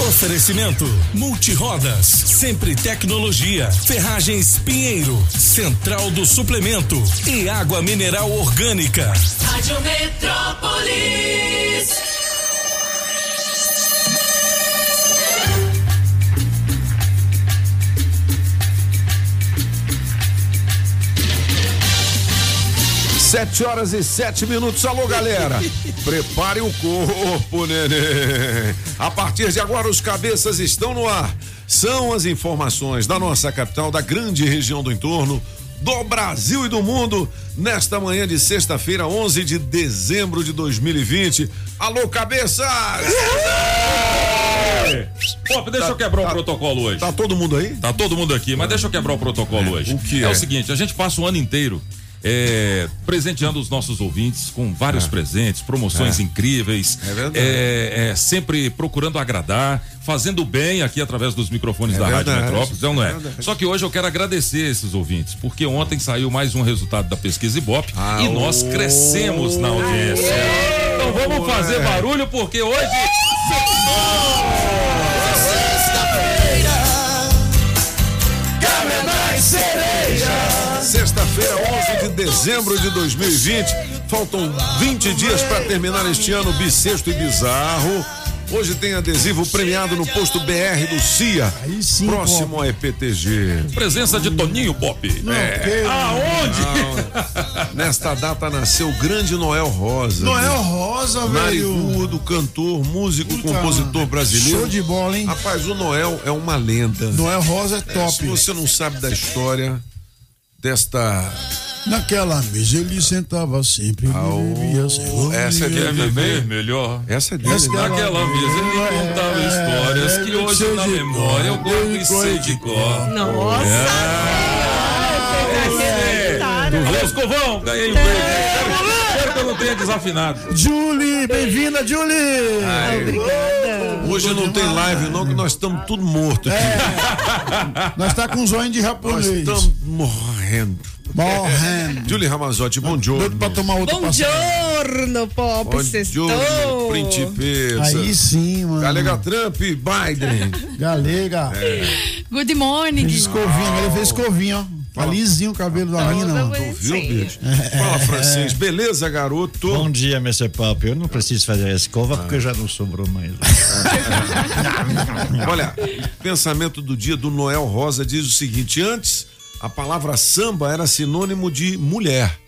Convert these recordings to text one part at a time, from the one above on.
Oferecimento: Multirodas, Sempre Tecnologia, Ferragens Pinheiro, Central do Suplemento e Água Mineral Orgânica. Rádio Metrópolis. Sete horas e sete minutos. Alô, galera. Prepare o corpo, neném. A partir de agora, os cabeças estão no ar. São as informações da nossa capital, da grande região do entorno, do Brasil e do mundo, nesta manhã de sexta-feira, 11 de dezembro de 2020. Alô, cabeças! Pop, deixa eu quebrar o protocolo hoje. Tá todo mundo aí? Tá todo mundo aqui, mas deixa eu quebrar o protocolo hoje. o que é? é? o seguinte, a gente passa o ano inteiro é, presenteando os nossos ouvintes com vários presentes, promoções É. incríveis. É verdade. É, é, sempre procurando agradar, fazendo bem aqui através dos microfones É da Rádio verdade. Metrópolis, é ou não é? É. Só que hoje eu quero agradecer esses ouvintes, porque ontem saiu mais um resultado da pesquisa Ibope Ah, e nós crescemos na audiência. Então vamos fazer barulho, porque hoje. Sexta-feira, 11 de dezembro de 2020. Faltam 20 dias para terminar este ano bissexto e bizarro. Hoje tem adesivo premiado no posto BR do CIA, Aí sim, próximo ao EPTG. Presença de Toninho Pop. É. Aonde? Nesta data nasceu o grande Noel Rosa. Noel Rosa, velho. Narigudo, cantor, músico, Puta, compositor brasileiro. Show de bola, hein? Rapaz, o Noel é uma lenda. Noel Rosa é Se top. você não sabe da história desta. Naquela mesa ele sentava sempre e bebia sem essa é dele Quer viver também? melhor? Essa é dele. Essa é Naquela mesa ele contava É, histórias é, que hoje na memória eu eu e sei de cor. Nossa! Do Vasco Covão, ganhei um prêmio. Espero que eu não tenha desafinado. Julie, bem-vinda, Julie! Obrigada. Hoje não tem live, não, que nós estamos tudo mortos aqui. Nós tá com zóio de Nós japonês. estamos morrendo. Morrendo. Julie Ramazotti, bom Doido giorno. pra tomar outro passeio. Buongiorno, Pop, Bom sextou. giorno, principessa. Aí sim, mano. Galega Trump, Biden. Galega. Good morning. Escovinha, ele fez escovinha, ó. Tá lisinho o cabelo da mina, mano. Tu viu, bicho? Fala francês. Beleza, garoto? Bom dia, Mr. Pop. Eu não preciso fazer a escova porque já não sobrou mais. Olha, o pensamento do dia do Noel Rosa diz o seguinte: antes a palavra samba era sinônimo de mulher.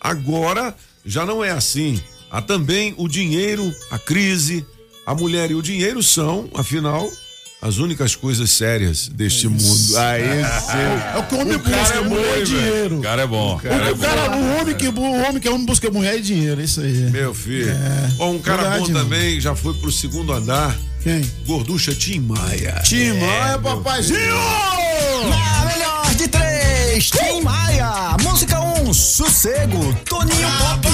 Agora já não é assim. Há também o dinheiro, a crise. A mulher e o dinheiro são, afinal, as únicas coisas sérias deste mundo. Aí sim. É o que o homem busca, cara é mulher bom, e hein, dinheiro. O cara é bom. O, cara, o, homem que, o homem que é homem busca mulher e dinheiro, é isso aí. Meu filho. Ó, um cara verdade, bom também, já foi pro segundo andar. Quem? Gorducha Tim Maia. Tim Maia, papaizinho! Na melhor de três, Tim Maia. Música 1, um, sossego, Toninho Pop.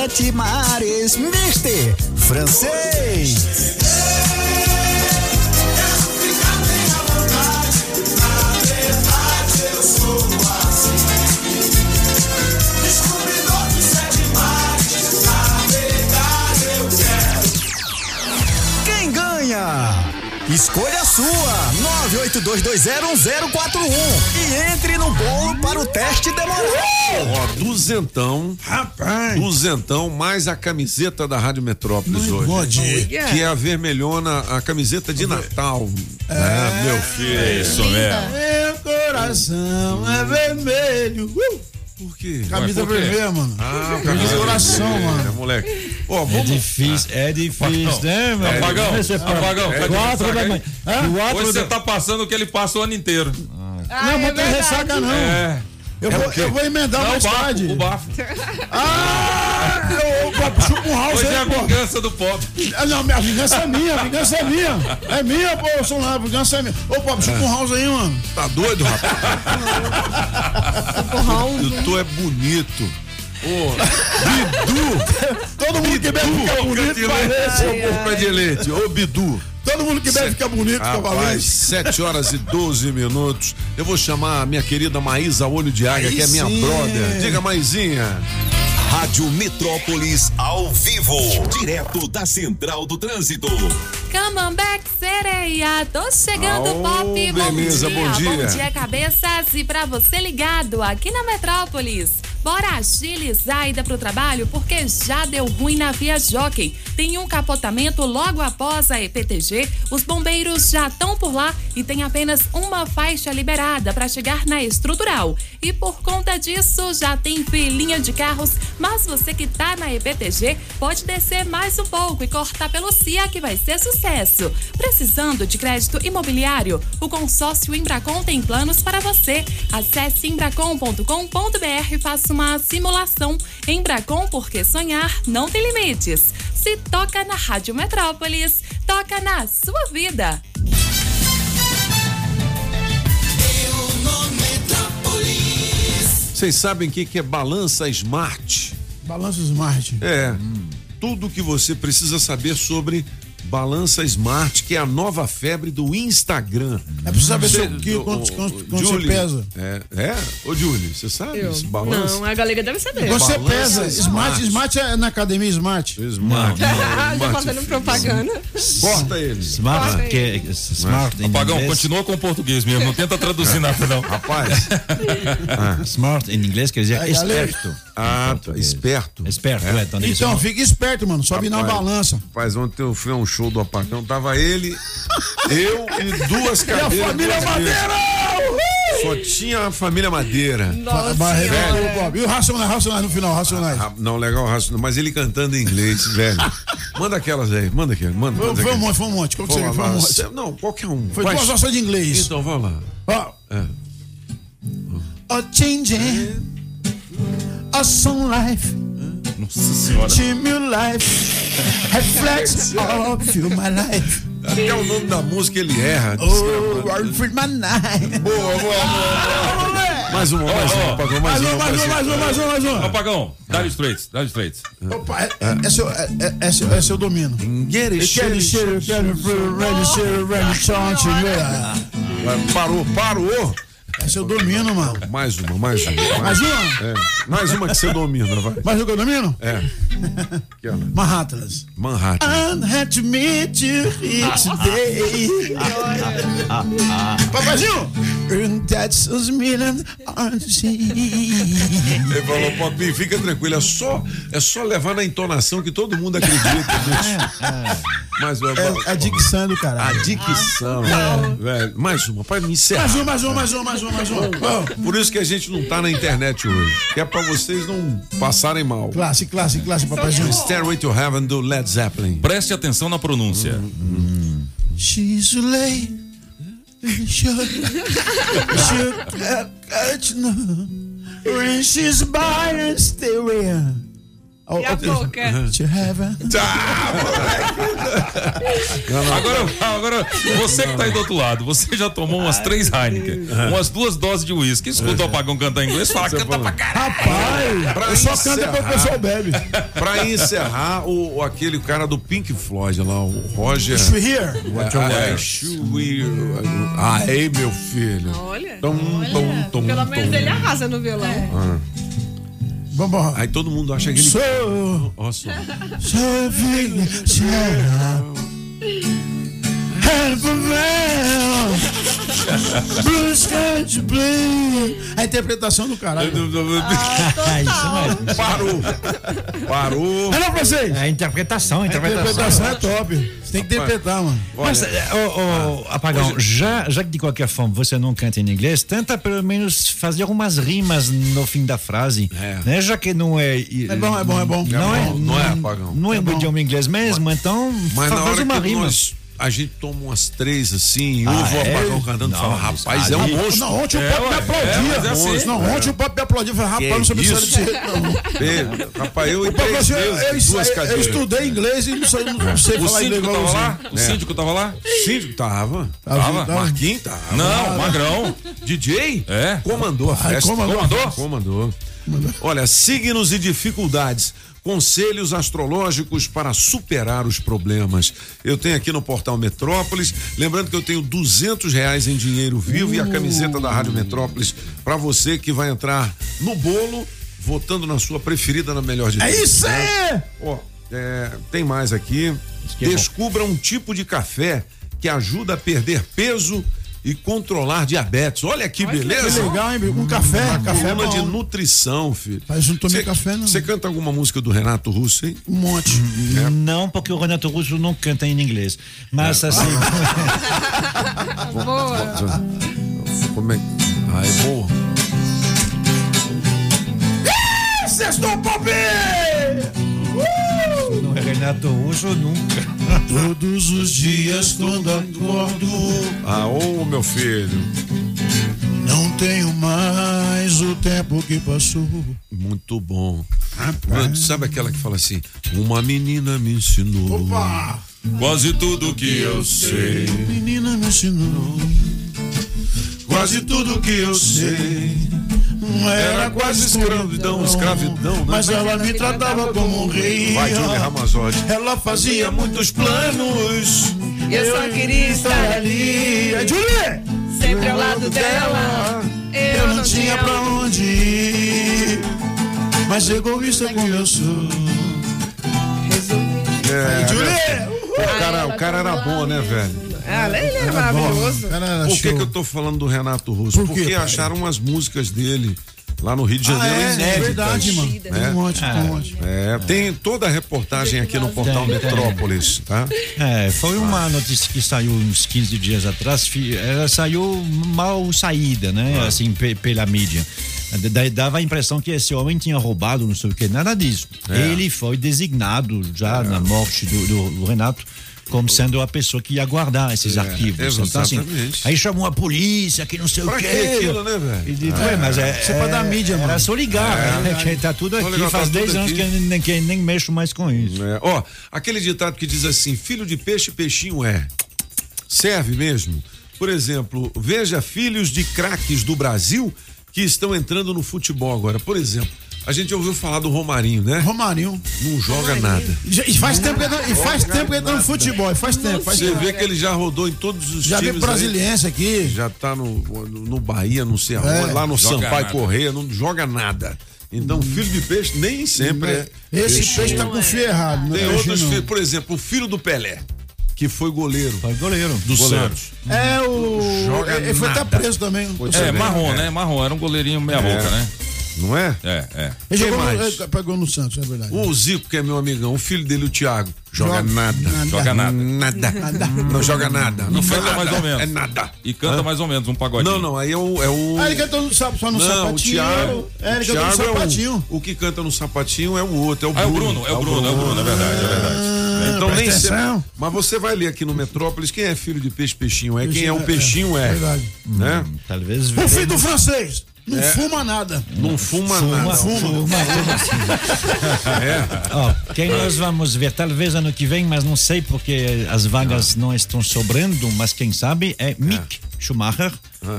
Sete mares, Mister Francês. Escolha a sua, 982201041 e entre no bolo para o teste demorado. Ó, duzentão. Rapaz. Duzentão mais a camiseta da Rádio Metrópolis hoje. Pode. Que é a vermelhona, a camiseta de Natal. É, meu filho. É isso mesmo. Meu coração é vermelho. Uh! Por quê? Camisa Ué, por quê? vermelha, mano. Ah, Camisa de oração, É, mano. moleque. Ó, É vamos. difícil, é difícil, né, meu? Apagão, Mr. Pop? apagão. cadê Quatro da manhã. Hã? Hoje você tá passando o que ele passa o ano inteiro. não, mas tem ressaca não. É. Eu, vou, eu vou emendar Não, mais o bafo, tarde. o bafo. Ah, ô, Pop, chupa um house Hoje é aí, a pô. vingança do pop. Ah, Não, minha vingança é minha, a vingança é minha. É minha, pô, eu sou lá, a vingança é minha. Ô, Pop, chupa um house aí, mano. Tá doido, rapaz? tu é bonito. Ô, Bidu! Todo mundo que bebe fica bonito, parece. ô boca de leite. Ô, Bidu. Todo mundo que bebe fica bonito, fica Rapaz, valente. 7 horas e 12 minutos. Eu vou chamar a minha querida Maísa Olho de Águia, Aí que é minha sim. brother. Diga, Maizinha. Rádio Metrópolis ao vivo, direto da Central do Trânsito. Come on back, sereia. Tô chegando, Aô, Pop. Bom beleza, dia. bom dia. Bom dia, cabeças. E pra você ligado aqui na Metrópolis. Bora agilizar a ida pro trabalho porque já deu ruim na Via Jockey. Tem um capotamento logo após a EPTG. Os bombeiros já estão por lá e tem apenas uma faixa liberada para chegar na estrutural. E por conta disso, já tem filinha de carros, mas você que tá na EPTG pode descer mais um pouco e cortar pelo CIA que vai ser sucesso. Precisando de crédito imobiliário? O consórcio Embracon tem planos para você. Acesse embracon.com.br e faça uma simulação. Embracon, porque sonhar não tem limites. Se toca na Rádio Metrópolis, toca na sua vida. Vocês sabem o que, que é balança smart? Balanço Smart. É. Tudo que você precisa saber sobre balança smart, que é a nova febre do Instagram. É preciso saber seu quilo, quanto, ô, quanto você Julie, pesa. É, é? Ô, Julie, você sabe Eu. esse balança? Não, a galera deve saber. Você Balança pesa. Smart. Smart. Smart é na academia Smart. Smart. Ah, já Smart fazendo propaganda. Corta ele. Smart, Corta que é smart Apagão, inglês. continua com o português mesmo. Não tenta traduzir nada, não. Rapaz. Smart em inglês quer dizer Aí, esperto. Ah, esperto. Esperto, é. então, isso Então, não- fica esperto, mano. Sobe na balança. Rapaz, ontem eu fui a um show do Apagão, tava ele, eu e duas E a cadeiras. família Madeira! Só tinha a família Madeira. Nossa Vai arrebentar senhora. o Bob. E o Racionais, Racionais no final, Racionais. Ah, não, legal, raciocínio, mas ele cantando em inglês, velho. Manda aquelas aí, manda aqui, manda. Manda foi um aqui. monte, foi um monte. Qual que você foi um monte? Não, qualquer um. Foi Vai. duas horas de inglês. Então, vamos lá. Ó. É. A changing, a sun life, Nossa senhora. Jimmy life, all through my life. Até o nome da música ele erra. Oh, I feel my night. Boa, boa, boa. Mais uma, mais uma, Apagão, mais Mais uma. um, mais um, mais um, mais um, mais um. Apagão, dá-lhe straight, dá-lhe straight. Opa, é- é- esse eu- é- é- esse eu- esse eu domino. Get it, Eu quero shit, ser, eu quero ser, ready, ser, ready, chant, yeah. Parou, parou. Esse eu domino, mano. Mais uma, mais uma. Mais uma? É. Mais uma que você domina, vai. Mais um que eu domino? É. Aqui, ó. Manhattan's. Manhattan. I had to meet you here today. Papazinho! A million aren't Ele falou, Popinho, fica tranquilo, é só, é só levar na entonação que todo mundo acredita nisso. Mas, É a dicção do a caralho. dicção, velho. Mais uma, para me encerrar. Mais um, mais um, mais um, mais um, mais um. Bom, Por isso que a gente não tá na internet hoje. Que é pra vocês não passarem mal. Classe, classe, classe, papazinho. Stairway to Heaven do Led Zeppelin. Preste atenção na pronúncia. She's late. Should, uh, no. When she's by and stay away. Oh, E a boca? To heaven. Agora, agora, você que tá aí do outro lado, você já tomou umas três Heineken, umas duas doses de uísque, escuta o apagão cantar em inglês, fala, canta pra caralho. Rapaz, Pra eu só canto encerrar. quando o pessoal bebe. Pra encerrar, o, o- aquele cara do Pink Floyd lá, o Roger. É, Should Aí, meu filho. Olha. Tom, tom, tom, Pelo menos ele arrasa no violão. Vamos embora. Aí todo mundo acha que ele. So, Ó só. so big, Help a blue. A interpretação do caralho. Ah. Parou. Parou. É não, vocês? É interpretação, A interpretação. interpretação é top. Você tem que interpretar, mano. Mas, eh, ô, ô, Apagão, já, já que de qualquer forma você não canta em inglês, tenta pelo menos fazer umas rimas no fim da frase. É. Né? Já que não é. É bom, é bom, é bom. Não é, bom, não é, Apagão. Não é, É o bom. idioma inglês mesmo, então Mas faz uma rima. nós a gente toma umas três assim, e Ah, ouve o é? apagão cantando e fala, rapaz, é um monstro. Não, ontem o É, Pop me aplaudia. é, é assim. não, ontem o Pop me aplaudia. Eu falei, rapaz, não sabia isso? desse jeito, não. É, rapaz, eu eu, eu, eu estudei inglês e não sei, não sei O falar inglês síndico tava lá? O síndico tava lá? Síndico tava. Tava. Marquinhos tava. Não, magrão. DJ? É. Comandou a festa. Comandou? Comandou. Olha, signos e dificuldades. Conselhos astrológicos para superar os problemas. Eu tenho aqui no portal Metrópolis. Lembrando que eu tenho duzentos reais em dinheiro vivo e a camiseta da Rádio Metrópolis para você que vai entrar no bolo votando na sua preferida na melhor de É isso né? aí! Ó, é, tem mais aqui. é. Descubra um tipo de café que ajuda a perder peso e controlar diabetes. Olha que Que beleza. legal, hein? Um café, café Coluna de nutrição, filho. Mas eu não tomei Cê- café, não. Você canta alguma música do Renato Russo, hein? Um monte. Não, porque o Renato Russo não canta em inglês. Mas assim. Como é que. Ah, é boa. Sextou Pop! não é Renato Russo nunca. Todos os dias quando acordo, Ah, ô meu filho. não tenho mais o tempo que passou. Muito bom. Mano, sabe aquela que fala assim? Uma menina me ensinou. Opa! Quase tudo que eu sei. Menina me ensinou Quase tudo que eu sei. Era quase escravidão, escravidão, né? Mas ela me tratava como um rei. Vai, Júnior Ramazotti. Ela fazia muitos planos. Eu só queria estar ali, É Julie! sempre ao lado dela. Eu não tinha pra onde ir. Mas egoísta como eu sou. É, Julie! o, cara, o cara era bom, né, velho? Ah, ele é maravilhoso. Cara, era Por que, show. que eu tô falando do Renato Russo? Por quê, Porque pai? acharam umas músicas dele lá no Rio de Ah, Janeiro é, é inéditas. verdade, mano. Né? Tem um monte, tem um monte. É, tem toda a reportagem aqui no portal Tem. Metrópolis, tá? É, foi uma notícia que saiu uns 15 dias atrás. Ela saiu mal saída, né? Assim, pe- pela mídia. Daí dava a impressão que esse homem tinha roubado, não sei o que, nada disso. Ele foi designado já na morte do, do- do Renato como sendo a pessoa que ia guardar esses arquivos. Então, assim, aí chamou a polícia, que não sei Pra o quê. aquilo, né, velho? E disse, "Ué, mas é, Isso é pra dar mídia, Era mano." só ligar, né? Que tá tudo aqui. Faz tá tudo 10 anos aqui. que eu nem, que nem mexo mais com isso. É, ó, aquele ditado que diz assim: filho de peixe, peixinho é. Serve mesmo? Por exemplo, veja filhos de craques do Brasil que estão entrando no futebol agora. Por exemplo, a gente ouviu falar do Romarinho, né? Romarinho. Não joga nada. E faz tempo que ele tá- e faz tempo que ele tá no futebol. e Faz tempo, faz Você tempo. vê que ele já rodou em todos os Já times. veio brasiliense aí. aqui. Já tá no, no, no Bahia, não sei aonde, É. lá no Joga Sampaio nada. Correia, não joga nada. Então, filho de peixe nem sempre é. Esse peixe tá com o fio errado. Não Tem é outros filhos, por exemplo, o filho do Pelé, que foi goleiro Foi goleiro. do Goleiro. Santos. É o. Joga ele foi até preso também. Foi É, também, marrom, é. né? Marrom. Era um goleirinho meia boca, né? Não é? É, é. Ele jogou, mais? ele pegou no Santos, é verdade. O Zico, que é meu amigão, o filho dele, o Thiago, joga, Joga nada. nada. Joga nada. Nada. Não joga nada. Não E faz canta nada. mais ou menos. É nada. E canta mais ou menos um pagodinho. Não, não, aí é o. É o... Ah, ele cantou no, sap- só no não, o sapatinho. Thiago. É, ele o cantou no Thiago é sapatinho. o, o que canta no sapatinho é o outro, é o Ah, é o Bruno. Bruno, é o Bruno, é o Bruno, é verdade, é verdade. Então presta nem sei. Mas você vai ler aqui no Metrópolis quem é filho de peixe peixinho é, quem é Peixinho o é, peixinho é. verdade. Né? Talvez. O filho do francês. Não É. fuma nada. Não fuma, Fuma, nada. fuma, É. Ó, quem nós vamos ver, talvez ano que vem, mas não sei porque as vagas não estão sobrando, mas quem sabe é Mick Schumacher,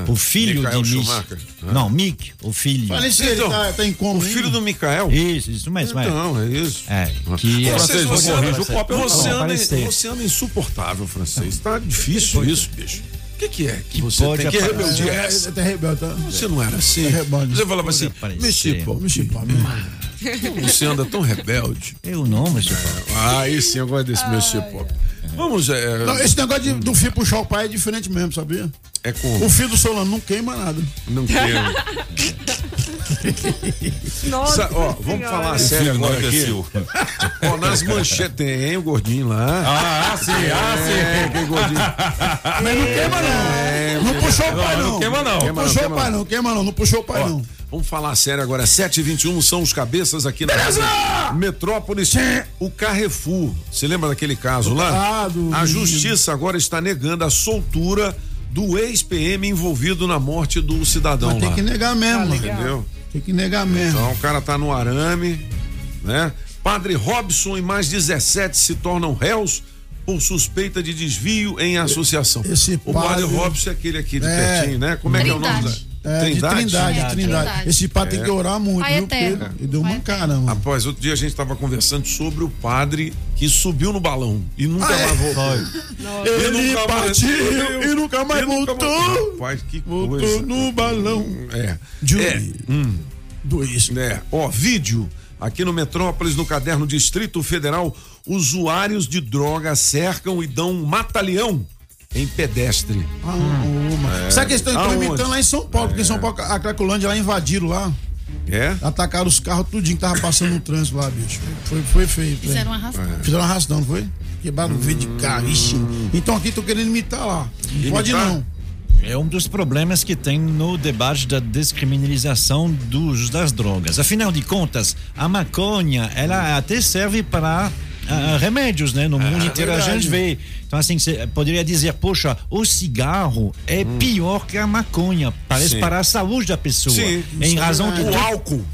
o filho Michael de Mick. Schumacher. Ah. Não, Mick, o filho. Falei se ele Então, tá, tá em coma. O filho do Mikael? Isso, isso mesmo. é. Então, é isso. É, que é- francês, Vou você, não você, vou anda, você anda insuportável, francês. Tá difícil isso, bicho. O que, que é que, você pode tem? Que aparecer. rebeldia é É, essa? é, rebelde, tá? Você não era assim. É rebelde. Você falava assim, Mexe, pô. você anda tão rebelde. Eu não, mas Ah, aí sim, eu gosto desse mexer, pô. Vamos, é, Não, esse negócio de- do filho puxar o pai é diferente mesmo, sabia? é com... O filho do Solano não queima nada. Não quero. Nossa, Sa- ó, vamos falar sério agora aqui. Ó, nas manchetes tem o gordinho lá. Ah, sim, ah, É, sim. que gordinho. Mas não queima, não. Não puxou o pai, Não, não. queima, não. Não puxou o pai, não. Queima, não. Não puxou o pai, não. Vamos falar sério agora. 7h21 são os cabeças aqui na Rádio Metrópolis. O Carrefour. Você lembra daquele caso lá? Ah, A justiça agora está negando a soltura do ex-PM envolvido na morte do cidadão Mas tem lá. que negar mesmo, mano. Entendeu? Tem que negar mesmo. Então o cara tá no arame, né? Padre Robson e mais 17 se tornam réus por suspeita de desvio em associação. Esse o padre padre- Robson é aquele aqui de É. pertinho, né? Como é que é o nome Trindade. da É, de Trindade, É, Trindade. Trindade. Esse pai tem que orar muito, Pai viu? Porque Ele deu Pai uma cara, mano. Rapaz, outro dia a gente estava conversando sobre o padre que subiu no balão e nunca Ah, é? mais voltou. Ele nunca mais- partiu e nunca mais E nunca voltou. mais- Rapaz, que Voltou coisa. no balão. É. Julie. É. Dois. É, ó, vídeo aqui no Metrópolis, no caderno Distrito Federal, usuários de droga cercam e dão um mata-leão em pedestre. Ah, uma. Sabe que eles estão imitando lá em São Paulo, porque em São Paulo, a Cracolândia lá invadiram lá. É? Atacaram os carros tudinho que tava passando no trânsito lá, bicho. Foi, foi feio. Fizeram um arrastão. Fizeram um arrastão, não foi? Quebraram o vidro de carro, ixi. Então aqui tô querendo imitar lá. Não pode Imitar? não. É um dos problemas que tem no debate da descriminalização do uso das drogas. Afinal de contas, a maconha, ela até serve para ah, remédios, né? No mundo inteiro a verdade. gente vê. Então, assim, você poderia dizer, poxa, o cigarro é pior que a maconha. Parece Sim. para a saúde da pessoa. Sim, em é razão de verdade. O álcool.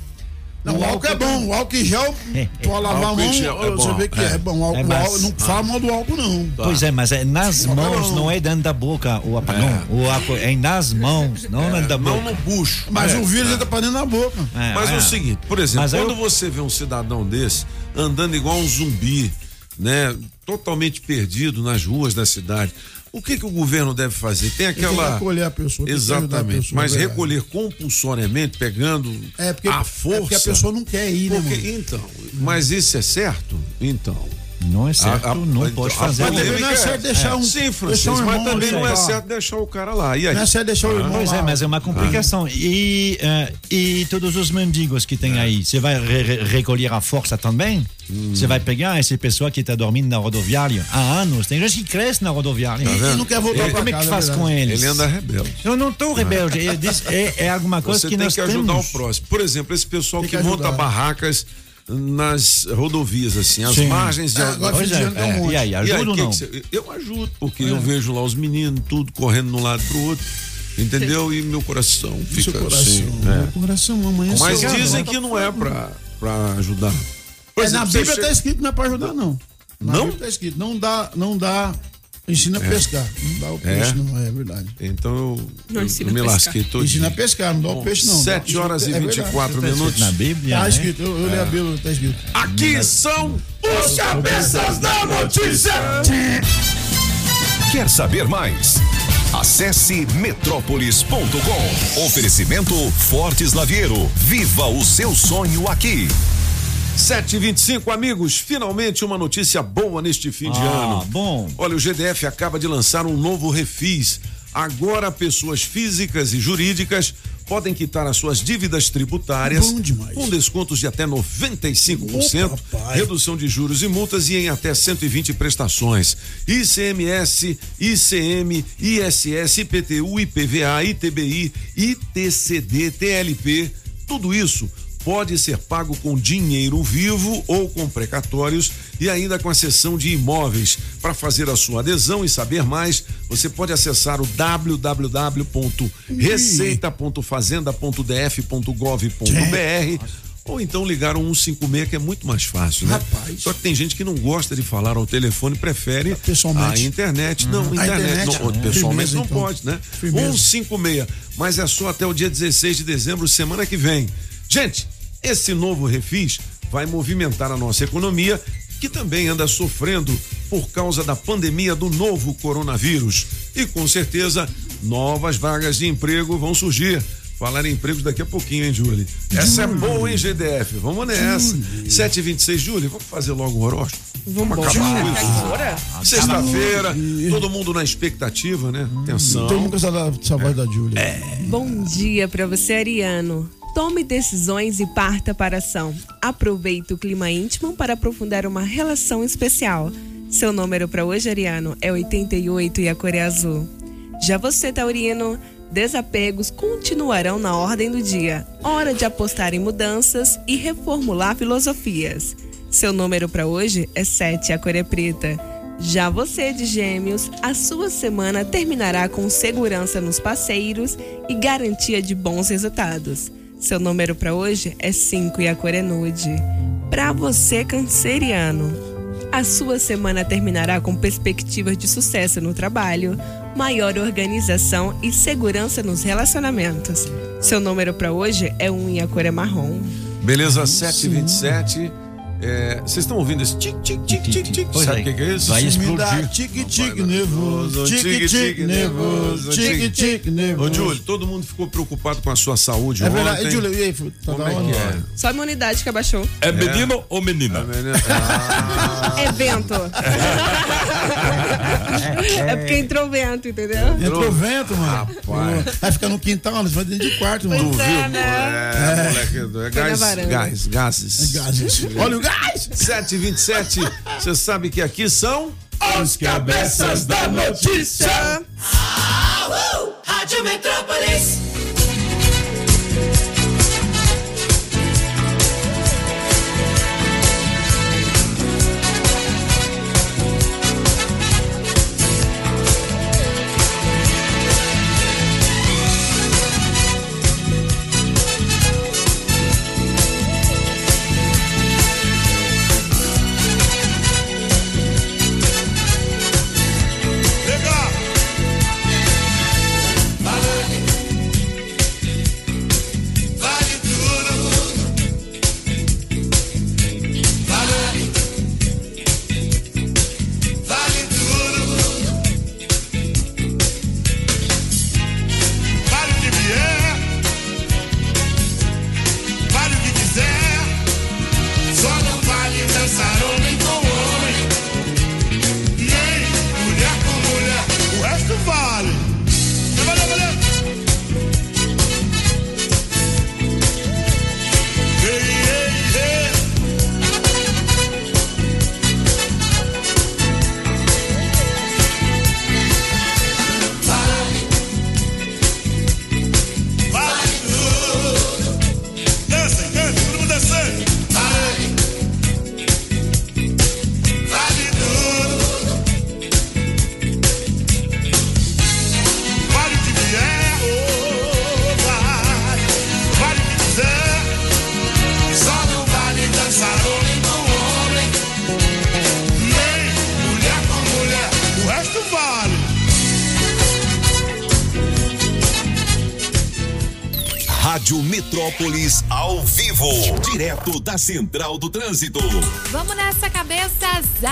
Não, o álcool é bom. O álcool em gel, tu vai lavar a Álcool mão, é você vê que é, é. bom. O álcool, É, álcool- não fala mal do álcool, não. Pois é, mas é nas mãos, não. não é dentro da boca o apagão. O álcool é nas mãos, não dentro da Não boca. no bucho. Mas É. o vírus entra pra dentro da boca. É, Mas é é. o seguinte, por exemplo, quando você vê um cidadão desse andando igual um zumbi, né, totalmente perdido nas ruas da cidade, o que que o governo deve fazer? Tem Tem que aquela acolher a pessoa. a Exatamente, pessoa, mas é verdade. recolher compulsoriamente, pegando É porque, a é força. porque a pessoa não quer ir, né, Porque- mano? então, mas isso é certo? Então. Não é certo, A- a- não a- pode a fazer. pandemia Não é certo deixar um- Sim, deixar Francisco, um mas também não é certo deixar o cara lá. E aí? Não é certo deixar o irmão Pois lá. é, mas é uma complicação. E, eh, e todos os mendigos que tem aí, você vai re- re- recolher a força também? Você vai pegar esse pessoal que está dormindo na rodoviária há anos. Tem gente que cresce na rodoviária. E não quer voltar E pra como é que casa, faz é com eles? Ele anda rebelde. Eu não estou rebelde. É, é, é alguma coisa Você que tem nós que ajudar temos. o próximo. Por exemplo, esse pessoal Tem que, que monta barracas nas rodovias, assim, as Sim. margens de. É, agora Pois tem um é. monte. E aí, E ajuda aí, ou que não? você- eu ajudo, porque eu vejo lá os meninos, tudo correndo de um lado pro outro. Entendeu? E meu coração Seu fica coração. assim. Meu é. coração, amanhã Mas seu- dizem que não é pra, pra ajudar. Por É, exemplo, na você Bíblia chega- tá escrito que não é pra ajudar, não. Na Não? Bíblia tá escrito, não dá, não dá, ensina a pescar. Não dá o peixe, É? não, é verdade. Então eu, Não eu, ensina eu me a pescar. lasquei todo. Ensina a pescar, não dá o peixe, não. 7 Isso horas e é verdade, 24 isso tá escrito. minutos. Na Bíblia, Tá né? escrito, eu, eu li a Bíblia, tá escrito. Aqui são os cabeças da notícia. Quer saber mais? Acesse metrópolis.com. Oferecimento Fortes Lavieiro. Viva o seu sonho aqui. 725 amigos, finalmente uma notícia boa neste fim de Ah, ano. bom. Olha, o GDF acaba de lançar um novo refis. Agora pessoas físicas e jurídicas podem quitar as suas dívidas tributárias com descontos de até 95%, Opa, papai. redução de juros e multas e em até 120 prestações. ICMS, ICM, ISS, IPTU, IPVA, ITBI, ITCD, TLP, tudo isso pode ser pago com dinheiro vivo ou com precatórios e ainda com a seção de imóveis. Para fazer a sua adesão e saber mais, você pode acessar o www.receita.fazenda.df.gov.br ou então ligar o 156 que é muito mais fácil, né? Rapaz. Só que tem gente que não gosta de falar ao telefone, prefere Pessoalmente. a internet. Não, A internet, internet, não, é. pessoalmente Firmeza, não então. pode, né? Firmeza. 156, mas é só até o dia 16 de dezembro, semana que vem. Gente, esse novo refis vai movimentar a nossa economia, que também anda sofrendo por causa da pandemia do novo coronavírus. E com certeza, novas vagas de emprego vão surgir. Falar em empregos daqui a pouquinho, hein, Júlia? Essa é boa, hein, GDF? Vamos nessa. 7h26, Júlia, vamos fazer logo o horóscopo? Vamos acabar com isso. Sexta-feira, todo mundo na expectativa, né? Atenção. Todo mundo com essa, essa voz da Júlia. É. Bom dia pra você, Ariano. Tome decisões e parta para a ação. Aproveite o clima íntimo para aprofundar uma relação especial. Seu número para hoje, Ariano, é 88 e a cor é azul. Já você, Taurino, desapegos continuarão na ordem do dia. Hora de apostar em mudanças e reformular filosofias. Seu número para hoje é 7 e a cor é preta. Já você de Gêmeos, a sua semana terminará com segurança nos passeios e garantia de bons resultados. Seu número para hoje é 5 e a cor é nude. Para você, canceriano, a sua semana terminará com perspectivas de sucesso no trabalho, maior organização e segurança nos relacionamentos. Seu número para hoje é 1 e a cor é marrom. Beleza, 727. É, Vocês estão ouvindo esse tic, tic, tic, tic, tic? Pois Sabe é. o que, que é isso? Vai Me dá explodir. tique-tique nervoso, tique-tique nervoso, tique-tique Ô, nervoso. Júlio, todo mundo ficou preocupado com a sua saúde É ontem. verdade. E, Júlio, e aí, tá Como é que é? Só a imunidade que abaixou. É menino ou menina? Ah, É vento. é porque entrou vento, entendeu? Entrou vento, mano. Rapaz. Vai ficar no quintal, eles vão dentro de quarto, mano. tu é, viu? né? É, moleque, é gás, gás, gases. Gases. Olha o gás! 727, você sabe que aqui são Os cabeças da notícia. Rádio Metrópolis. Direto da Central do Trânsito. Vamos nessa cabeça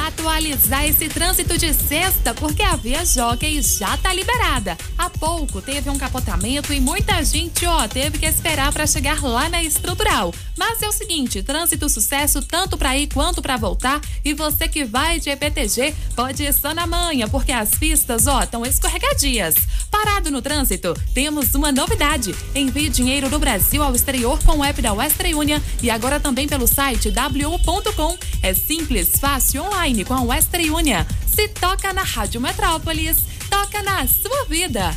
atualizar esse trânsito de sexta, porque a Via Jockey já tá liberada. Há pouco teve um capotamento e muita gente, ó, teve que esperar para chegar lá na estrutural. Mas é o seguinte, trânsito sucesso tanto para ir quanto para voltar. E você que vai de EPTG pode ir só na manhã, porque as pistas, ó, estão escorregadias. Parado no trânsito, temos uma novidade. Envie dinheiro do Brasil ao exterior com o app da Western Union e agora também pelo site w1.com. É simples, fácil, online com a Western Union. Se toca na Rádio Metrópolis, toca na sua vida.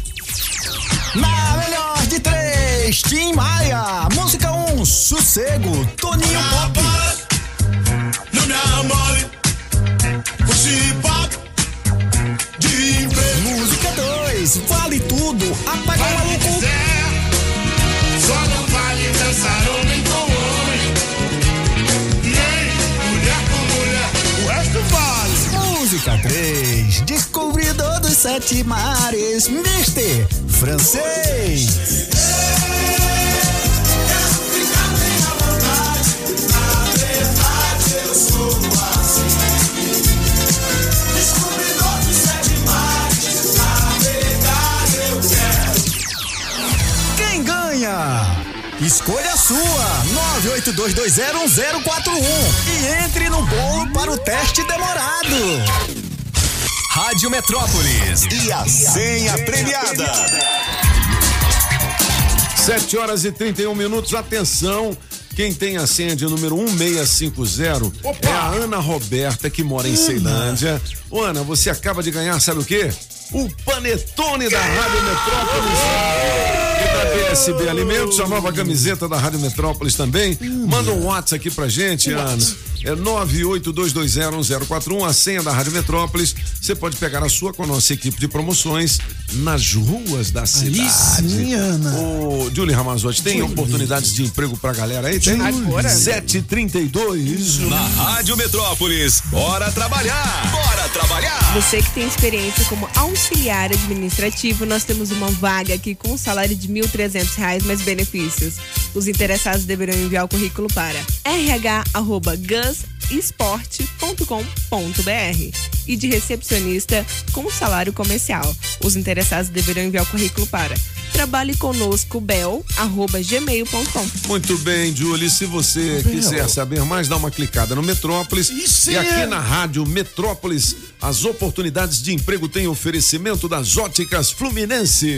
Na melhor de três, Tim Maia. Música 1, um, Sossego, Toninho Pop. Não me amole. 2, Vale Tudo, Apaga o Vale o Maluco. quiser. Só não vale dançar homem com homem. Nem mulher com mulher. O resto vale. Música 3, Descobridor dos Sete Mares, Mister Francês. Escolha a sua! 982201041 e entre no bolo para o teste demorado. Rádio Metrópolis e a senha premiada. 7 horas e 31 minutos. Atenção. Quem tem a senha de número 1650 é a Ana Roberta, que mora em Ceilândia. Ô, Ana, você acaba de ganhar, sabe o quê? O panetone da Rádio Metrópolis. E da BSB Alimentos, a nova camiseta da Rádio Metrópolis também. Manda um WhatsApp aqui pra gente, Ana. É 982201041, a senha da Rádio Metrópolis. Você pode pegar a sua com a nossa equipe de promoções nas ruas da cidade. sim, Ana. Ô, Julie Ramazotti, tem oportunidades de emprego pra galera aí? Tem? Agora. 732. Na Rádio Metrópolis, bora trabalhar! Bora trabalhar! Você que tem experiência como auxiliar administrativo, nós temos uma vaga aqui com salário de 1.300 reais mais benefícios. Os interessados deverão enviar o currículo para rh@gusesporte.com.br e de recepcionista com salário comercial. Os interessados deverão enviar o currículo para trabalhe conosco bel@gmail.com. Muito bem, Julie. Se você quiser saber mais, dá uma clicada no Metrópolis. Isso e é. aqui na Rádio Metrópolis, as oportunidades de emprego têm oferecimento das óticas Fluminense.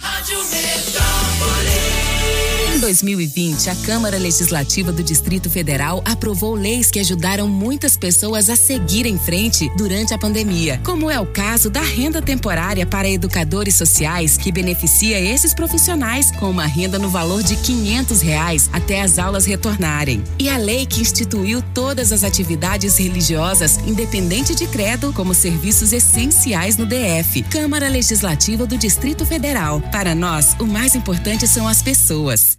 Rádio. Em 2020, a Câmara Legislativa do Distrito Federal aprovou leis que ajudaram muitas pessoas a seguir em frente durante a pandemia, como é o caso da renda temporária para educadores sociais, que beneficia esses profissionais com uma renda no valor de 500 reais até as aulas retornarem. E a lei que instituiu todas as atividades religiosas, independente de credo, como serviços essenciais no DF. Câmara Legislativa do Distrito Federal. Para nós, o mais importante são as pessoas.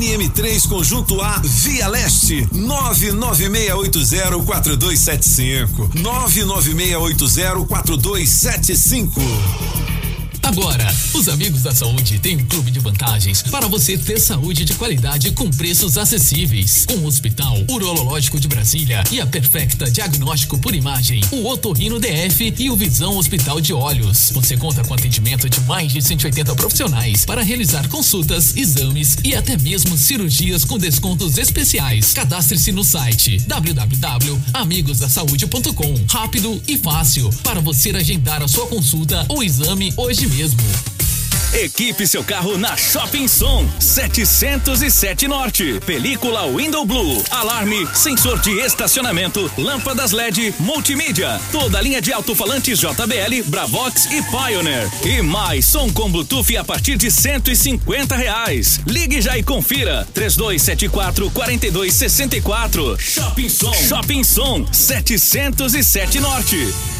QNM3 Conjunto A, Via Leste, 996804275. 996804275. Agora, os amigos da saúde têm um clube de vantagens para você ter saúde de qualidade com preços acessíveis. Com o Hospital Urológico de Brasília e a Perfecta Diagnóstico por Imagem, o Otorrino DF e o Visão Hospital de Olhos. Você conta com atendimento de mais de 180 profissionais para realizar consultas, exames e até mesmo cirurgias com descontos especiais. Cadastre-se no site www.amigosdasaude.com. Rápido e fácil para você agendar a sua consulta ou exame hoje mesmo. Equipe seu carro na Shopping Som 707 Norte. Película Window Blue, alarme, sensor de estacionamento, lâmpadas LED, multimídia. Toda a linha de alto-falantes JBL, Bravox e Pioneer. E mais som com Bluetooth a partir de 150 reais. Ligue já e confira. 3274 4264. Shopping Som. Shopping Som 707 Norte.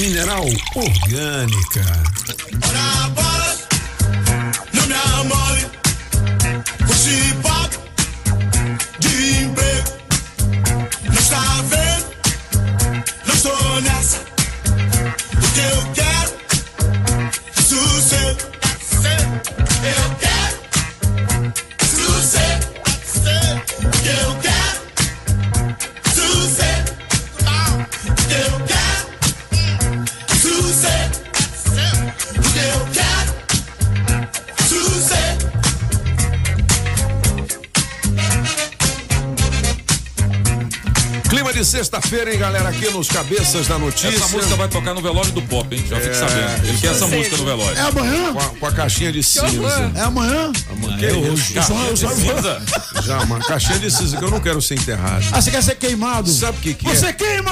Mineral orgânica. Bora, bora, não me amole. Papo de emprego não está vendo. Não estou nessa. O que eu sexta-feira, hein, galera, aqui nos Cabeças da Notícia. Essa música vai tocar no velório do pop, hein? Já fique sabendo. Ele quer essa música no velório. É amanhã? Com a, com a caixinha de cinza. É amanhã? Amanhã. é hoje. Eu só- eu só- cinza? Já, uma caixinha de cinza que eu não quero ser enterrado. Ah, você quer ser queimado? Sabe o que, que Você é? queima!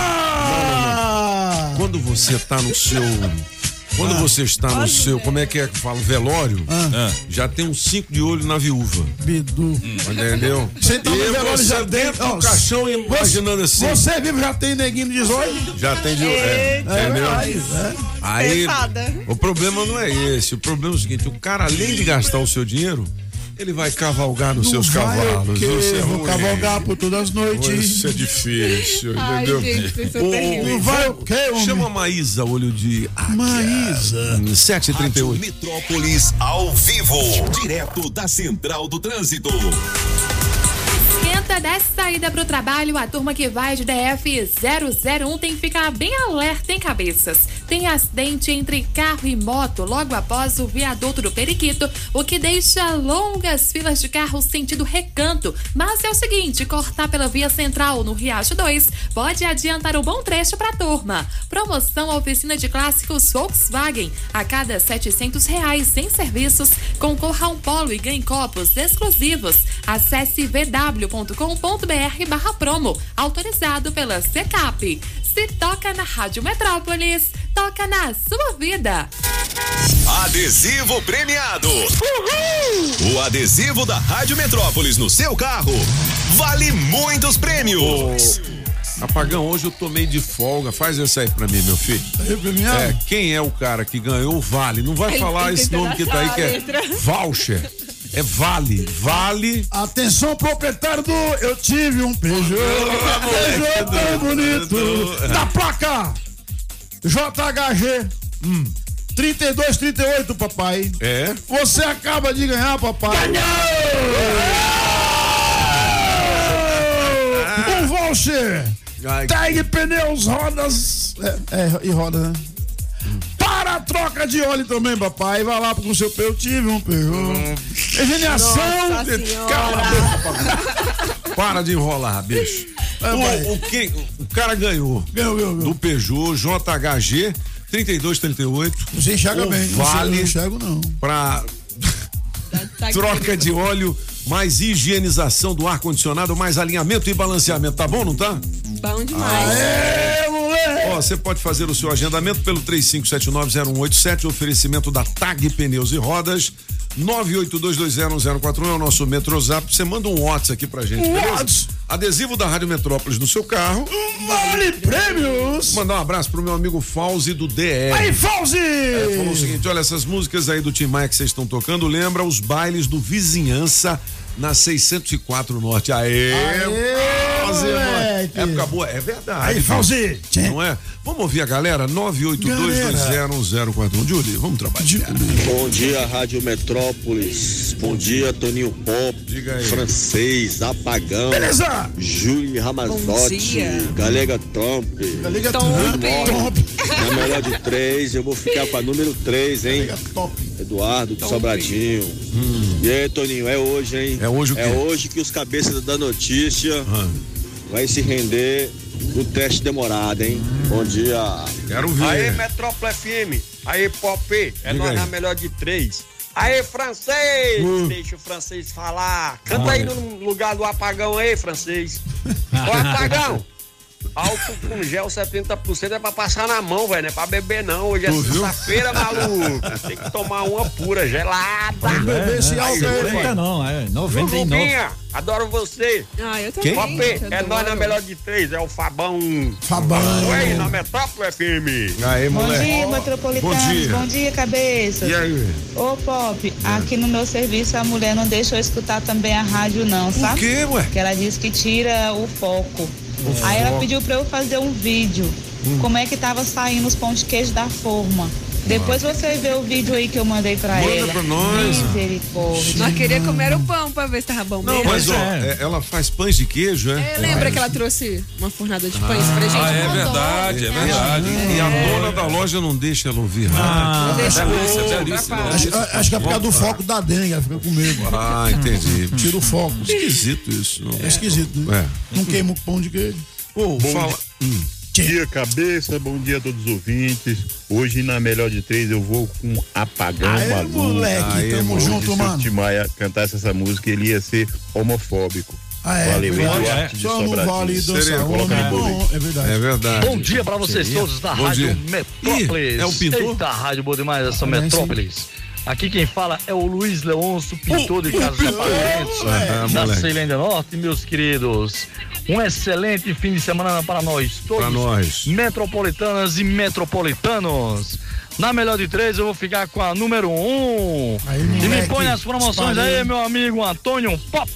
Quando você tá no seu. Quando Ah. você está no seu, como é que é que fala? Velório, Ah. já tem um cinco de olho na viúva. Bidu. Entendeu? Você tá no E velório você já dentro do caixão imaginando assim. Você vive já tem neguinho de 18? Já tem de olho. É, É entendeu? é. Aí, Pesada. o problema não é esse. O problema é o seguinte: o cara, além de gastar o seu dinheiro, ele vai cavalgar nos seus vai cavalos. Isso é Vou ruim. cavalgar por todas as noites. Isso é difícil, Ai, entendeu? gente, são O- o- Vai o quê, homem? Chama a Maísa, olho de. Maísa. 7h38. Metrópolis ao vivo, direto da Central do Trânsito. Esquenta dessa saída pro trabalho, a turma que vai de DF 001 tem que ficar bem alerta em cabeças. Tem acidente entre carro e moto logo após o viaduto do Periquito, o que deixa longas filas de carros sentido recanto. Mas é o seguinte, cortar pela via central no Riacho 2 pode adiantar um bom trecho pra turma. Promoção oficina de clássicos Volkswagen. A cada 700 reais em serviços, concorra a um polo e ganhe copos exclusivos. Acesse vw.com.br barra promo, autorizado pela Secap. Se toca na Rádio Metrópolis, toca na sua vida. Adesivo premiado. O adesivo da Rádio Metrópolis no seu carro vale muitos prêmios. Apagão, hoje eu tomei de folga. Faz esse aí pra mim, meu filho. premiado? É, quem é o cara que ganhou o Vale? Não vai Ai, falar esse nome que tá aí, que é voucher. É Vale. Vale. Atenção, proprietário do Eu tive um Peugeot. Peugeot tão bonito. Da placa JHG. Hum. 3238, papai. É? Você acaba de ganhar, papai. Um voucher. Tag pneus, rodas. É, é, e roda, né? Para a troca de óleo também, papai. Vai lá com o seu Peugeot. Eu tive um Peugeot. Engenhação. Nossa Cala a boca, Para de enrolar, bicho. O, o, quem, o cara ganhou. Ganhou, ganhou, Do Peugeot JHG 3238. Você enxerga bem. Não Vale. não enxergo, não. Pra troca de óleo, mais higienização do ar-condicionado, mais alinhamento e balanceamento. Tá bom, não tá? Bom demais. Ó, você pode fazer o seu agendamento pelo 35790187, oferecimento da TAG Pneus e Rodas. 982201041 é o nosso Metrozap. Você manda um WhatsApp aqui pra gente, beleza? Adesivo da Rádio Metrópolis no seu carro. Vale prêmios! Mandar um abraço pro meu amigo Fauzi do DR. Aí, Fauzi! É, falou o seguinte: olha, essas músicas aí do Tim Maia que vocês estão tocando lembra os bailes do Vizinhança na 604 Norte. Aê! Fazer, mano. moleque. Época boa, é verdade. Aí? Fauzi. Não é? Vamos ouvir a galera? 982201041. Júlio, vamos trabalhar. Bom dia, Rádio Metrópolis. Bom dia, Toninho Pop. Francês, Apagão. Beleza. Júlio Bom Ramazotti. dia. Galega Trump. Galega Trump. Trump. Na melhor de três, eu vou ficar com a número três, hein? Eduardo de Sobradinho. E aí, Toninho, é hoje, hein? É hoje o quê? É hoje que os cabeças da notícia vai se render no teste demorado, hein? Bom dia. Quero ver. Aí, Metrópole FM. Aí, Pop. É Diga nós aí. na melhor de três. Aí, francês! Hum. Deixa o francês falar. Canta aí no lugar do apagão aí, francês. Ô, apagão! Álcool com gel 70% é pra passar na mão, velho. Não é pra beber, não. Hoje é sexta-feira, maluco. Tem que tomar uma pura, gelada. Vamos beber esse álcool aí, velho. pai. Não, é 99. Rubinha, adoro você. Ah, eu Quem? também. Pop, é nós na melhor de três, é o Fabão. Fabão. Oi, na Metrópole FM. Aí, Bom dia, metropolitanos. Bom dia. Bom dia, cabeça. E aí? Ô, Pop, aqui no meu serviço a mulher não deixa eu escutar também a rádio, não, sabe? quê, ué? Porque ela disse que tira o foco. Aí ela pediu pra eu fazer um vídeo. Como é que tava saindo os pão de queijo da forma. Depois você vê o vídeo aí que eu mandei pra Manda ela. pra nós. Misericórdia. Nós queria comer o pão pra ver se tava bom Não, mesmo. mas ó, é, ela faz pães de queijo, é? É, lembra que ela trouxe uma fornada de pães pra gente? Ah, é verdade, é verdade. E a dona da loja não deixa ela ouvir Ah, rádio. deixa delícia, eu- delícia, Acho, que é por causa do foco da dengue, ela fica com medo. Ah, entendi. Tira o foco. Esquisito isso. Não. É esquisito, né? É. Não queima o pão de queijo. Pô, Bom dia, cabeça. Bom dia a todos os ouvintes. Hoje, na melhor de três, eu vou com Apagão Aê, Maluco. moleque, tamo Hoje, junto, se o mano. Maia cantasse essa música, ele ia ser homofóbico. Ah, é, Valeu, de Só Sobradinho. Vale dançar Seria, homem, é bom, é verdade. É verdade. Bom dia pra vocês Seria. todos da Bom Rádio dia. Metrópolis. Ih, é o pintor? Eita, Rádio boa demais, essa Parece. Metrópolis. Aqui quem fala é o Luiz Leôncio, pintor de o casas de apartamentos da moleque. Ceilândia Norte, meus queridos. Um excelente fim de semana para nós todos. Pra nós. Metropolitanas e metropolitanos. Na melhor de três, eu vou ficar com a número um. e me põe as promoções Espalhei. aí, meu amigo Antônio Pop.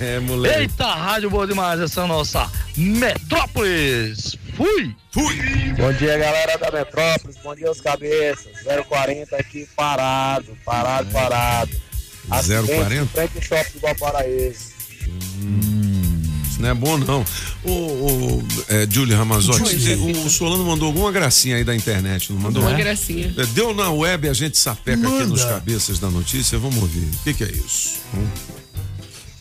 É, moleque. Eita, rádio boa demais, essa nossa Metrópolis. Fui! Fui! Bom dia, galera da Metrópolis. Bom dia, os cabeças. 040 aqui parado, parado, parado. Acidente 040? em frente ao shopping do Valparaíso. Isso não é bom, não. O, o é, Júlio Ramazotti, o Solano mandou alguma gracinha aí da internet, não mandou? Uma gracinha. É, Deu na web, a gente sapeca aqui Manda. nos cabeças da notícia. Vamos ouvir. O que, que é isso? Hum?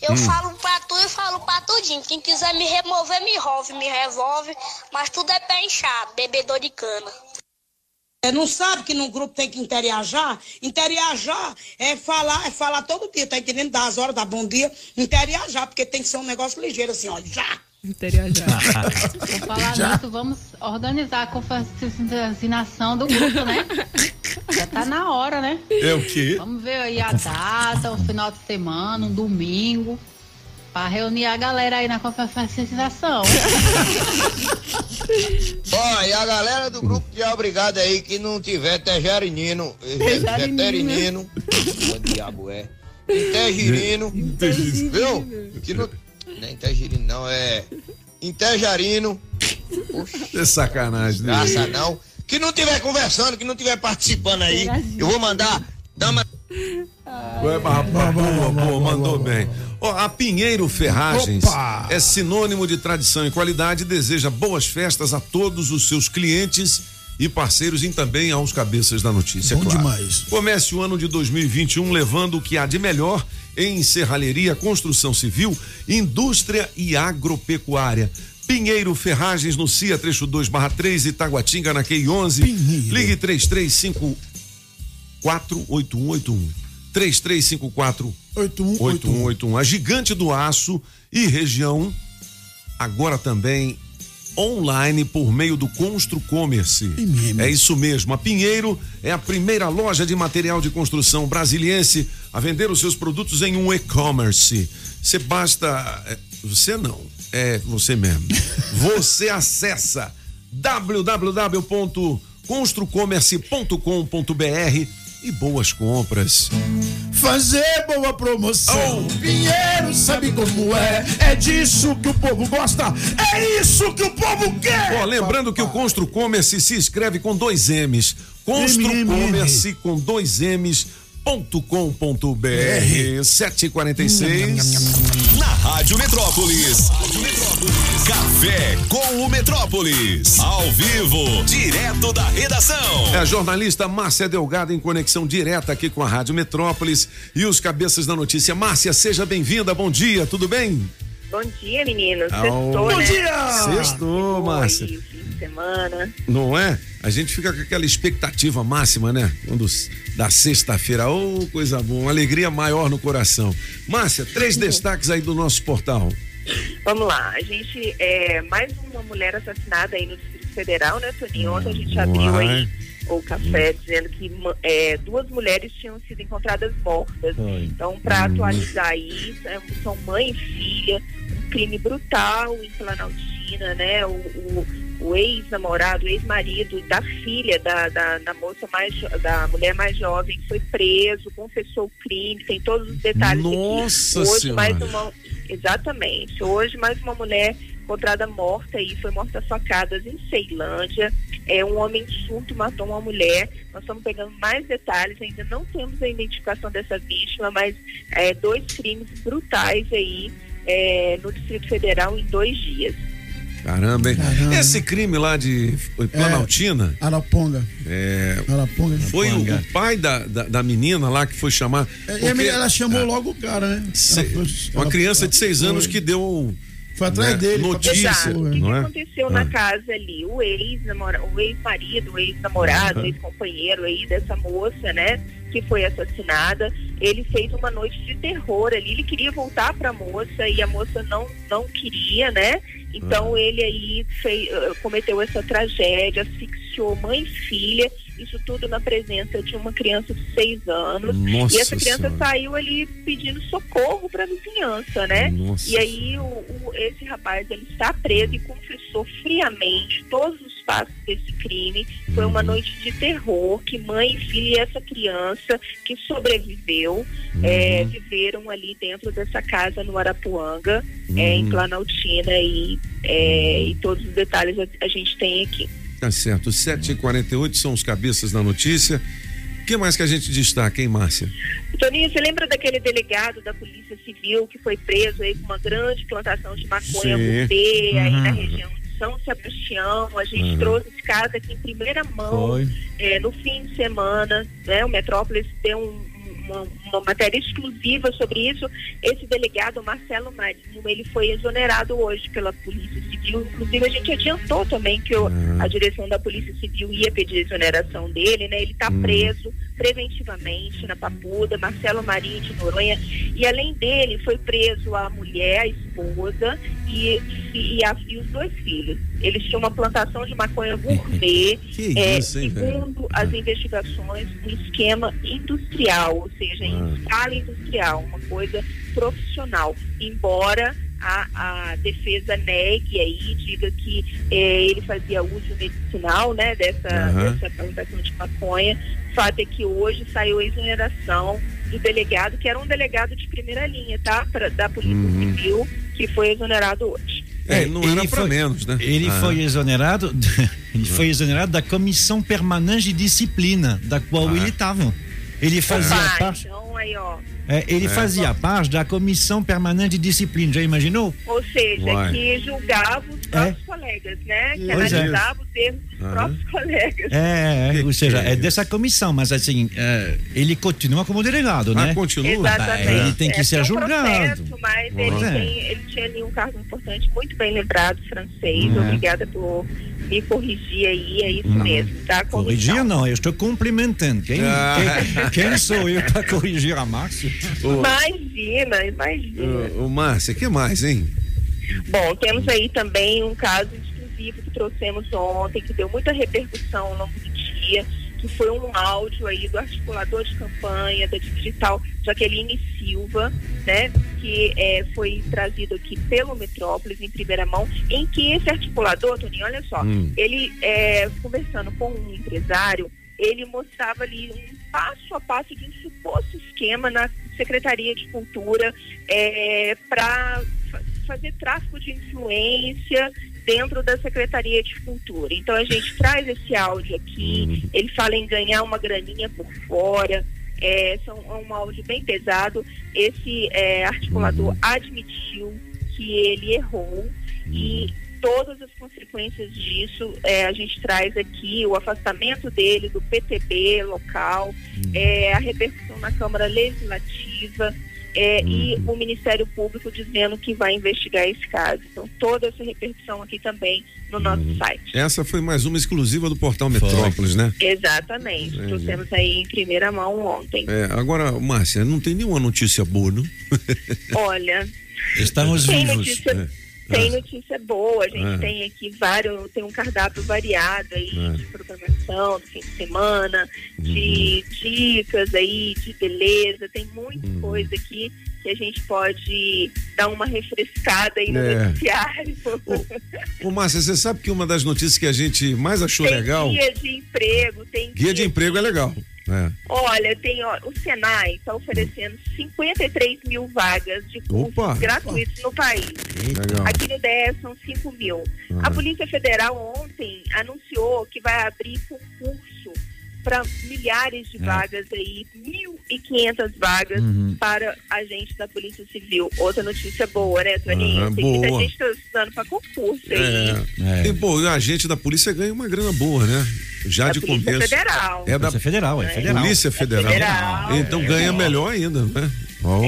Eu Hum. falo pra tu e falo pra tudinho. Quem quiser me remover, me rove, me revolve. Mas tudo é pé inchado, bebedor de cana. Você não sabe que num grupo tem que interiajar? Interiajar é falar, é falar todo dia, tá entendendo? Dar as horas, dar bom dia, interiajar, porque tem que ser um negócio ligeiro assim, ó, já. Interiajar. Por falar nisso, vamos organizar a confraternização do grupo, né? Já tá na hora, né? É o quê? Vamos ver aí a data, o final de semana, um domingo, pra reunir a galera aí na confraternização. Ó, e a galera do grupo de obrigado aí que não tiver Tejarinino, Tejarinino. Tejarinino, o diabo é, Intergirino, viu? Que não, não é Intergirino não, é Interjarino, É sacanagem. né? graça não, que não tiver conversando, que não tiver participando aí, eu vou mandar, dama... Ué, mas, rapaz, boa, boa, mandou bem. Ó, a Pinheiro Ferragens Opa! é sinônimo de tradição e qualidade e deseja boas festas a todos os seus clientes e parceiros e também aos cabeças da notícia, Bom claro. demais. Comece o ano de 2021 levando o que há de melhor em serralheria, construção civil, indústria e agropecuária. Pinheiro Ferragens no CIA trecho 2 barra 3 Itaguatinga na QI 11. Ligue 3354 8181. 3354 8181. A gigante do aço e região agora também online por meio do Constru Commerce. É isso mesmo. A Pinheiro é a primeira loja de material de construção brasiliense a vender os seus produtos em um e-commerce. Você basta. é, Você não, é você mesmo. Você acessa www.construcommerce.com.br e boas compras. Fazer boa promoção. Pinheiro sabe como é. É disso que o povo gosta. É isso que o povo quer. Ó, lembrando que o Constru Commerce se escreve com dois M's. Constru. Commerce com dois M's. Ponto com ponto br 746 Na Rádio Metrópolis. Café com o Metrópolis. Ao vivo, direto da redação. É a jornalista Márcia Delgado em conexão direta aqui com a Rádio Metrópolis e os cabeças da notícia. Márcia, seja bem-vinda. Bom dia, tudo bem? Bom dia, meninos. Ao- Sextou, Bom né? dia! Sextou, Márcia. Semana. Não é? A gente fica com aquela expectativa máxima, né? Quando da sexta-feira, ô, coisa boa, uma alegria maior no coração. Márcia, três destaques aí do nosso portal. Vamos lá. A gente, é, mais uma mulher assassinada aí no Distrito Federal, né, Toninho? Ontem a gente abriu aí o café dizendo que é, duas mulheres tinham sido encontradas mortas. Então, para atualizar aí, é, são mãe e filha, um crime brutal em Planaltina, né? O, o- o ex-namorado, o ex-marido da filha da, da, da moça mais da mulher mais jovem foi preso, confessou o crime, tem todos os detalhes Nossa aqui. Hoje Senhora. mais uma exatamente. Hoje mais uma mulher encontrada morta aí, foi morta a facadas em Ceilândia. É, um homem surdo matou uma mulher. Nós estamos pegando mais detalhes, ainda não temos a identificação dessa vítima, mas é, dois crimes brutais aí é, no Distrito Federal em dois dias. Caramba, hein? Esse crime lá de Planaltina. Araponga. É, Araponga. foi o, o pai da, da, da menina lá que foi chamar. É, E a porque- ela chamou logo o cara, né? Se- Ela foi- uma criança de seis anos foi. que deu Foi atrás né, dele, notícia, Exato. O que, que é? aconteceu Ah. na casa ali? O ex-marido, o ex-namorado, o ex-companheiro aí dessa moça, né? Que foi assassinada. Ele fez uma noite de terror ali. Ele queria voltar para a moça e a moça não, não queria, né? Então ele aí fez, eh, cometeu essa tragédia, asfixiou mãe e filha. Isso tudo na presença de uma criança de seis anos. Nossa e essa criança Senhora. saiu ali pedindo socorro para a vizinhança, né? Nossa E aí o, o- esse rapaz ele está preso e confessou friamente todos os fatos desse crime. Foi uma Uhum. noite de terror que mãe e filha e essa criança que sobreviveu Uhum. é, viveram ali dentro dessa casa no Arapuanga, é, em Uhum. Planaltina e, é, e todos os detalhes a, a gente tem aqui. Tá certo. 7h48 são os cabeças da notícia. O que mais que a gente destaca, hein, Márcia? Toninho, você lembra daquele delegado da Polícia Civil que foi preso aí com uma grande plantação de maconha gourmet aí Uhum. na região São Sebastião? A gente Uhum. trouxe esse caso aqui em primeira mão é, no fim de semana, né? O Metrópolis deu um- uma, uma matéria exclusiva sobre isso. Esse delegado, Marcelo Marinho, ele foi exonerado hoje pela Polícia Civil. Inclusive, a gente adiantou também que o- a direção da Polícia Civil ia pedir a exoneração dele, né? Ele está Hum. preso preventivamente na Papuda, Marcelo Marinho de Noronha. E além dele, foi preso a mulher, a esposa e, e, a- e os dois filhos. Eles tinham uma plantação de maconha gourmet. É, isso, hein, velho? segundo as investigações, um esquema industrial, ou seja, Ah. em escala industrial, uma coisa profissional. Embora a, a defesa negue aí, diga que eh, ele fazia uso medicinal, né, dessa, Aham. dessa plantação de maconha. O fato é que hoje saiu a exoneração do delegado, que era um delegado de primeira linha, tá? Pra, da Polícia Uhum. Civil, que foi exonerado hoje. É, não era pra foi- menos, né? Ele Ah. foi exonerado, ele foi exonerado da comissão permanente de disciplina, da qual Ah. ele estava. Ele fazia Opa, parte, então aí, ó. É, ele É. fazia parte da comissão permanente de disciplina. Já imaginou? Ou seja, Uai. que julgava os próprios colegas, né? Que Pois é. analisava os erros dos Aham. próprios colegas. É, é, ou seja, é é dessa comissão, mas assim, é, ele continua como delegado, Ah, né? continua? Exatamente. Ele tem que É, ser foi um julgado. processo, mas Pois ele, é. tem, ele tinha ali um cargo importante, muito bem lembrado, francês. É. Obrigada por me corrigir aí, é isso Não. mesmo, tá? Corrigir não, eu estou cumprimentando. Quem, Ah. quem, quem sou eu para corrigir a Márcia? Imagina, imagina. Ô, ô, Márcia, o que mais, hein? Bom, temos aí também um caso exclusivo que trouxemos ontem, que deu muita repercussão ao longo do dia, que foi um áudio aí do articulador de campanha da Digital Jaqueline Silva, né, que eh, foi trazido aqui pelo Metrópolis em primeira mão, em que esse articulador, Toninho, olha só, Hum. ele eh, conversando com um empresário, ele mostrava ali um passo a passo de um suposto esquema na Secretaria de Cultura para fazer tráfico de influência dentro da Secretaria de Cultura. Então a gente traz esse áudio aqui, ele fala em ganhar uma graninha por fora, é, são, é um áudio bem pesado. Esse é, articulador admitiu que ele errou e todas as consequências disso é, a gente traz aqui o afastamento dele do PTB local, é, a repercussão na Câmara Legislativa é, e o Ministério Público dizendo que vai investigar esse caso. Então toda essa repercussão aqui também no nosso site. Essa foi mais uma exclusiva do Portal Metrópolis, né? Exatamente. Entendi. Trouxemos aí em primeira mão ontem. É, agora, Márcia, não tem nenhuma notícia boa, não? Olha, Estamos vivos. notícia, É. tem notícia boa. A gente Ah. tem aqui vários, tem um cardápio variado aí Ah. de programação do fim de semana, de Uhum. dicas aí, de beleza. Tem muita Uhum. coisa aqui que a gente pode dar uma refrescada aí no É. noticiário. Ô, Márcia, você sabe que uma das notícias que a gente mais achou tem legal. guia de emprego, tem Guia de emprego é legal. É. Olha, tem ó, o Senai está oferecendo 53 mil vagas de cursos Opa! gratuitos no país. Legal. Aqui no DF são 5 mil. A Polícia Federal ontem anunciou que vai abrir concurso para milhares de É. vagas aí, 1.500 vagas Uhum. para agentes da Polícia Civil. Outra notícia boa, né, Toninho? Aham, Tem muita boa. gente tá estudando para concurso aí. É. E, pô, a gente da polícia ganha uma grana boa, né? Já Da de Polícia começo. Federal. É da Polícia Federal, é federal. Polícia É Federal. federal. Então É. ganha melhor ainda, né? Oh.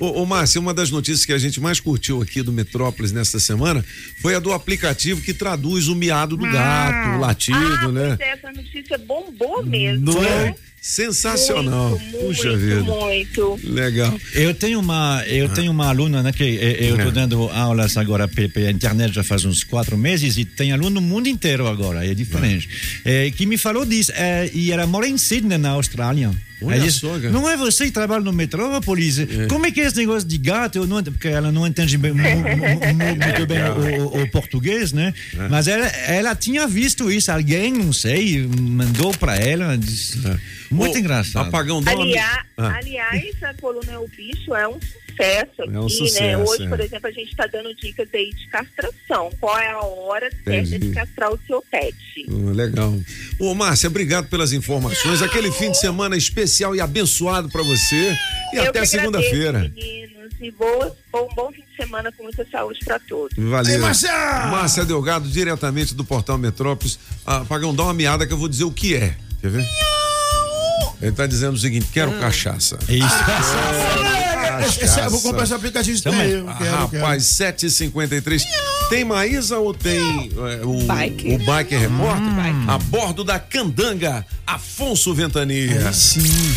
Ô, ô Márcia, uma das notícias que a gente mais curtiu aqui do Metrópolis nesta semana foi a do aplicativo que traduz o miado do gato, o latido, ah, né? é, essa notícia bombou mesmo. Não né? é? Sensacional. Muito, Puxa muito, vida. muito. Legal. Eu tenho uma, eu tenho uma aluna, né, que eh, eu estou É. dando aulas agora pe- pela internet já faz uns quatro meses e tem aluno no mundo inteiro agora, é diferente. Eh, que me falou disso, eh, e ela mora em Sydney, na Austrália. Olha só, cara. não é você que trabalha no Metrópolis? Como é que é esse negócio de gato? Eu não, porque ela não entende bem, mu- mu- mu- muito bem o, o- o português, né? É. Mas ela, ela tinha visto isso, alguém, não sei, mandou para ela. disse- Muito Ô, engraçado. Apagão, dá uma- Aliás, Ah. aliás, a coluna É o Bicho é um sucesso aqui, É um né? sucesso, Hoje, é. por exemplo, a gente está dando dicas aí de castração. Qual é a hora certa de castrar o seu pet? Hum, Legal. Ô, Márcia, obrigado pelas informações. Aquele fim de semana especial e abençoado pra você. E Eu até segunda-feira. e boa, bom, bom fim de semana com muita saúde para todos. Valeu. Aí, Márcia! Márcia Delgado, diretamente do Portal Metrópolis. Ah, Pagão, dá uma miada que eu vou dizer o que é. Quer ver? Ele tá dizendo o seguinte: quero cachaça. Isso. Esse- esse- eu vou comprar esse aplicativo Também. eu Ah, quero, quero. rapaz, 7h53. Tem Maísa ou tem é, o, Bike. o Bike Repórter? A bordo da Candanga, Afonso Ventania.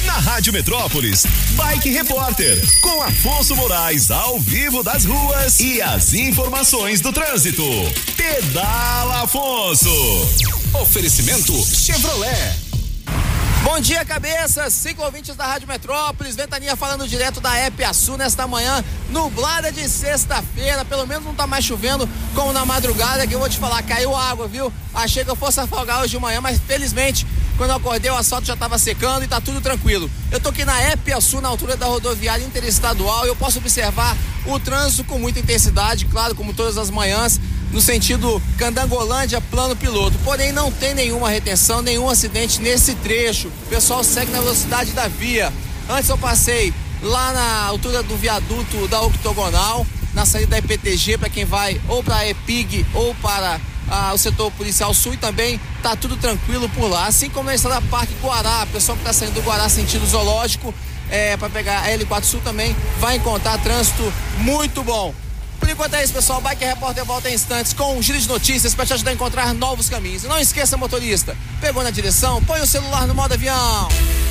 Na Rádio Metrópolis, Bike Repórter, com Afonso Moraes ao vivo das ruas e as informações do trânsito. Pedala Afonso. Oferecimento Chevrolet. Bom dia, cabeças, cinco ouvintes da Rádio Metrópolis, Ventania falando direto da Epiaçu nesta manhã, nublada de sexta-feira, pelo menos não tá mais chovendo como na madrugada, que eu vou te falar, caiu água, viu? Achei que eu fosse afogar hoje de manhã, mas felizmente, quando eu acordei, o asfalto já tava secando e tá tudo tranquilo. Eu tô aqui na Epiaçu, na altura da rodoviária interestadual, e eu posso observar o trânsito com muita intensidade, claro, como todas as manhãs, no sentido Candangolândia, plano piloto. Porém, não tem nenhuma retenção, nenhum acidente nesse trecho. O pessoal segue na velocidade da via. Antes eu passei lá na altura do viaduto da Octogonal, na saída da EPTG, para quem vai ou para a EPIG ou para ah, o setor policial sul e também tá tudo tranquilo por lá. Assim como na estrada Parque Guará, o pessoal que está saindo do Guará sentido zoológico, é, para pegar a L4 Sul também vai encontrar trânsito muito bom. Por enquanto é isso, pessoal. Bike Repórter volta em instantes com um giro de notícias para te ajudar a encontrar novos caminhos. E não esqueça, motorista, pegou na direção, põe o celular no modo avião.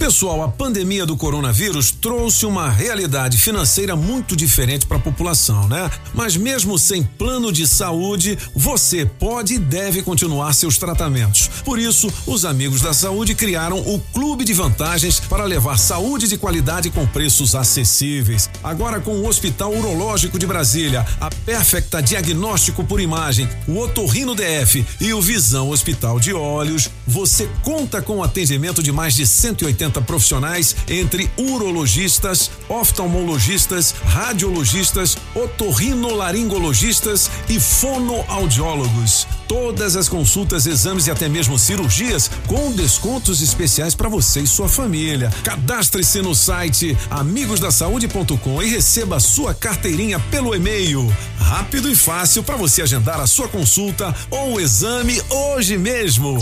Pessoal, a pandemia do coronavírus trouxe uma realidade financeira muito diferente para a população, né? Mas mesmo sem plano de saúde, você pode e deve continuar seus tratamentos. Por isso, os amigos da saúde criaram o Clube de Vantagens para levar saúde de qualidade com preços acessíveis. Agora com o Hospital Urológico de Brasília, a Perfecta Diagnóstico por Imagem, o Otorrino DF e o Visão Hospital de Olhos, você conta com o atendimento de mais de 180 profissionais entre urologistas, oftalmologistas, radiologistas, otorrinolaringologistas e fonoaudiólogos. Todas as consultas, exames e até mesmo cirurgias com descontos especiais para você e sua família. Cadastre-se no site amigosdasaude.com e receba a sua carteirinha pelo e-mail. Rápido e fácil para você agendar a sua consulta ou exame hoje mesmo.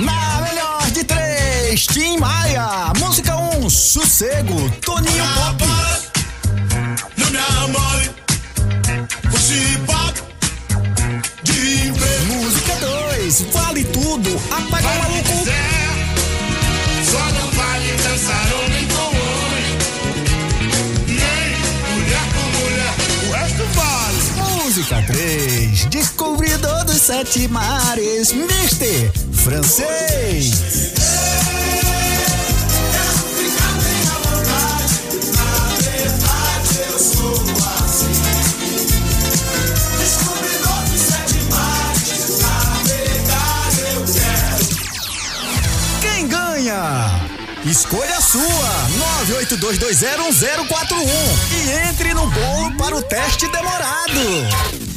Na melhor de três, Tim Maia. Música 1, um, Sossego, Toninho Pop. Não me amole, pop emprego. Música 2, Vale Tudo, Apaga o Maluco. Só não vale dançar homem com homem. Nem mulher com mulher, o resto vale. Música 3, Descobridor dos Sete Mares, Mister Francês. Quem Escolha sua! 982201041 e entre no bolo para o teste demorado.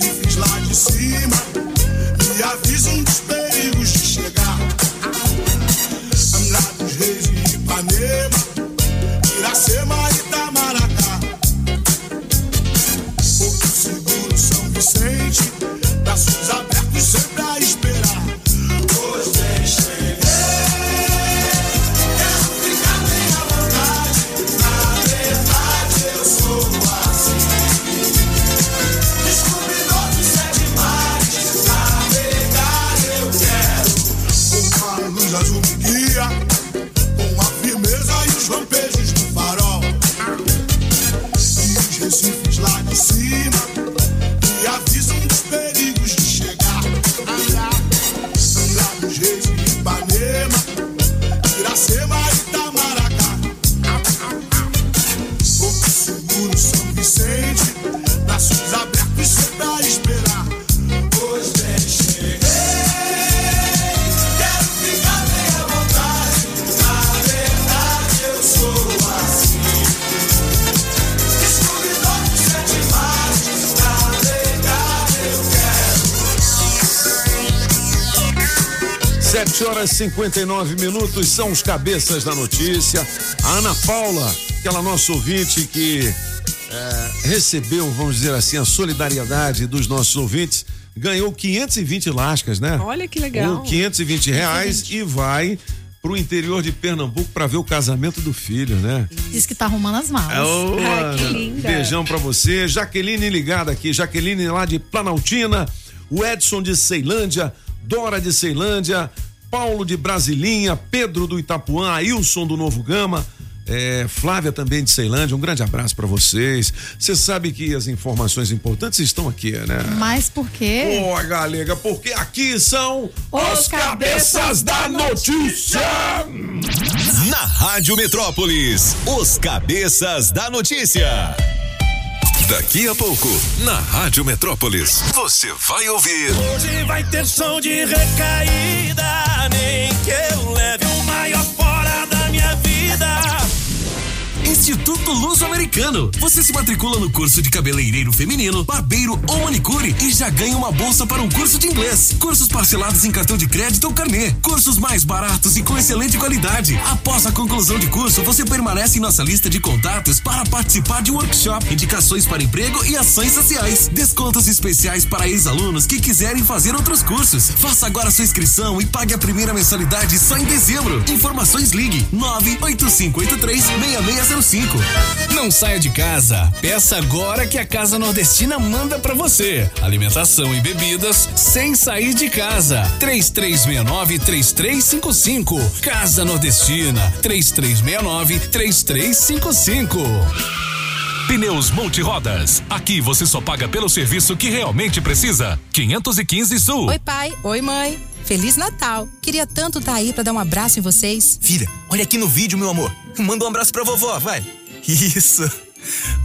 E recifes lá de cima me avisam dos 59 minutos são os cabeças da notícia. A Ana Paula, aquela nossa ouvinte que eh, recebeu, vamos dizer assim, a solidariedade dos nossos ouvintes, ganhou 520 lascas, né? Olha que legal. Com 520 reais e vai pro interior de Pernambuco para ver o casamento do filho, né? Diz que tá arrumando as malas. Ô, Ah, que linda. Beijão pra você. Jaqueline ligada aqui. Jaqueline lá de Planaltina. O Edson de Ceilândia. Dora de Ceilândia. Paulo de Brasilinha. Pedro do Itapuã. Ailson do Novo Gama. é, Flávia também de Ceilândia. Um grande abraço pra vocês. Você sabe que as informações importantes estão aqui, né? Mas por quê? Pô, galega, porque aqui são Os cabeças da notícia. Na Rádio Metrópolis, os cabeças da notícia. Daqui a pouco, na Rádio Metrópolis, você vai ouvir. Hoje vai ter som de recaída, nem que eu leve Instituto Luso Americano. Você se matricula no curso de cabeleireiro feminino, barbeiro ou manicure e já ganha uma bolsa para um curso de inglês. Cursos parcelados em cartão de crédito ou carnê. Cursos mais baratos e com excelente qualidade. Após a conclusão de curso, você permanece em nossa lista de contatos para participar de workshop, indicações para emprego e ações sociais. Descontos especiais para ex-alunos que quiserem fazer outros cursos. Faça agora sua inscrição e pague a primeira mensalidade só em dezembro. Informações ligue 98583 6605. Não saia de casa. Peça agora que a Casa Nordestina manda pra você. Alimentação e bebidas sem sair de casa. 3369-3355. Casa Nordestina. 3369-3355. Pneus Multirodas. Aqui você só paga pelo serviço que realmente precisa. 515 Sul. Oi, pai. Oi, mãe. Feliz Natal. Queria tanto estar aí pra dar um abraço em vocês. Filha, olha aqui no vídeo, meu amor. Manda um abraço pra vovó, vai. Isso.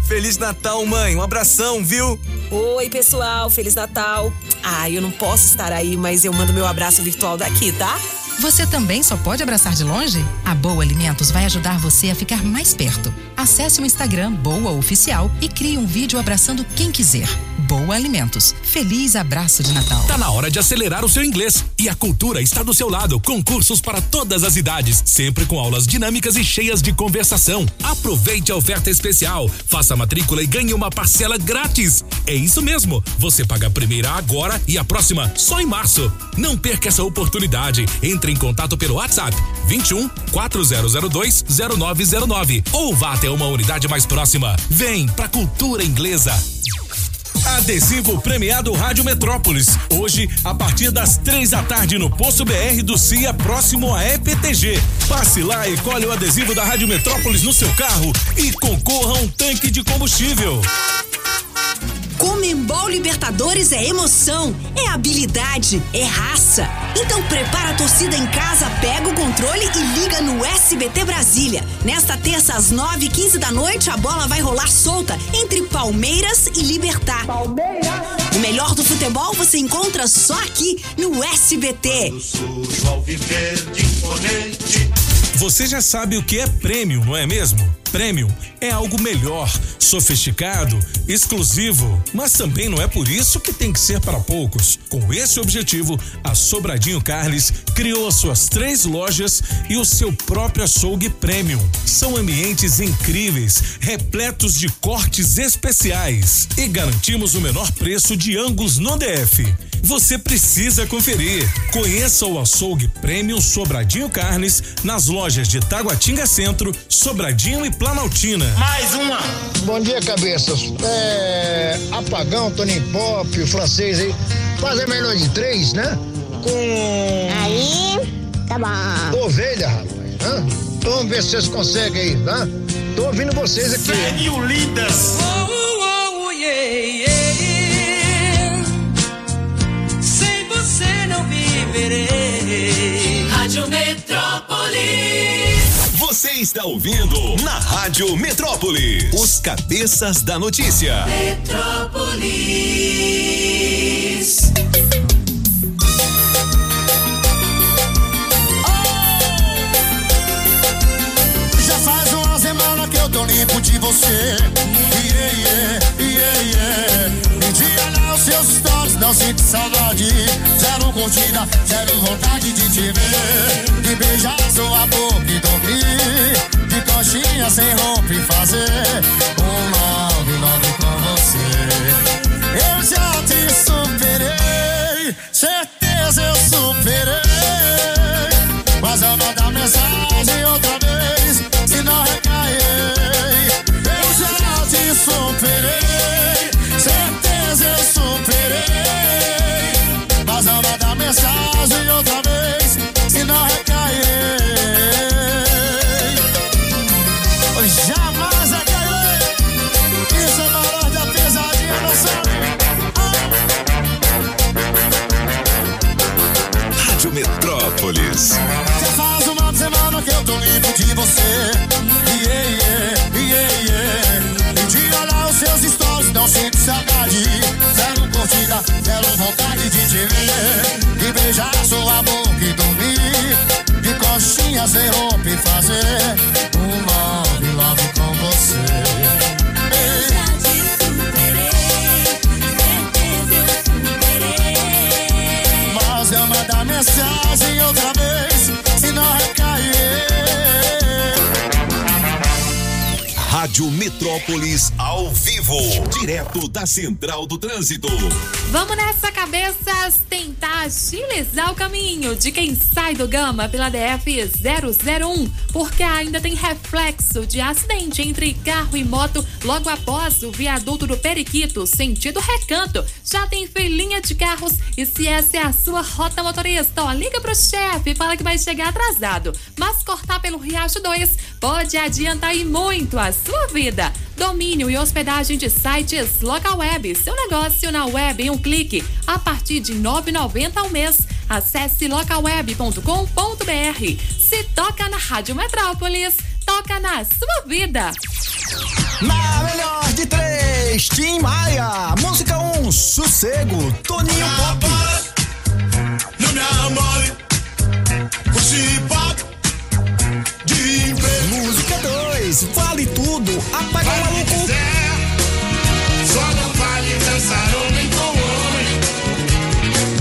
Feliz Natal, mãe. Um abração, viu? Oi, pessoal. Feliz Natal. Ah, eu não posso estar aí, mas eu mando meu abraço virtual daqui, tá? Você também só pode abraçar de longe? A Boa Alimentos vai ajudar você a ficar mais perto. Acesse o Instagram Boa Oficial e crie um vídeo abraçando quem quiser. Boa Alimentos. Feliz abraço de Natal. Tá na hora de acelerar o seu inglês. E a cultura está do seu lado, com cursos para todas as idades, sempre com aulas dinâmicas e cheias de conversação. Aproveite a oferta especial. Faça a matrícula e ganhe uma parcela grátis. É isso mesmo. Você paga a primeira agora e a próxima só em março. Não perca essa oportunidade. Entre em contato pelo WhatsApp 21 4002 0909 ou vá até uma unidade mais próxima. Vem pra cultura inglesa. Adesivo premiado Rádio Metrópolis. Hoje, a partir das três da tarde no Posto BR do CIA, próximo à EPTG. Passe lá e colhe o adesivo da Rádio Metrópolis no seu carro e concorra a um tanque de combustível. Comembol Libertadores é emoção, é habilidade, é raça. Então prepara a torcida em casa, pega o controle e liga no SBT Brasília. Nesta terça às 9 e 15 da noite, a bola vai rolar solta entre Palmeiras e Libertar. Palmeiras! O melhor do futebol você encontra só aqui no SBT. Você já sabe o que é prêmio, não é mesmo? Premium é algo melhor, sofisticado, exclusivo, mas também não é por isso que tem que ser para poucos. Com esse objetivo, a Sobradinho Carles criou as suas três lojas e o seu próprio açougue Premium. São ambientes incríveis, repletos de cortes especiais e garantimos o menor preço de angus no DF. Você precisa conferir. Conheça o açougue Premium Sobradinho Carnes nas lojas de Taguatinga Centro, Sobradinho e Planaltina. Mais uma. Bom dia, cabeças. É. Apagão, Tony Pop, o francês aí. Fazer melhor de três, né? Com. Aí, tá bom. Ovelha, rapaz. Hã? Então vamos ver se vocês conseguem aí, tá? Tô ouvindo vocês aqui. Segue o Lidas. Oh, oh, oh, yeah, yeah. Viverei. Rádio Metrópolis. Você está ouvindo na Rádio Metrópolis. Os cabeças da notícia. Metrópolis. Já faz uma semana que eu tô limpo de você. Seus stories, não sinto saudade. Zero curtida, zero vontade de te ver. De beijar sua boca e dormir. De coxinha sem roupa fazer um love, love com você. Eu já te superei, certeza eu superei. Mas eu vou dar mensagem outra mensagem outra vez, se não recairei. Eu Jamais recairei. Isso é maior da pesadinha, não sabe? Rádio Metrópolis. Já faz uma semana que eu tô limpo de você. Yeah, yeah, yeah, yeah. E de olhar os seus stories, não não sinto saudade. Beijar sua boca e dormir. De coxinha sem roupa e fazer um love, love com você. Mas eu mandar mensagem outra vez, se não recair. Rádio Metrópolis ao vivo, direto da Central do Trânsito. Vamos nessa, cabeças, tentar agilizar o caminho de quem sai do Gama pela DF 001, porque ainda tem reflexo de acidente entre carro e moto logo após o viaduto do Periquito, sentido recanto. Já tem filinha de carros e se essa é a sua rota motorista, ó, liga pro chefe e fala que vai chegar atrasado. Mas cortar pelo Riacho 2 pode adiantar e muito a sua vida. Domínio e hospedagem de sites local web, seu negócio na web em um clique, a partir de R$ 9,90 ao mês. Acesse localweb.com.br. Se toca na Rádio Metrópolis, toca na sua vida. Na melhor de três, Tim Maia. Música 1, um, Sossego, Toninho Pop. Não me amole, 2, Vale Tudo, Apaga o Maluco. Só não vale dançar homem com homem.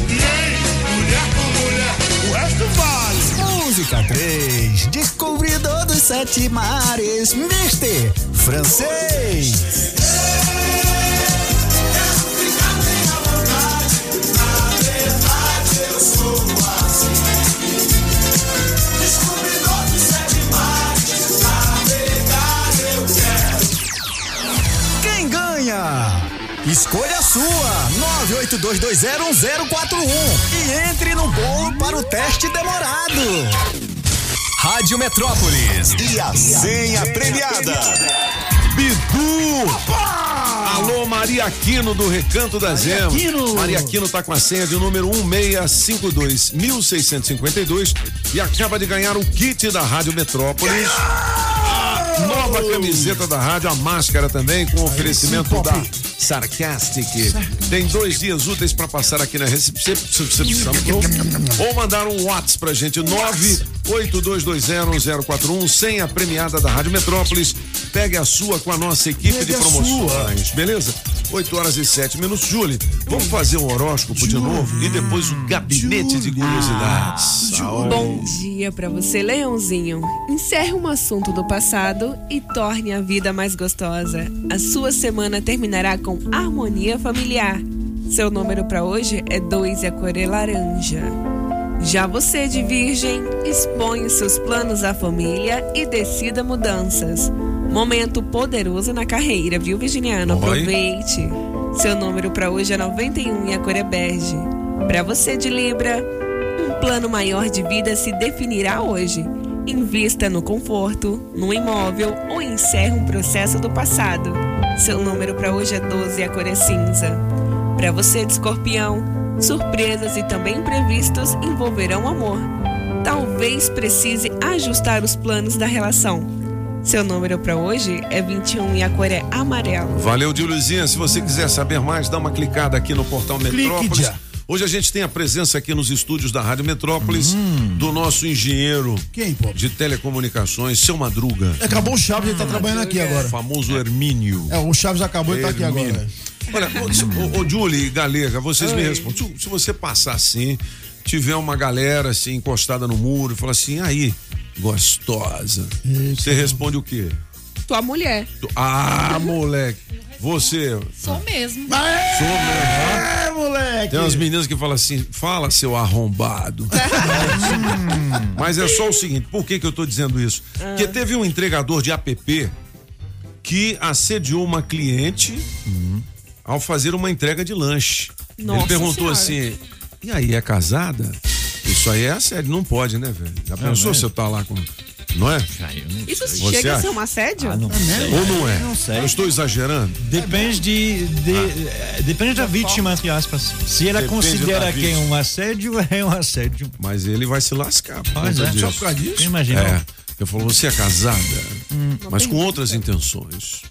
Nem mulher com mulher. O resto vale. Música 3, Descobridor dos Sete Mares, Mister Francês. Escolha sua! 982201041 e entre no bolo para o teste demorado. Rádio Metrópolis e a senha premiada. Bidu! Alô, Maria Aquino do Recanto Emas. Aquino. Maria Aquino tá com a senha de número 1652 1652 e acaba de ganhar o kit da Rádio Metrópolis. Nova camiseta da rádio, a máscara também, com oferecimento sim, da. Sarcastic. Tem dois dias úteis para passar aqui na recepção ou mandar um WhatsApp pra gente, 982201041, senha premiada da Rádio Metrópolis. Pegue a sua com a nossa equipe Pegue de promoções, beleza? 8 horas e 7 minutos. Julie, vamos fazer um horóscopo de novo e depois o gabinete de curiosidades. Bom dia pra você, Leãozinho. Encerre um assunto do passado e torne a vida mais gostosa. A sua semana terminará com harmonia familiar. Seu número pra hoje é 2 e a cor é laranja. Já você de Virgem, expõe seus planos à família e decida mudanças. Momento poderoso na carreira, viu, Virginiano? Aproveite. Seu número pra hoje é 91 e a cor é bege. Pra você de Libra, um plano maior de vida se definirá hoje. Invista no conforto, no imóvel ou encerre um processo do passado. Seu número para hoje é 12 e a cor é cinza. Para você de escorpião, surpresas e também imprevistos envolverão o amor. Talvez precise ajustar os planos da relação. Seu número para hoje é 21 e a cor é amarelo. Valeu, Diluzinha. Se você quiser saber mais, dá uma clicada aqui no portal Metrópolis. Hoje a gente tem a presença aqui nos estúdios da Rádio Metrópolis do nosso engenheiro Quem, de telecomunicações, seu Madruga. Acabou o Chaves, ele tá trabalhando aqui agora. O famoso Hermínio. É, o Chaves acabou e tá aqui agora. Olha, ô, Julie Galega, vocês me Oi. respondem. Se, se você passar assim, tiver uma galera assim encostada no muro e falar assim, aí, gostosa. Você responde o quê? Tua mulher. Ah, moleque. Você. Sou mesmo. Sou mesmo. É, moleque. Tem umas meninas que falam assim, fala seu arrombado. Mas é só o seguinte, por que que eu tô dizendo isso? Porque teve um entregador de app que assediou uma cliente ao fazer uma entrega de lanche. Ele Nossa perguntou Senhora. assim, e aí, é casada? Isso aí é assédio, não pode, né, velho? Já pensou mas- se eu tá lá com... Não é? Isso Você chega a acha? ser um assédio? Ah, não Ou não é? Não sei. Eu estou exagerando? Depende de, de- eh, depende da vítima, entre aspas. Se ela Depende considera que é um assédio, é um assédio. Mas ele vai se lascar. conta é. disso. Só por causa disso? Imagina. É. Eu falo, você é casada, Hum. mas com outras intenções.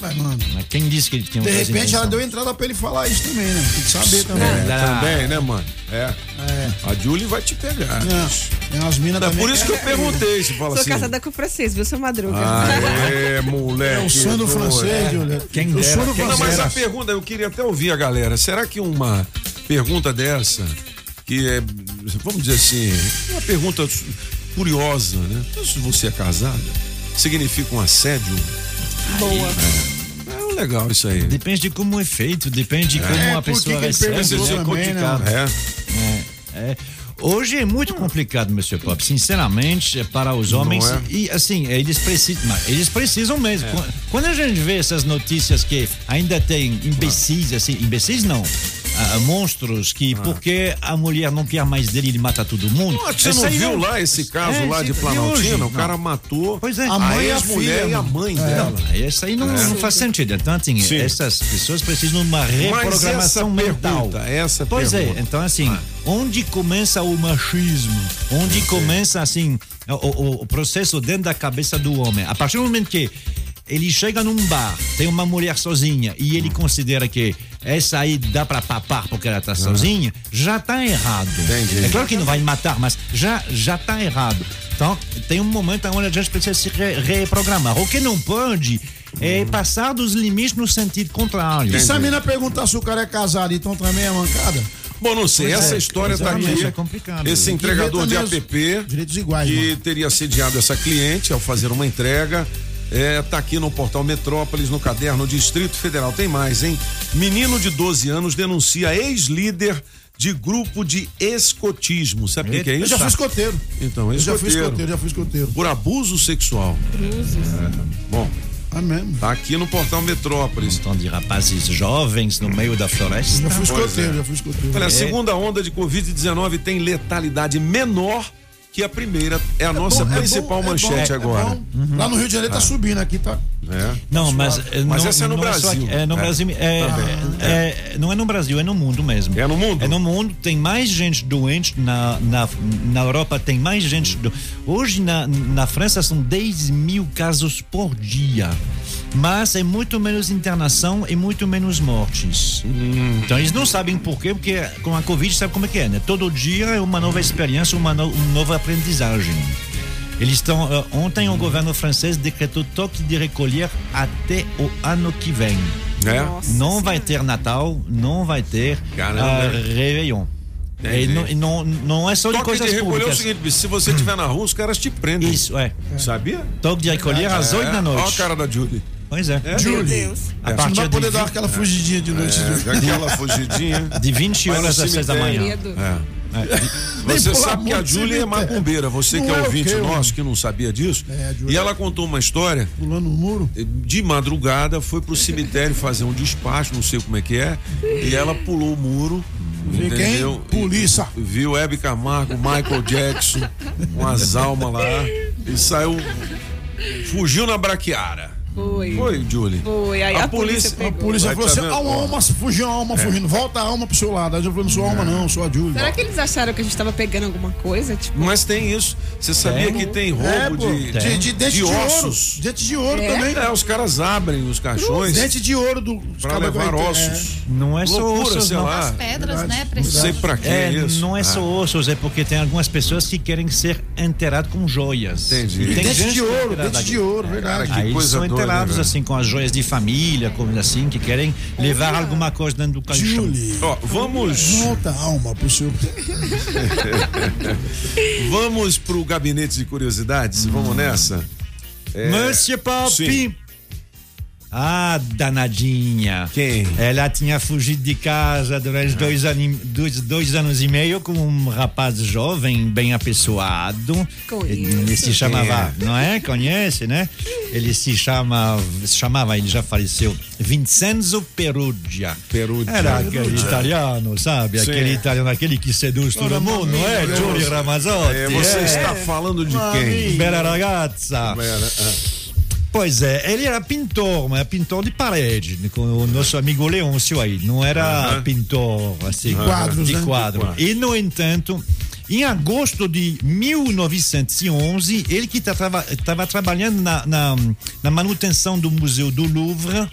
Mas, mano, Mas quem disse que ele tinha de outras repente ela intenções? deu entrada pra ele falar isso também, né? Tem que saber também. É, Ah. também, né, mano? É. É. A Julie vai te pegar. Tem umas minas É por isso que eu perguntei, se fala Sou assim. casada com o francês, viu, seu Madruga? Aê, moleque. É o sonho do francês, Julieta. Quem O dera, sonho do quem Não, mas francês. a pergunta, eu queria até ouvir a galera. Será que uma pergunta dessa, que é, vamos dizer assim, uma pergunta curiosa, né? Se você é casada, significa um assédio? Boa. É legal isso aí. Depende de como é feito, depende de como É, a pessoa que recebe. perguntou é também, né? complicado. É. É, é. Hoje é muito complicado, Monsieur Pop. Sinceramente, é para os homens. é? E assim, eles precisam. Eles precisam mesmo. É. Quando a gente vê essas notícias que ainda tem imbecis, assim, imbecis não. Ah, monstros que porque a mulher não quer mais dele, ele mata todo mundo. Pô, Você Essa não viu lá esse caso É, lá de Planaltina? O cara Não. matou Pois é. a, A mãe a ex-mulher filha, e a não. mãe É. dela. Não, Isso aí não, É. não faz sentido. Então, assim, Sim. essas pessoas precisam de uma Mas essa reprogramação mental. pergunta, essa pois pergunta. é, então assim, onde começa o machismo? Onde começa, assim, o, o- o processo dentro da cabeça do homem? A partir do momento que ele chega num bar, tem uma mulher sozinha e ele considera que essa aí dá pra papar porque ela tá sozinha, já tá errado. Entendi. É claro que não vai matar, mas já, já tá errado. Então, tem um momento onde a gente precisa se re- reprogramar. O que não pode é passar dos limites no sentido contrário. E se a mina perguntar se o cara é casado, então também é mancada? Bom, não sei, Pois essa é, história tá exatamente, aqui. é complicado. Esse entregador de app iguais, que mano. teria assediado essa cliente ao fazer uma entrega. É, tá aqui no portal Metrópolis, no caderno Distrito Federal. Tem mais, hein? Menino de 12 anos denuncia ex-líder de grupo de escotismo. Sabe o que, é Eu isso? já fui escoteiro. Então, Eu já fui escoteiro. escoteiro, já fui escoteiro. Por abuso sexual. É, bom, Ah, mesmo? tá aqui no portal Metrópolis. Então, de rapazes jovens no meio da floresta. Já fui escoteiro, é. já fui escoteiro. Olha, a É. segunda onda de Covid-19 tem letalidade menor que a primeira. É a nossa bom, é principal bom, é manchete bom, é agora. bom. Lá no Rio de Janeiro tá subindo, aqui tá. É. Não, mas, eh, Mas não, essa é no só Brasil. aqui, É, no É. Brasil. É, é, não é no Brasil, é no mundo mesmo. É no mundo? É no mundo. Tem mais gente doente. Na, na, na Europa tem mais gente. Do... Hoje na, na França são 10 mil casos por dia. Mas é muito menos internação e muito menos mortes. Hum. Então eles não sabem por quê, porque com a Covid sabe como é que é, né? Todo dia é uma nova experiência, uma, no- uma nova aprendizagem. Eles estão. eh, ontem o governo francês decretou toque de recolher até o ano que vem. É? Não vai ter Natal, não vai ter Caramba. ah, Réveillon. E não, e não, não é só de Toque coisas de recolher é o públicas. seguinte, bicho, se você estiver na rua, os caras te prendem. Isso, é. Sabia? Toque de recolher às É, 8 da noite. Olha a cara da Julie. Pois é. É? Julie. Deus. A É. Você não partir vai poder de, dar aquela fugidinha de noite. É, aquela fugidinha. de 20 Vai no horas às 6 da cemitério. manhã. É. É. Você sabe que a Júlia é macumbeira, você Não que é é ouvinte quê, nosso que não sabia disso. É, E ela contou uma história Pulando o muro. de madrugada, foi pro cemitério fazer um despacho, não sei como é que é, e ela pulou o muro. Entendeu? quem? Polícia. Viu Hebe Camargo, Michael Jackson, com as almas lá, e saiu. Fugiu na braquiara. Foi. Foi, Julie. Foi. Aí a, polícia, A pegou. polícia Vai, falou tá assim: a uma alma fugiu, a alma fugindo. Volta a alma pro seu lado. Aí eu falei: não sou alma, não, sou a Júlia. Será que eles acharam que a gente tava pegando alguma coisa? Tipo, Mas tem isso. Você sabia Tem. que tem roubo É, de, de, de dente de, ouro. ossos? Dente de ouro É? também. É, os caras abrem os caixões Dente de ouro do. pra levar ter- ossos. Não é só Loucura, ossos, sei não. lá. As pedras, né? Preciosas. sei pra que É, isso. não é só ossos, é porque tem algumas pessoas que querem ser enterradas com joias. Entendi. Tem Dente de é ouro, dente de ouro, verdade. Cara, que coisa doida, né, assim com as joias de família, como assim, que querem levar alguma coisa dentro do caixão. Julie. Ó, vamos, Volta a alma pro seu. vamos pro gabinete de curiosidades. Vamos nessa. É, Monsieur Pop! Ah, danadinha. Quem? Ela tinha fugido de casa durante dois, anos, dois, dois anos e meio com um rapaz jovem, bem apessoado. Conheço. Ele se chamava, não é? Conhece, né? Ele se chama, se chamava, ele já faleceu, Vincenzo Perugia. Perugia. Era aquele italiano, sabe? Sim. Aquele italiano, aquele que seduz todo mundo, não é? Giulio Ramazzotti. É, você é. está falando de quem? Bela ragazza. Bela, ah. Pois é, ele era pintor, mas pintor de parede, com o nosso amigo Leôncio aí. Não era pintor assim, Quadros, de né? quadro. De quadro. E, no entanto, Em agosto de 1911, ele que estava trabalhando na, na, na manutenção do Museu do Louvre,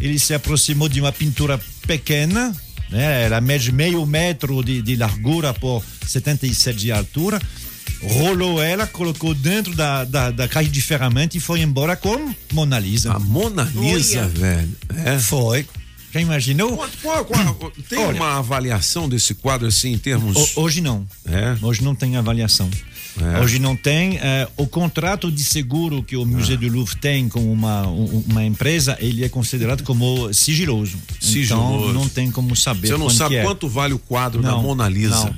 ele se aproximou de uma pintura pequena, né? Ela mede meio metro de, de largura por 77 de altura. Rolou ela, colocou dentro da, da, da caixa de ferramenta e foi embora com Mona Lisa. A Mona Lisa, Olha. velho. É. Foi. Já imaginou? Qual- qual- tem Olha. uma avaliação desse quadro assim em termos. Ho- Hoje não. É? Hoje não tem avaliação. É. Hoje não tem. eh, o contrato de seguro que o Museu do Louvre tem com uma, um- uma empresa, ele é considerado como sigiloso. Sigiloso. Então não tem como saber. Você não sabe é. quanto vale o quadro da Não, Mona Lisa. não.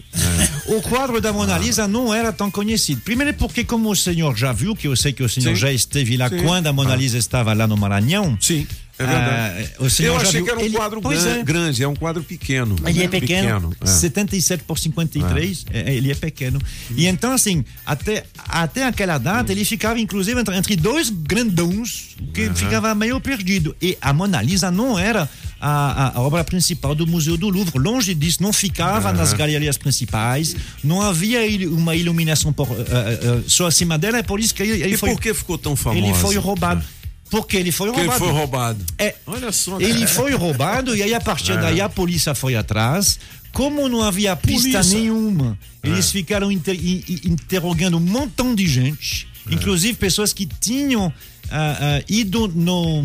É. O quadro da Mona Lisa não era tão conhecido. Primeiro porque, como o senhor já viu, que eu sei que o senhor Sim. já esteve lá Sim. quando a Mona Ah. Lisa estava lá no Maranhão. Sim, é verdade. Ah, Eu achei viu. que era um Ele- quadro gran- é. grande, é um quadro pequeno. Ele é pequeno, é. 77 por 53, é, ele é pequeno. E então, assim, até, até aquela data, ele ficava, inclusive, entre, entre dois grandões, que ficava meio perdido. E a Mona Lisa não era a, a- obra principal do Museu do Louvre. Longe disso, não ficava nas galerias principais, não havia uma iluminação por, eh, eh, só acima dela, é por isso que ele, ele E foi. por que ficou tão famosa? Ele foi roubado. Porque ele foi Porque ele roubado. foi roubado. É, Olha só. ele cara. foi roubado e aí a partir É. daí a polícia foi atrás. Como não havia pista Polícia. nenhuma, eles É. ficaram inter- interrogando um montão de gente, É. inclusive pessoas que tinham ah, ah, ido no,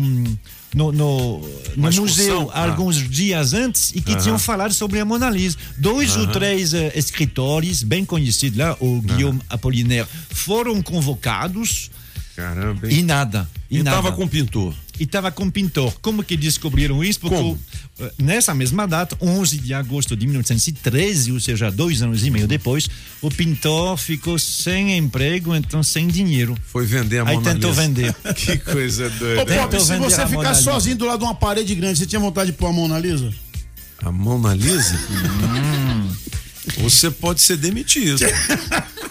no, no, no museu Ah. alguns dias antes e que tinham falado sobre a Mona Lisa. Dois ou três eh, escritores bem conhecidos lá, o Guillaume Apollinaire, foram convocados Caramba, hein? e nada. E, E nada. tava com pintor. E estava com pintor. Como que descobriram isso? Porque Como? eh, nessa mesma data, 11 de agosto de 1913, ou seja, dois anos e meio depois, o pintor ficou sem emprego, então sem dinheiro. Foi vender a Aí Mona tentou Lisa. vender. Que coisa Ô, doida. Tentou Pop, se você ficar sozinho do lado de uma parede grande, você tinha vontade de pôr a Mona Lisa? A Mona Lisa? Hum. Você pode ser demitido.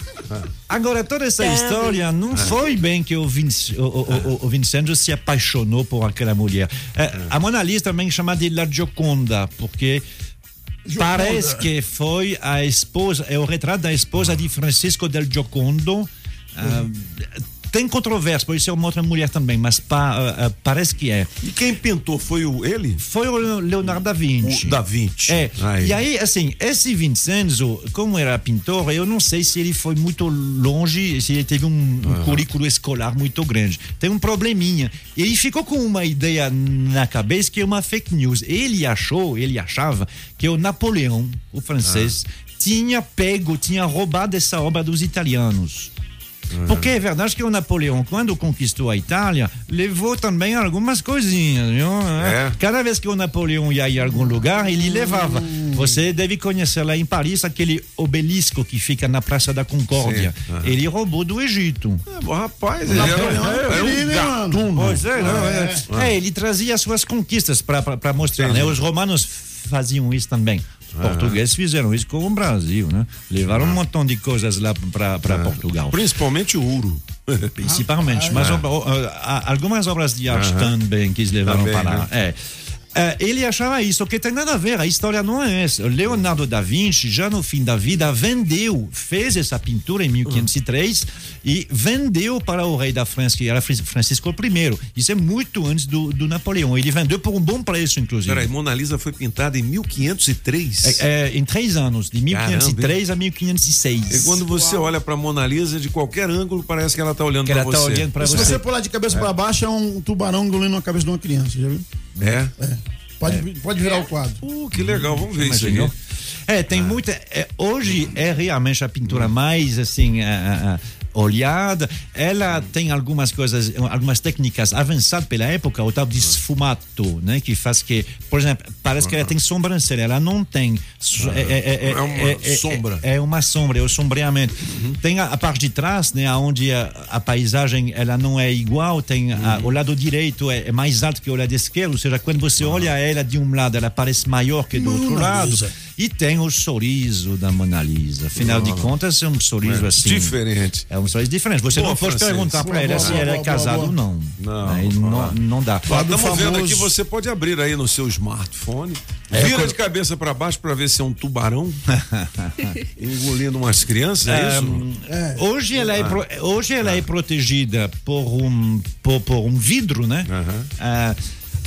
Agora, toda essa história não foi bem que o, Vinci, o, o, o, Vincenzo se apaixonou por aquela mulher. Eh, A Mona Lisa também chama de La Gioconda, porque parece que foi a esposa, é o retrato da esposa de Francisco del Giocondo. Ah, tem controvérsia, pode ser uma outra mulher também, mas pa- ah, ah, parece que é. E quem pintou foi o ele? Foi o Leonardo da Vinci. O Da Vinci. É. Aí. E aí, assim, esse Vincenzo, como era pintor, eu não sei se ele foi muito longe, se ele teve um, um currículo escolar muito grande. Tem um probleminha. Ele ficou com uma ideia na cabeça que é uma fake news. Ele achou, ele achava que o Napoleão, o francês, tinha pego, tinha roubado essa obra dos italianos. Porque é verdade que o Napoleão, quando conquistou a Itália, levou também algumas coisinhas. Viu? É. Cada vez que o Napoleão ia em algum lugar, ele levava. Você deve conhecer lá em Paris aquele obelisco que fica na Praça da Concórdia. Sim, aham. Ele roubou do Egito. É, rapaz, ele era um gatuno. Pois é, é. Ah. É, ele trazia suas conquistas para mostrar. Né? Os romanos faziam isso também. Os Ah. portugueses fizeram isso com o Brasil, né? Levaram um montão de coisas lá para Portugal. Principalmente o ouro. Principalmente. Mas Ah. obra- ah, algumas obras de arte também que eles levaram para lá. né? É. É, ele achava isso, que tem nada a ver, a história não é essa. O Leonardo da Vinci, já no fim da vida, vendeu, fez essa pintura em 1503 e vendeu para o rei da França, que era Fran- Francisco I. Isso é muito antes do, do Napoleão. Ele vendeu por um bom preço, inclusive. Peraí, Mona Lisa foi pintada em 1503. É, é, em três anos, de 1503 a 1506. E quando você olha pra Mona Lisa, de qualquer ângulo, parece que ela tá olhando pra ela você. tá olhando pra Se você. pular de cabeça pra baixo, é um tubarão engolindo a cabeça de uma criança, já viu? É? Pode, pode virar o quadro. Uh, que legal, vamos ver isso Imaginou? aqui. É, tem muita. é, hoje é realmente a pintura mais assim. ah, ah, ah, olhada, ela tem algumas coisas, algumas técnicas avançadas pela época, o tal de esfumato, né, que faz que, por exemplo, parece que ela tem sobrancelha, ela não tem. É, é- é- É uma é- é- sombra. É, uma sombra, é o sombreamento. Tem a, a parte de trás, né, onde a, a paisagem ela não é igual, tem a- o lado direito é, é mais alto que o lado esquerdo, ou seja, quando você olha ela de um lado, ela parece maior que do outro lado. E tem o sorriso da Mona Lisa. Afinal de Ah. contas, é um sorriso É, assim. diferente. É um sorriso diferente. Você Boa, não pode perguntar pra Boa, ela boa, se boa, ela é boa. ou não. Não, não, não dá. Estamos vendo aqui, você pode abrir aí no seu smartphone, É, vira quando- de cabeça para baixo para ver se é um tubarão engolindo umas crianças, é isso? É, Hoje ela, é, Ah. pro- hoje ela é protegida por um, por, por um vidro, né? Ah,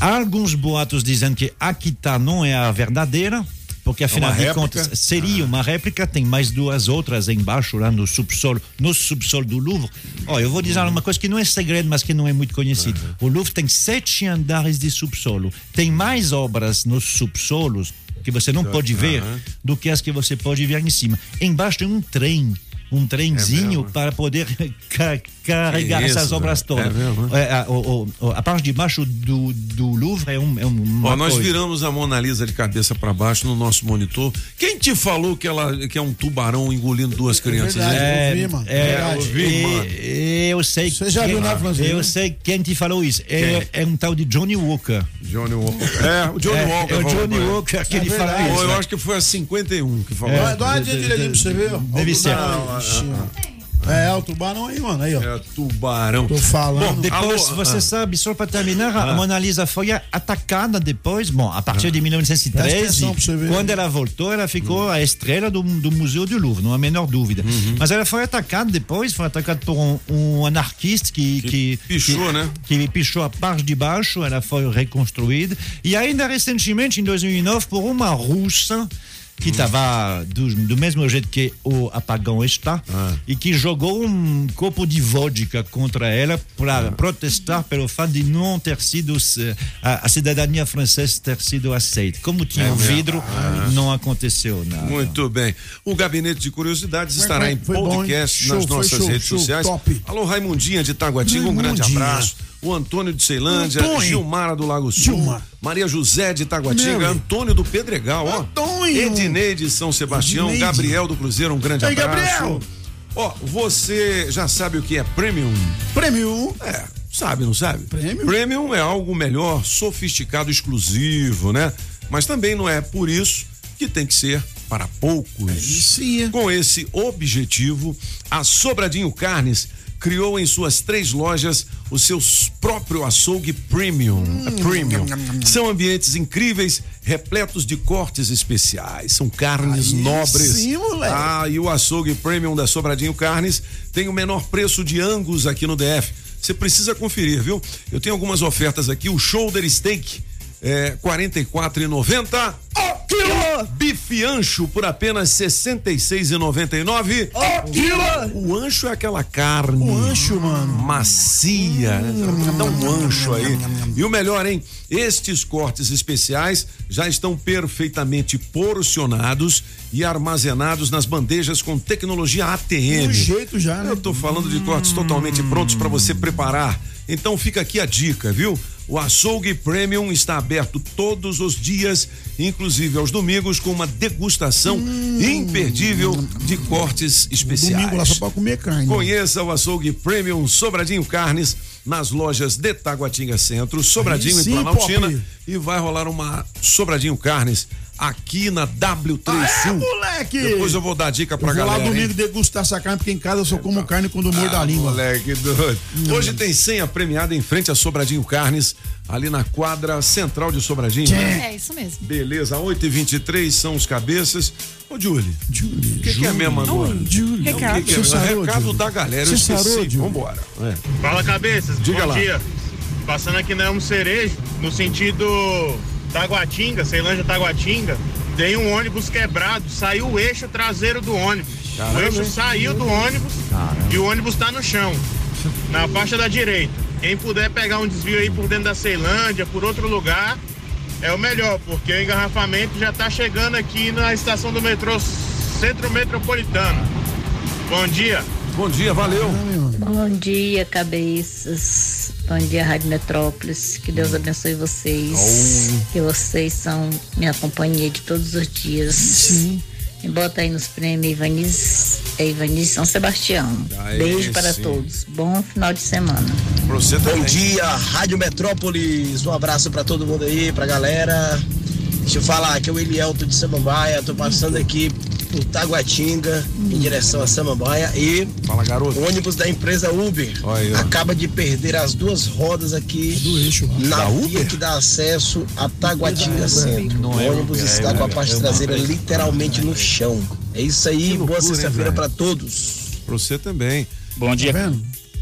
há alguns boatos dizendo que Akita não é a verdadeira, porque afinal uma de réplica? contas seria uma réplica. Tem mais duas outras embaixo, lá no subsolo, no subsolo do Louvre. Ó, eu vou dizer uma coisa que não é segredo, mas que não é muito conhecido. O Louvre tem sete andares de subsolo. Tem mais obras nos subsolos que você não pode ver Aham. do que as que você pode ver em cima. Embaixo tem um trem, um trenzinho para poder carregar Que isso, essas obras velho. todas. É mesmo, É, a, o- o- a parte de baixo do, do Louvre é, um, é uma Ó, nós coisa. viramos a Mona Lisa de cabeça para baixo no nosso monitor. Quem te falou que ela que é um tubarão engolindo duas crianças? verdade, hein? eu vi, mano. É, É, eu vi, mano. eu sei Você já viu, né, Francisco? Eu sei quem te falou isso. É, é um tal de Johnny Walker. Johnny Walker. É, o Johnny É, Walker. é o Johnny. Walker que ele É fala isso. Eu né? acho que foi a 51 que falou. Dá- Dá uma direita pra você ver. Deve ser. Ó. É, o tubarão aí, mano. Aí, ó. É tubarão. Tô falando. Bom, Depois, Alô, você ah. sabe, só para terminar, a Ah. Mona Lisa foi atacada depois, bom, a partir de Presta 1913, atenção pra você ver. quando ela voltou, ela ficou a estrela do, do Museu do Louvre, não há a menor dúvida. Uhum. Mas ela foi atacada depois, foi atacada por um, um anarquista que, que, pichou, que- né? Que pichou a parte de baixo, ela foi reconstruída. E ainda recentemente, em 2009, por uma russa que estava do, do mesmo jeito que o apagão está e que jogou um copo de vodka contra ela para protestar pelo fato de não ter sido a, a cidadania francesa ter sido aceita. Como tinha É o mesmo? vidro, Ah. não aconteceu nada. Muito bem. O Gabinete de Curiosidades Foi- estará foi- em bom, podcast? Show, nas nossas show, redes show, sociais. top. Alô, Raimundinha de Taguatinga, um grande abraço. O Antônio de Ceilândia, Antônio. Gilmara do Lago Sul, Gilmar. Maria José de Taguatinga, Meu. Antônio do Pedregal, ó. Antônio. Ednei de São Sebastião, Edneide. Gabriel do Cruzeiro, um grande Aí, abraço. Gabriel. Ó, você já sabe o que é premium? Premium. É, sabe, não sabe? Premium? Premium é algo melhor, sofisticado, exclusivo, né? Mas também não é por isso que tem que ser para poucos. Sim. Com esse objetivo, a Sobradinho Carnes criou em suas três lojas o seu próprio açougue premium. Hum. É premium. São ambientes incríveis, repletos de cortes especiais. São carnes Aí nobres. sim, moleque. Ah, e o açougue premium da Sobradinho Carnes tem o menor preço de Angus aqui no DF. Você precisa conferir, viu? Eu tenho algumas ofertas aqui. O shoulder steak é R$ 44,90. O quilo! Bife ancho por apenas R$ 66,99. O quilo! O ancho é aquela carne. O ancho, mano. Macia. né? Dá um ancho aí. E o melhor, hein? Estes cortes especiais já estão perfeitamente porcionados e armazenados nas bandejas com tecnologia ATM. Do jeito já, né? Eu tô falando de cortes totalmente prontos para você preparar. Então fica aqui a dica, viu? O açougue premium está aberto todos os dias, inclusive aos domingos, com uma degustação imperdível de cortes especiais. Domingo lá só pra comer carne. Conheça o açougue premium Sobradinho Carnes nas lojas de Taguatinga Centro, Sobradinho Aí e sim, Planaltina. Pop. E vai rolar uma Sobradinho Carnes aqui na W3 Ah, é, moleque! Depois eu vou dar dica pra eu vou galera. lá hein? domingo degustar essa carne, porque em casa eu só como carne quando mordo Ah, a língua. Moleque doido. Hoje tem senha premiada em frente a Sobradinho Carnes, ali na quadra central de Sobradinho. né? É, isso mesmo. Beleza, 8h23 são os cabeças. Ô, Julie. Julie. O que, que é mesmo agora? Julie. Recado. O que, que é sarou, Recado Julie? da galera, Você eu sarou, esqueci. Julie? Vambora. É. Fala cabeças, Diga bom lá. dia. Passando aqui na Elmo Cerejo, no sentido Taguatinga, Ceilândia Taguatinga, tem um ônibus quebrado, saiu o eixo traseiro do ônibus. Caramba, o eixo saiu do ônibus e o ônibus tá no chão, na faixa da direita. Quem puder pegar um desvio aí por dentro da Ceilândia, por outro lugar, é o melhor, porque o engarrafamento já tá chegando aqui na estação do metrô Centro Metropolitano. Bom dia. Bom dia, valeu. Bom dia, cabeças. Bom dia, Rádio Metrópolis. Que Deus abençoe vocês. Que vocês são minha companhia de todos os dias. Sim. Me bota aí nos prêmios Ivaniz, é Ivaniz São Sebastião. Beijo para sim. todos. Bom final de semana. Bom dia, Rádio Metrópolis. Um abraço pra todo mundo aí, pra galera. Deixa eu falar, aqui é o Elielto de Samambaia, tô passando aqui por Taguatinga, em direção a Samambaia e Fala, garoto. o ônibus da empresa Uber acaba de perder as duas rodas aqui na Da via Uber? que dá acesso a Taguatinga Centro. Não o é ônibus Uber, está é com a Uber, parte é uma- traseira literalmente no chão. É isso aí, boa loucura, hein, sexta-feira velho? pra todos. Pra você também. Bom dia,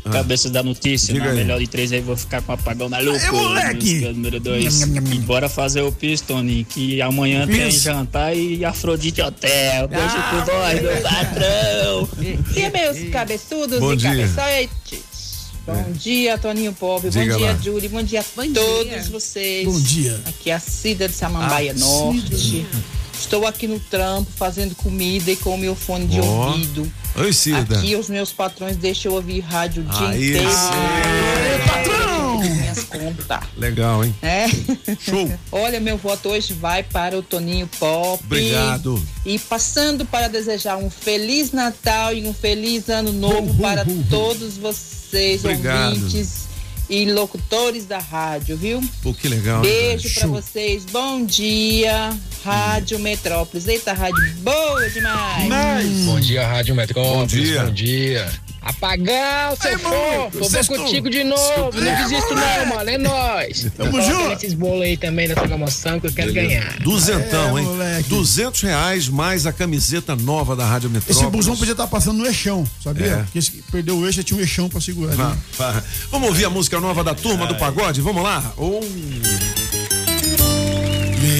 Ah. cabeças da notícia. Diga Na aí. melhor de três aí vou ficar com o apagão maluco. Aê, moleque! Música número dois. Nham, nham, nham, E bora fazer o Pistone, que amanhã tem jantar e Afrodite Hotel. Beijo Ah, pro nós, meu patrão. E meus cabeçudos Bom e dia. cabeçotes. Bom dia, Toninho Pop. Bom dia, lá. Júlia. Bom dia a todos vocês. Bom dia. Aqui é a Cida de Samambaia Ah, Norte. Cida. Estou aqui no trampo fazendo comida e com o meu fone de Ó. ouvido. Oi, Cida. Aqui os meus patrões deixam eu ouvir rádio o dia Aí inteiro. sim. patrão! Minhas contas. Legal, hein? É. Show. Olha, meu voto hoje vai para o Toninho Pop. Obrigado. E passando para desejar um feliz Natal e um feliz ano novo para todos vocês, Obrigado. ouvintes e locutores da rádio, viu? Pô, que legal. Beijo velho? para vocês. Bom dia, Rádio Metrópolis. Eita, rádio boa demais. Bom dia, Rádio Metrópolis. Bom dia. Bom dia. Apagão, seu fofo. Vou contigo de novo. Não desisto não, mano. É nóis. Tamo junto. esses bolos aí também nessa promoção que eu quero Beleza. ganhar. Duzentão, É, hein? moleque. Duzentos reais mais a camiseta nova da Rádio Metrópolis. Esse busão podia estar passando no eixão, sabia? É. Porque esse que perdeu o eixo tinha um eixão pra segurar. Vá, né? vá. Vamos ouvir a música nova da turma do pagode? Vamos lá? Um. Você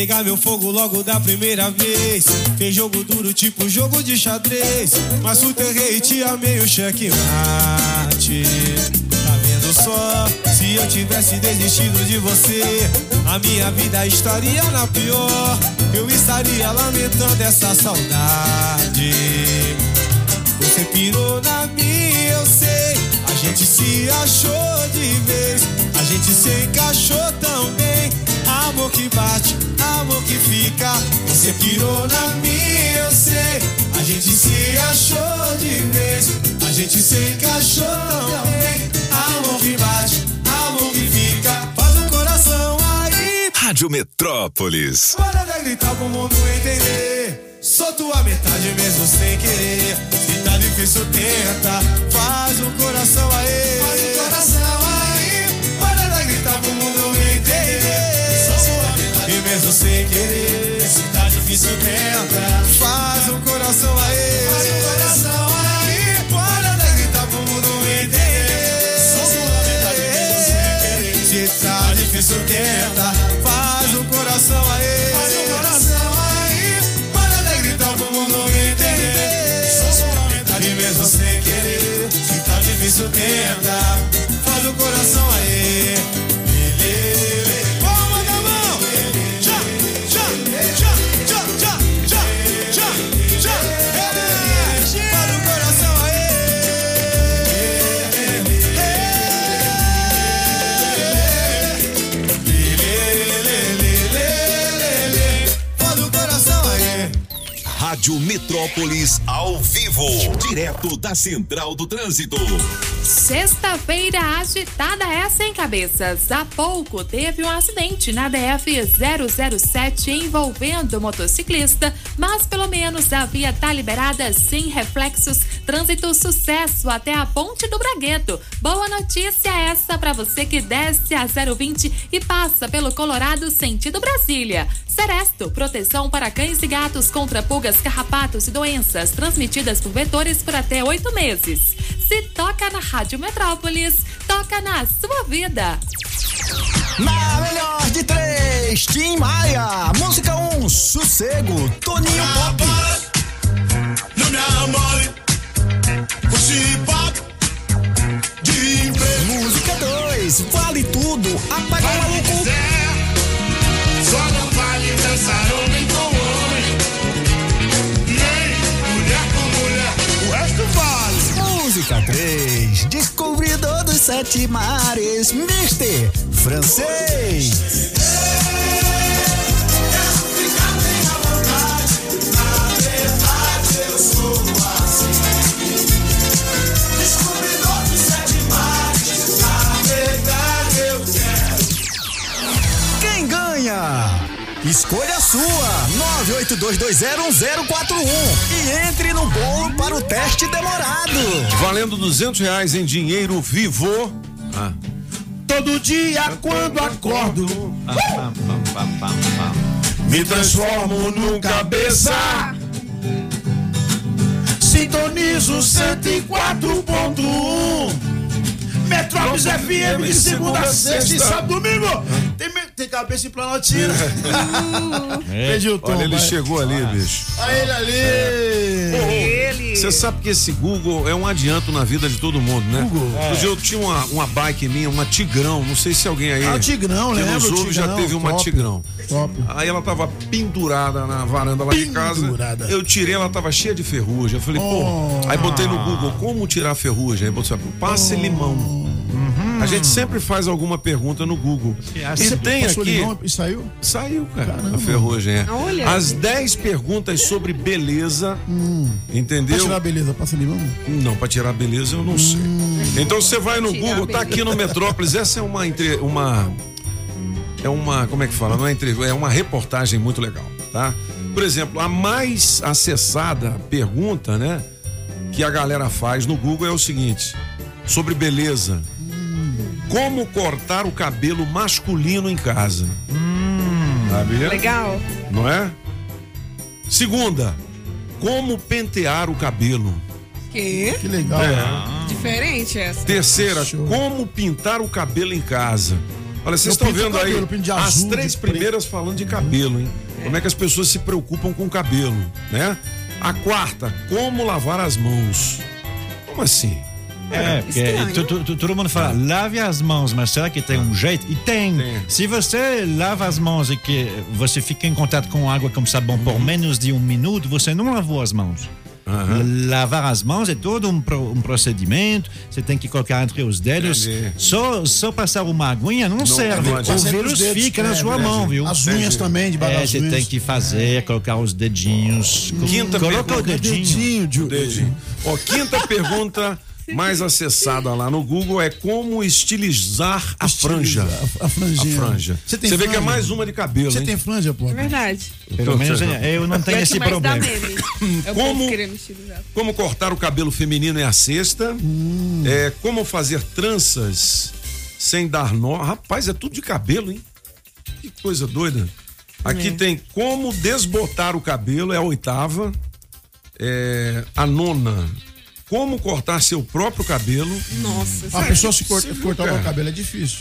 negar meu fogo logo da primeira vez. Fez jogo duro, tipo jogo de xadrez. Mas soterrei e te amei o checkmate. Tá vendo só? Se eu tivesse desistido de você, a minha vida estaria na pior. Eu estaria lamentando essa saudade. Você pirou na minha, eu sei. A gente se achou de vez. A gente se encaixou tão bem. Amor que bate, amor que fica. Você pirou na minha, eu sei. A gente se achou de vez. A gente se encaixou tão bem. Amor que bate, amor que fica. Faz um coração aí. Rádio Metrópolis. Para de gritar pro mundo entender. Sou tua metade mesmo sem querer. Se tá difícil, tenta. Faz o coração aí. Faz o coração aí. Sem querer. Se tá difícil, tenta. Faz o coração aí. Faz o coração aí. De gritar pro mundo entender. Sou tua metade mesmo sem querer. Se tá difícil, tenta. Faz o coração aí. Para de gritar entender. Sou sua metade mesmo sem querer. Se tá difícil, tenta. Faz o coração aí. Rádio Metrópolis ao vivo, direto da Central do Trânsito. Sexta-feira agitada essa em cabeças. Há pouco teve um acidente na DF 007 envolvendo motociclista, mas pelo menos a via tá liberada sem reflexos. Trânsito sucesso até a Ponte do Bragueto. Boa notícia essa para você que desce a 020 e passa pelo Colorado sentido Brasília. Seresto, proteção para cães e gatos contra pulgas, carrapatos e doenças transmitidas por vetores por até oito meses. Se toca na Rádio Metrópolis, toca na sua vida. Na melhor de três, Tim Maia. Música 1, um, Sossego, Toninho Pop. Não me amole, o chipap de emprego. Música 2, Vale Tudo, Apaga o Maluco. Mole. Música 3. Descobridor dos sete mares. Mister Francês. Escolha a sua, 982201041 e entre no bolo para o teste demorado. Valendo 200 reais em dinheiro vivo. Ah. Todo dia quando acordo, me transformo num cabeça. Sintonizo 104.1. Metrópolis FM de segunda a sexta e sábado domingo. Tem, tem cabeça em Planaltina. Perdi o tom. Olha, ele vai. chegou ali, bicho. Olha ele ali. Ele. Você sabe que esse Google é um adianto na vida de todo mundo, né? Google. Outro dia eu tinha uma, uma bike minha, uma Tigrão. Não sei se alguém aí. Ah, o Tigrão, lembro, nos ouve já teve uma top. Tigrão. Top. Aí ela tava pendurada na varanda lá de casa. Pendurada. Eu tirei, ela tava cheia de ferrugem. Eu falei, Oh. pô. Aí botei no Google, como tirar ferrugem? Aí botei, passe limão. A gente sempre faz alguma pergunta no Google. E Você tem aqui. e saiu? Saiu, cara. A ferrugem é. Olha. As 10 perguntas sobre beleza. Entendeu? Pra tirar beleza, passa limão? Não, pra tirar a beleza eu não sei. Então você vai no Tirar Google, tá aqui no Metrópolis. Essa é uma entre, uma é uma, como é que fala? Não é entre, é uma reportagem muito legal, tá? Por exemplo, a mais acessada pergunta, né, que a galera faz no Google é o seguinte: sobre beleza. Como cortar o cabelo masculino em casa? Sabia? Legal. Não é? Segunda, como pentear o cabelo? Que? Que legal. É. Diferente essa. Terceira, como pintar o cabelo em casa. Olha, vocês estão vendo cabelo, aí de as azul, três de preto. primeiras falando de cabelo, hein? Como é que as pessoas se preocupam com o cabelo, né? A quarta, como lavar as mãos. Como assim? É, porque tu- tu- tu- todo mundo fala, lave as mãos, mas será que tem um jeito? E tem. Se você lava as mãos e que você fica em contato com água com sabão por menos de um minuto, você não lavou as mãos. Lavar as mãos é todo um, pro- um procedimento, você tem que colocar entre os dedos. Entendi. Só, só passar uma aguinha não, Não- serve. não o vírus fica na é, sua verdade. mão, viu? As unhas também, debaixo É, das você tem que fazer, colocar os dedinhos. Quinta Coloca o pergunta. dedinho. Dedinho. Ó, quinta pergunta mais acessada lá no Google é como estilizar a franja. A, a franjinha. A franja. Você tem Você vê que é mais uma de cabelo, Você hein? tem franja, pô? É verdade. Pelo menos eu não tenho esse problema. É o Como- povo querendo estilizar. Como cortar o cabelo feminino é a sexta. É, como fazer tranças sem dar nó. Rapaz, é tudo de cabelo, hein? Que coisa doida. Aqui É. tem como desbotar o cabelo, é a oitava. É, a nona. Como cortar seu próprio cabelo. Nossa, A pessoa se corta, Você viu, cortar o cara? cabelo é difícil.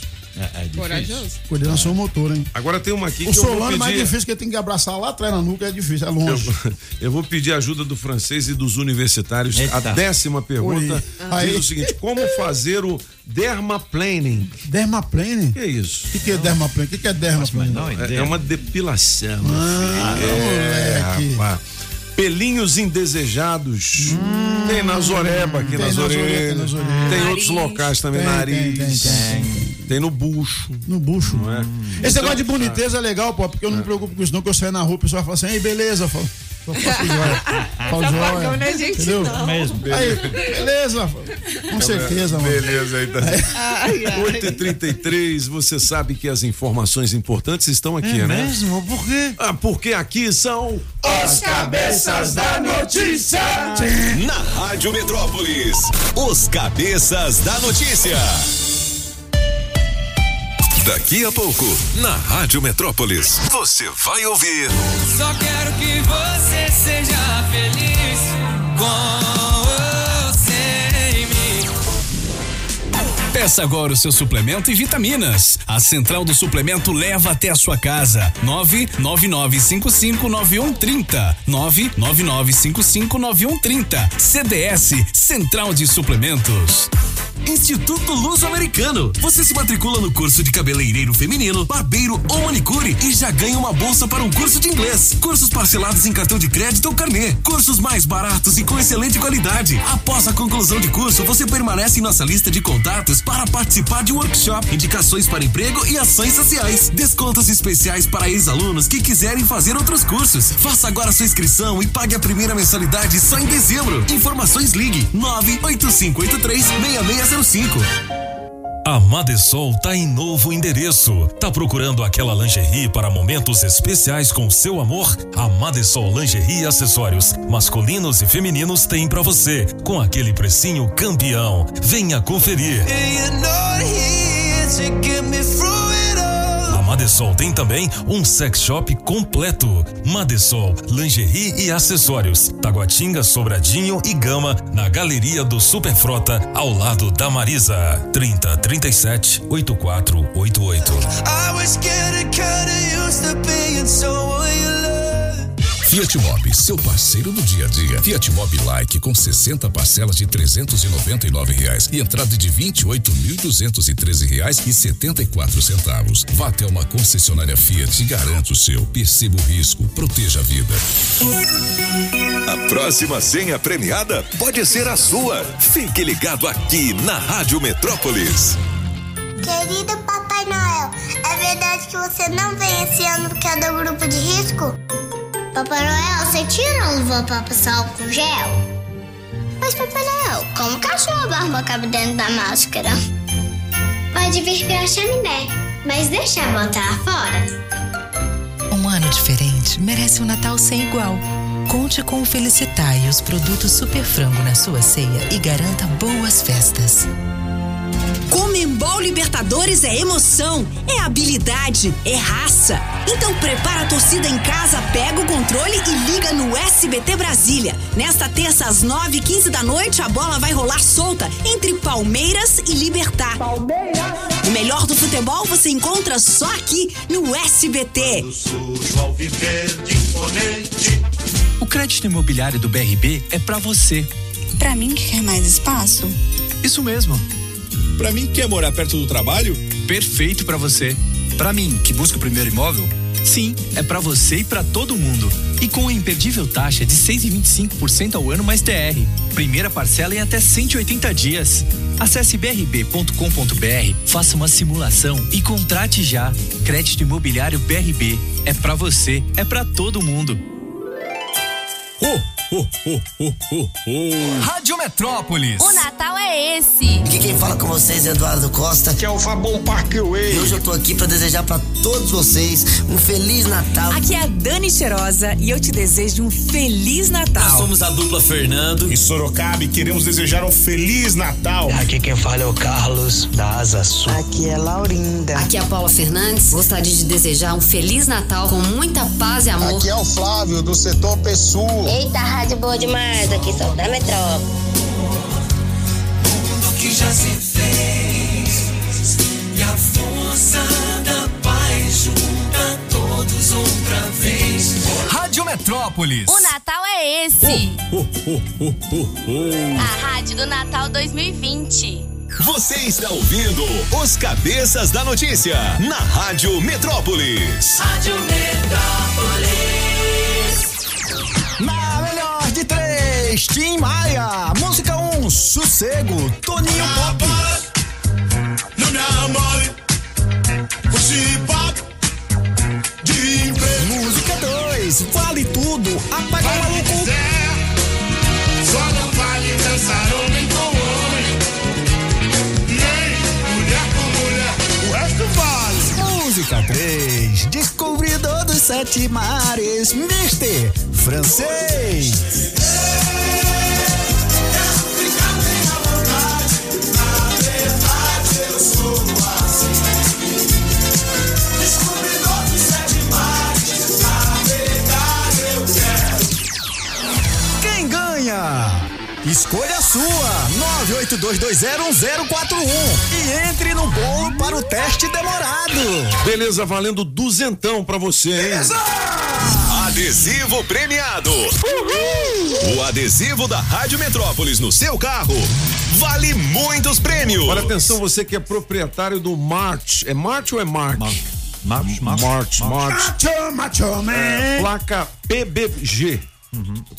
Corajoso. Coordenação motora, hein? Agora tem uma aqui O que eu vou Solano é mais pedir. difícil que ele tem que abraçar lá atrás na nuca, é difícil, é longe. Eu, eu vou pedir ajuda do francês e dos universitários. Eita. A décima pergunta Oi. diz Aí. o seguinte: como fazer o dermaplaning? Dermaplane? Que é isso? O que, que é dermaplane? O que, que é dermaplane? É, é uma depilação. Ah, é, moleque. rapaz. Pelinhos indesejados. Tem na zoreba aqui Tem nas nas orelhas, tem nas orelhas. Tem outros locais também, Tem, nariz. tem, tem, tem, Tem no bucho. No bucho. Não é? Esse Então, negócio de boniteza é legal, pô, porque eu não me preocupo com isso, não, que eu saio na rua, o pessoal fala assim, ei, beleza, eu falo. Só faço joia. Falo Essa joia. não é gente, Entendeu? não. Mesmo. Aí, beleza. Com certeza, mano. Beleza, aí tá. Ai, ai. 8h33, você sabe que as informações importantes estão aqui, É né? mesmo? Por quê? Ah, porque aqui são Os cabeças da notícia. Na Rádio Metrópolis, os cabeças da notícia. Daqui a pouco, na Rádio Metrópolis, você vai ouvir. Só quero que você seja feliz com você em mim. Peça agora o seu suplemento e vitaminas. A Central do Suplemento leva até a sua casa. 999559130. 999559130. CDS Central de Suplementos. Instituto Luso-Americano. Você se matricula no curso de cabeleireiro feminino, barbeiro ou manicure e já ganha uma bolsa para um curso de inglês. Cursos parcelados em cartão de crédito ou carnê. Cursos mais baratos e com excelente qualidade. Após a conclusão de curso, você permanece em nossa lista de contatos para participar de workshop, indicações para emprego e ações sociais. Descontos especiais para ex-alunos que quiserem fazer outros cursos. Faça agora sua inscrição e pague a primeira mensalidade só em dezembro. Informações ligue 98583 6605. A Madesol tá em novo endereço. Tá procurando aquela lingerie para momentos especiais com seu amor? A Madesol Lingerie e Acessórios, masculinos e femininos tem para você, com aquele precinho campeão. Venha conferir. A Madesol tem também um sex shop completo. Madesol, lingerie e acessórios. Taguatinga, Sobradinho e Gama, na Galeria do Superfrota, ao lado da Marisa. 30 37 8488. I was getting kinda used to being you love. Fiat Mobi, seu parceiro do dia a dia. Fiat Mobi Like com 60 parcelas de 399 reais e entrada de 28.213 reais e 74 centavos. Vá até uma concessionária Fiat e garanta o seu. Perceba o risco, proteja a vida. A próxima senha premiada pode ser a sua. Fique ligado aqui na Rádio Metrópolis. Querido Papai Noel, é verdade que você não vem esse ano porque é do grupo de risco? Papai Noel, você tira a luva pra passar álcool gel? Mas Papai Noel, como que a sua barba cabe dentro da máscara? Pode vir pela chaminé, mas deixa botar fora. Um ano diferente merece um Natal sem igual. Conte com o Felicitar e os produtos Super Frango na sua ceia e garanta boas festas. Comembol Libertadores é emoção, é habilidade, é raça. Então prepara a torcida em casa, pega o controle e liga no SBT Brasília. Nesta terça às 9h15 da noite, a bola vai rolar solta entre Palmeiras e Libertar. Palmeiras! O melhor do futebol você encontra só aqui no SBT. O crédito imobiliário do BRB é pra você. Pra mim que quer mais espaço? Isso mesmo. Pra mim que quer morar perto do trabalho? Perfeito pra você. Pra mim, que busca o primeiro imóvel? Sim, é pra você e pra todo mundo. E com a imperdível taxa de 6,25% ao ano mais TR. Primeira parcela em até 180 dias. Acesse brb.com.br, faça uma simulação e contrate já. Crédito Imobiliário BRB. É pra você, é pra todo mundo. Oh, Rádio Metrópolis. O Natal é esse. Aqui quem fala com vocês é Eduardo Costa. Que é o Fabão Parkway. E hoje eu tô aqui para desejar para todos vocês um Feliz Natal. Aqui é a Dani Cheirosa e eu te desejo um Feliz Natal. Nós somos a dupla Fernando e Sorocaba e queremos desejar um Feliz Natal. Aqui quem fala é o Carlos da Asa Sul. Aqui é Laurinda. Aqui é a Paula Fernandes. Gostaria de desejar um Feliz Natal com muita paz e amor. Aqui é o Flávio do setor Pessoa. Eita, rádio boa demais, aqui só da Metrópole. mundo que já se fez e a força da paz junta todos outra vez. Rádio Metrópolis. O Natal é esse. Oh, oh, oh, oh, oh. A Rádio do Natal 2020. Você está ouvindo os Cabeças da Notícia na Rádio Metrópolis. Rádio Metrópolis. Na Steam Maia. Música 1, Sossego, Toninho Pop. Não me amore, pop de Música 2, Vale Tudo, Apaga vale o Maluco. Só não vale dançar homem com homem, nem mulher com mulher, o resto vale. Música 3, Descobridor dos Sete Mares, Mister Francês. Escolha a sua, 982201041 e entre no bolo para o teste demorado. Beleza, valendo duzentão pra você, hein? A Adesivo premiado. O adesivo da Rádio Metrópolis no seu carro vale muitos prêmios. Olha atenção, você que é proprietário do March. É March ou é March? March, March, March. Macho, macho, man. É, placa PBG.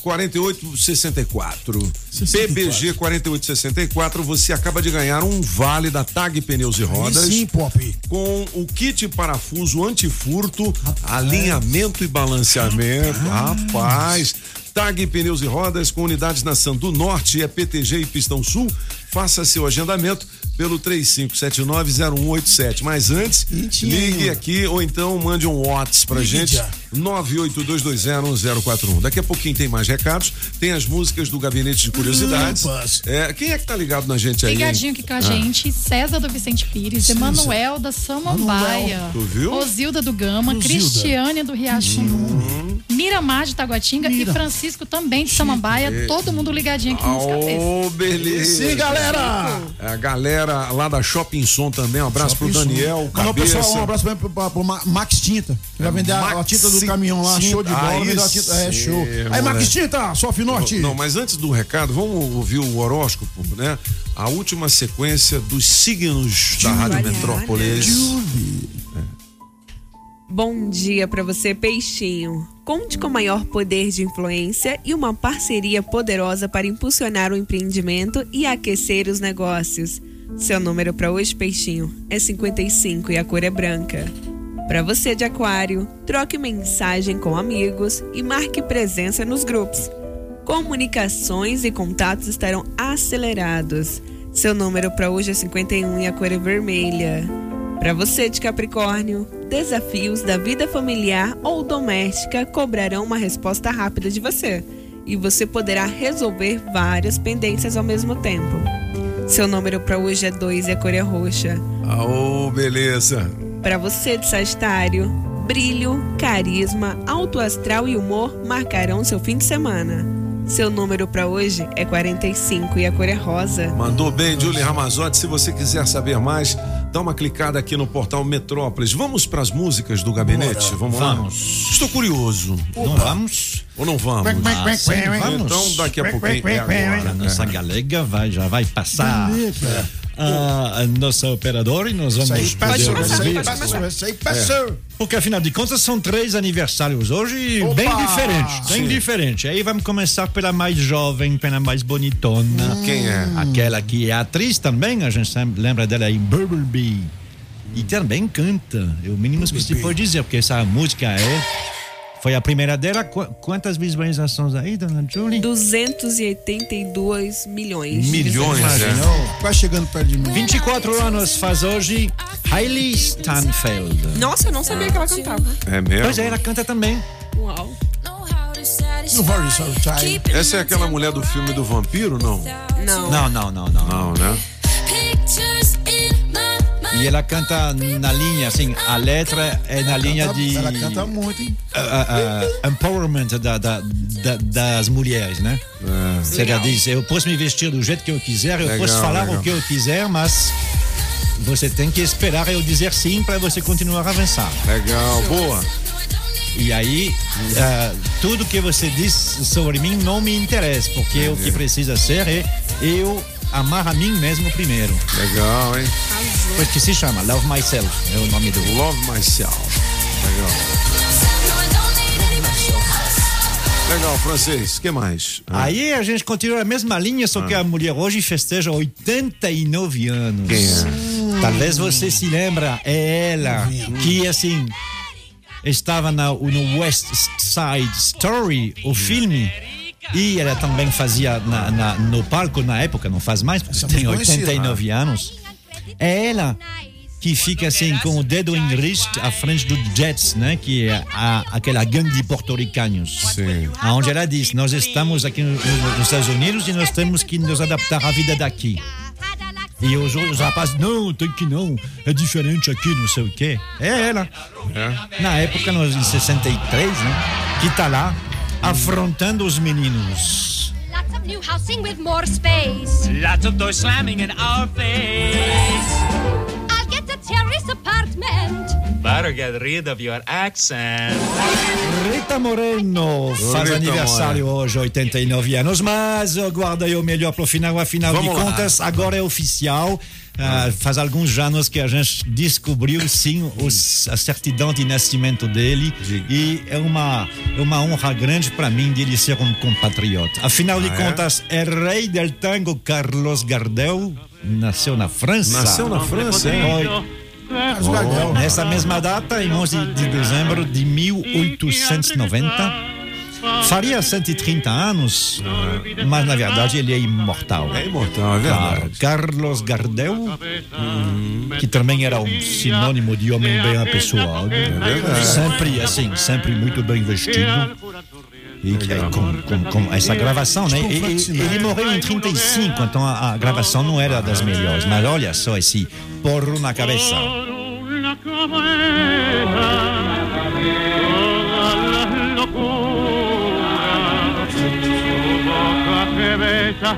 4864. PBG 4864, você acaba de ganhar um vale da Tag Pneus e Rodas. sim, Pop. Com o kit parafuso antifurto, alinhamento e balanceamento. Rapaz. Tag Pneus e Rodas com unidades na Sandu Norte, é PTG e Pistão Sul. Faça seu agendamento pelo 35790187. Mas antes, ligue aqui ou então mande um WhatsApp pra Ligue gente. já. 982201041. Daqui a pouquinho tem mais recados, tem as músicas do Gabinete de Curiosidades. Opas. É, quem é que tá ligado na gente aí? Ligadinho aqui com a Ah. gente, César do Vicente Pires, César. Emanuel da Samambaia, Tu viu? Rosilda do Gama, Rosilda. Cristiane do Riachão, Miramar de Taguatinga e Francisco também de Samambaia, todo mundo ligadinho aqui nos cabeças. Ô, beleza. Sim, galera. É, A galera lá da Shopping Som também, um abraço pro Daniel, Não, cabeça. pessoal, um abraço pra, pra, pro Ma- Max Tinta, que vai vender a, a tinta do caminhão lá, show de bola. Tinta. a Aí tinta, é, show. Aí, moleque. Max Tinta, Sof Norte. Não, mas antes do recado, vamos ouvir o horóscopo, né? A última sequência dos signos da Rádio Metrópolis. Bom dia para você, peixinho. Conte com maior poder de influência e uma parceria poderosa para impulsionar o empreendimento e aquecer os negócios. Seu número para hoje, peixinho, é 55 e a cor é branca. Para você de aquário, troque mensagem com amigos e marque presença nos grupos. Comunicações e contatos estarão acelerados. Seu número para hoje é 51 e a cor é vermelha. Para você de Capricórnio, desafios da vida familiar ou doméstica cobrarão uma resposta rápida de você e você poderá resolver várias pendências ao mesmo tempo. Seu número para hoje é 2 e a cor é roxa. Aô, beleza. Para você de Sagitário, brilho, carisma, alto astral e humor marcarão seu fim de semana. Seu número para hoje é 45 e a cor é rosa. Mandou bem, Julie Ramazotti. Se você quiser saber mais, dá uma clicada aqui no portal Metrópolis. Vamos para as músicas do gabinete? Bora. Vamos lá? Vamos. Estou curioso. Não vamos? Ou não vamos? Ah, sim, vamos. Então daqui a pouquinho é agora. A nossa galega vai, já vai passar a, a nossa operadora e nós vamos Isso passou, isso aí passou, passou. Porque afinal de contas são três aniversários hoje Opa! bem diferentes, bem diferentes. Aí vamos começar pela mais jovem, pela mais bonitona. Quem é? Aquela que é atriz também, a gente lembra dela em Bumblebee. E também canta, é o mínimo que se pode dizer, porque essa música é... Foi a primeira dela. Qu- Quantas visualizações aí, dona Julie? 282 milhões. Milhões, Imaginou? Quase chegando perto de mim. 24 anos faz hoje Hailey Stanfield. Nossa, eu não sabia que ela cantava. É mesmo? Pois é, ela canta também. Uau. No Horror. Essa é aquela mulher do filme do vampiro, não? Não. Não, não, não, não. Não, né? E ela canta na linha, assim, a letra é na linha de. Ela canta muito, hein? ah, ah, empowerment da, da- da- das mulheres, né? Você já diz, eu posso me vestir do jeito que eu quiser, eu Legal, posso falar legal. o que eu quiser, mas você tem que esperar eu dizer sim para você continuar a avançar. Legal, boa. E aí, ah, tudo que você diz sobre mim não me interessa, porque o que precisa ser é eu amar a mim mesmo primeiro. Legal, hein? Pois que se chama Love Myself, é o nome do. Love Myself. Legal. Legal, francês. que mais? Ah, Aí a gente continua a mesma linha, só que a mulher hoje festeja 89 anos. Quem é? Talvez você se lembra, é ela que assim estava na, no West Side Story, o filme. E ela também fazia na- na- no palco na época, não faz mais, porque tem muito conhecida. 89 anos. É ela que fica assim com o dedo em riste à frente do Jets, né? Que é a, aquela gangue de porto-ricanos. Sim. Onde ela diz: Nós estamos aqui no- no- nos Estados Unidos e nós temos que nos adaptar à vida daqui. E os, os rapazes, não, tem que não, é diferente aqui, não sei o quê. É ela. Na época, nós, em 63, né? Que tá lá afrontando os meninos. Lots of new housing with more space. Lots of doors slamming in our face. I'll get a terrace apartment. Better get rid of your accent. Rita Moreno faz Rita aniversário hoje, 89 anos, mas eu guardei o melhor pro final. Afinal Vamos de lá. contas, agora é oficial. Ah, faz alguns anos que a gente descobriu sim os, a certidão de nascimento dele e é uma, é uma honra grande para mim de ele ser um compatriota. Afinal de Ah, é? contas, é rei del tango Carlos Gardel, nasceu na França. Nasceu na França, é? Foi. Nessa mesma data, em 11 de dezembro de 1890, faria 130 anos, mas na verdade ele é imortal. É imortal, é verdade. Carlos Gardel, que também era um sinônimo de homem bem apessoado. É verdade. Sempre assim, sempre muito bem vestido. E que, com, com, com essa gravação, né? Tipo um E- e- Ele morreu em 35, então a, a gravação não era das melhores. Mas olha só esse porro na cabeça. Que besa,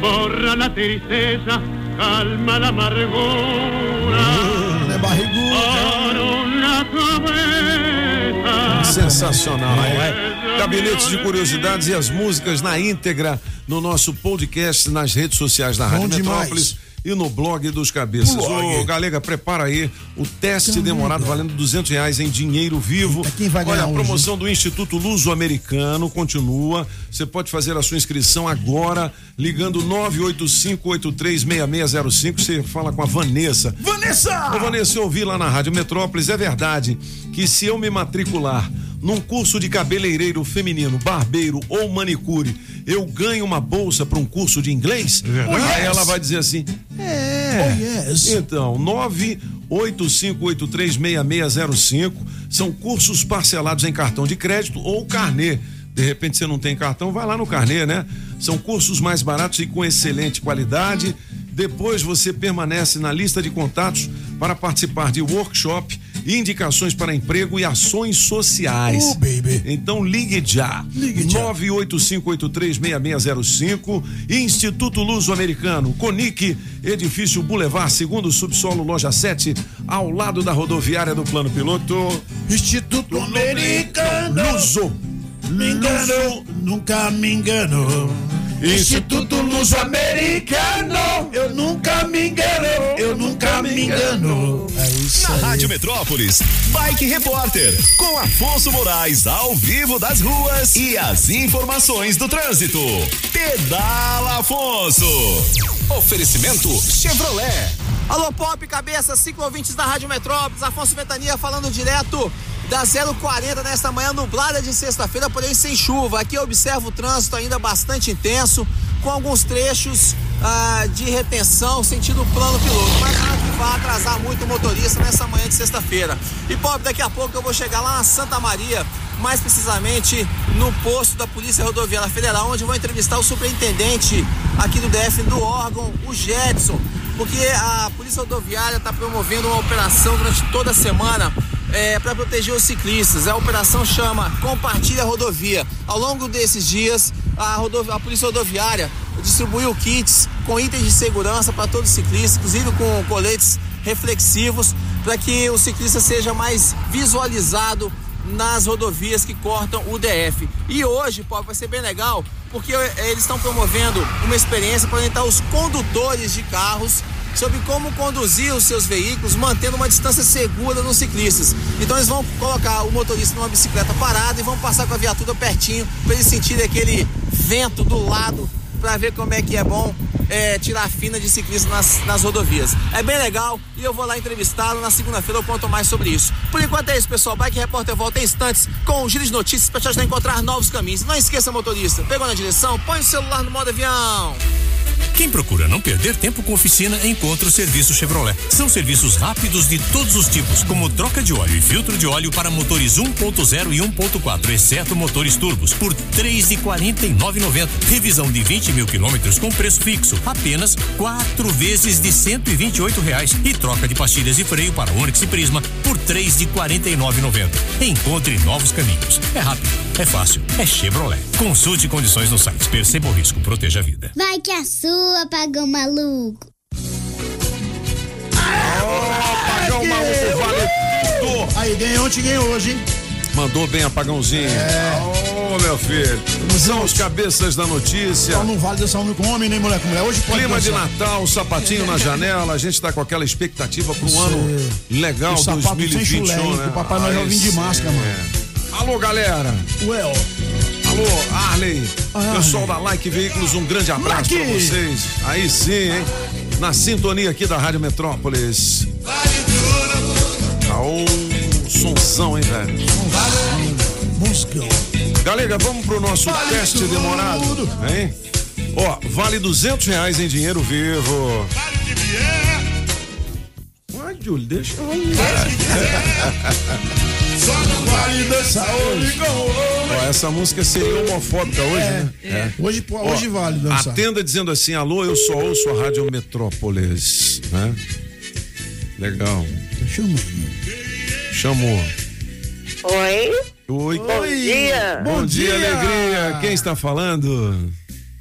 borra la tristeza, calma la amargura. É barrigudo. la cabeza. Sensacional, é? Gabinetes de curiosidades e as músicas na íntegra no nosso podcast nas redes sociais da Rádio Bom demais. E no blog dos cabeças. Blog. Ô, Galega, prepara aí o teste demorado valendo 200 reais em dinheiro vivo. quem vai Olha, a hoje, promoção do Instituto Luso-Americano continua. Você pode fazer a sua inscrição agora ligando 985836605. Você fala com a Vanessa. Vanessa! Ô, Vanessa, eu ouvi lá na Rádio Metrópolis, é verdade que se eu me matricular num curso de cabeleireiro feminino, barbeiro ou manicure, eu ganho uma bolsa para um curso de inglês? Oh, yes. Aí ela vai dizer assim: é. Oh, yes. Então, 985836605 são cursos parcelados em cartão de crédito ou carnê. De repente você não tem cartão, vai lá no carnê, né? São cursos mais baratos e com excelente qualidade. Depois você permanece na lista de contatos para participar de workshop, indicações para emprego e ações sociais. Oh, baby. Então ligue já. Ligue já. 985836605 Instituto Luso-Americano, Conic, Edifício Boulevard, segundo subsolo, loja 7, ao lado da rodoviária do Plano Piloto. Instituto Americano. Luso. Me engano, nunca me engano. Instituto Luso Americano. Eu nunca me engano, eu nunca me engano. É isso Na aí. Rádio Metrópolis, Bike Repórter, com Afonso Moraes ao vivo das ruas e as informações do trânsito. Pedala Afonso. Oferecimento Chevrolet. Alô, Pop, cabeça, cinco ouvintes da Rádio Metrópolis, Afonso Ventania falando direto da 040 nesta manhã nublada de sexta-feira, porém sem chuva. Aqui eu observo o trânsito ainda bastante intenso, com alguns trechos ah, de retenção sentido plano piloto, mas nada que vá atrasar muito o motorista nessa manhã de sexta-feira. E Pop, daqui a pouco eu vou chegar lá na Santa Maria, mais precisamente no posto da Polícia Rodoviária Federal, onde vou entrevistar o superintendente aqui do DF do órgão, o Jetson porque a Polícia Rodoviária está promovendo uma operação durante toda a semana para proteger os ciclistas. A operação chama Compartilha a Rodovia. Ao longo desses dias, a, a Polícia Rodoviária distribuiu kits com itens de segurança para todos os ciclistas, inclusive com coletes reflexivos, para que o ciclista seja mais visualizado nas rodovias que cortam o DF. E hoje, pô, vai ser bem legal, porque eh, eles estão promovendo uma experiência para orientar os condutores de carros sobre como conduzir os seus veículos, mantendo uma distância segura nos ciclistas. Então eles vão colocar o motorista numa bicicleta parada e vão passar com a viatura pertinho para eles sentirem aquele vento do lado para ver como é que é bom é, tirar fina de ciclista nas, nas rodovias. É bem legal e eu vou lá entrevistá-lo. Na segunda-feira eu conto mais sobre isso. Por enquanto é isso, pessoal. Bike Repórter volta em instantes com o giro de notícias para te ajudar a encontrar novos caminhos. Não esqueça, motorista, pegou na direção, põe o celular no modo avião. Quem procura não perder tempo com oficina, encontra o serviço Chevrolet. São serviços rápidos de todos os tipos, como troca de óleo e filtro de óleo para motores 1.0 e 1.4, exceto motores turbos, por R$ 3,49,90. Revisão de 20 mil quilômetros com preço fixo, apenas quatro vezes de 128 reais. E troca de pastilhas de freio para Onix e Prisma por R$ 3,49,90. Encontre novos caminhos. É rápido, é fácil, é Chevrolet. Consulte condições no site. Perceba o risco, proteja a vida. Vai que a sua, pagão maluco. Pagão maluco vale tudo. Alô, aí, ganhou ontem, ganhou hoje, hein? Mandou bem apagãozinho. É. Ô, meu filho. São os cabeças da notícia. Só não vale dançar homem com homem, nem mulher com mulher. Hoje pode Clima de dançar. Natal, sapatinho na janela, a gente tá com aquela expectativa para um ano legal O sapato sem 2021, chulé, né? o Papai Noel Aí vem de máscara, mano. é. Alô, galera. Well. Alô, Arley. Pessoal da Like Veículos, um grande abraço pra Like. vocês. Aí sim, hein? Na sintonia aqui da Rádio Metrópolis. Aô, sonzão, hein, velho? Muscão. Galega, vamos pro nosso teste demorado, hein? Ó, vale 200 reais em dinheiro vivo. Ai, Júlio, deixa eu Só não vale dançar homem. Ó, essa música seria homofóbica hoje, né? é. Hoje, pô- hoje vale dançar. Atenda dizendo assim, alô, eu só ouço a Rádio Metrópolis, né? Legal. Chamou. Oi? Oi. Bom dia. Bom dia, alegria. Quem está falando?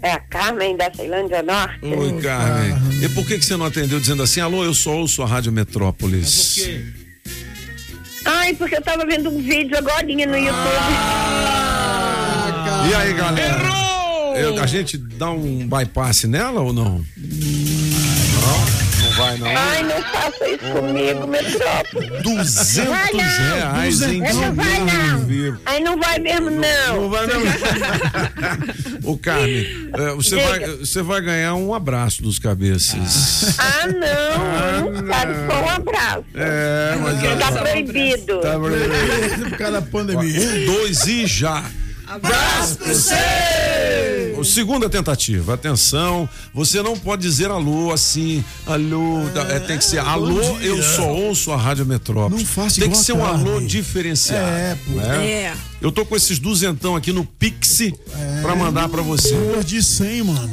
É a Carmen da Ceilândia Norte. Oi, Carmen. E por que, que você não atendeu dizendo assim, alô, eu só ouço a Rádio Metrópolis? Ai, porque eu tava vendo um vídeo agora no YouTube. E aí, galera? Eu- a gente dá um bypass nela ou não? Não? Não vai, não. Ai, não faça isso comigo, Metrópole. 200 Vai não. reais em Não vai não. Ai, não vai mesmo não. Não vai não. Ô, Carmen, é, você Diga. vai, você vai ganhar um abraço dos cabeças. Ah, não. não sabe só um abraço. É, mas Porque tá proibido. Tá proibido. Por causa da pandemia. Um, dois e já. Abraço pra você. O Segunda tentativa, atenção, você não pode dizer alô assim, alô, é, tem que ser alô, dia. eu só ouço a Rádio Metrópole. Não faça Tem que ser a um alô diferenciado. É, pô. né? É. Eu tô com esses duzentão aqui no Pix pra mandar pra você. Duas de 100, mano.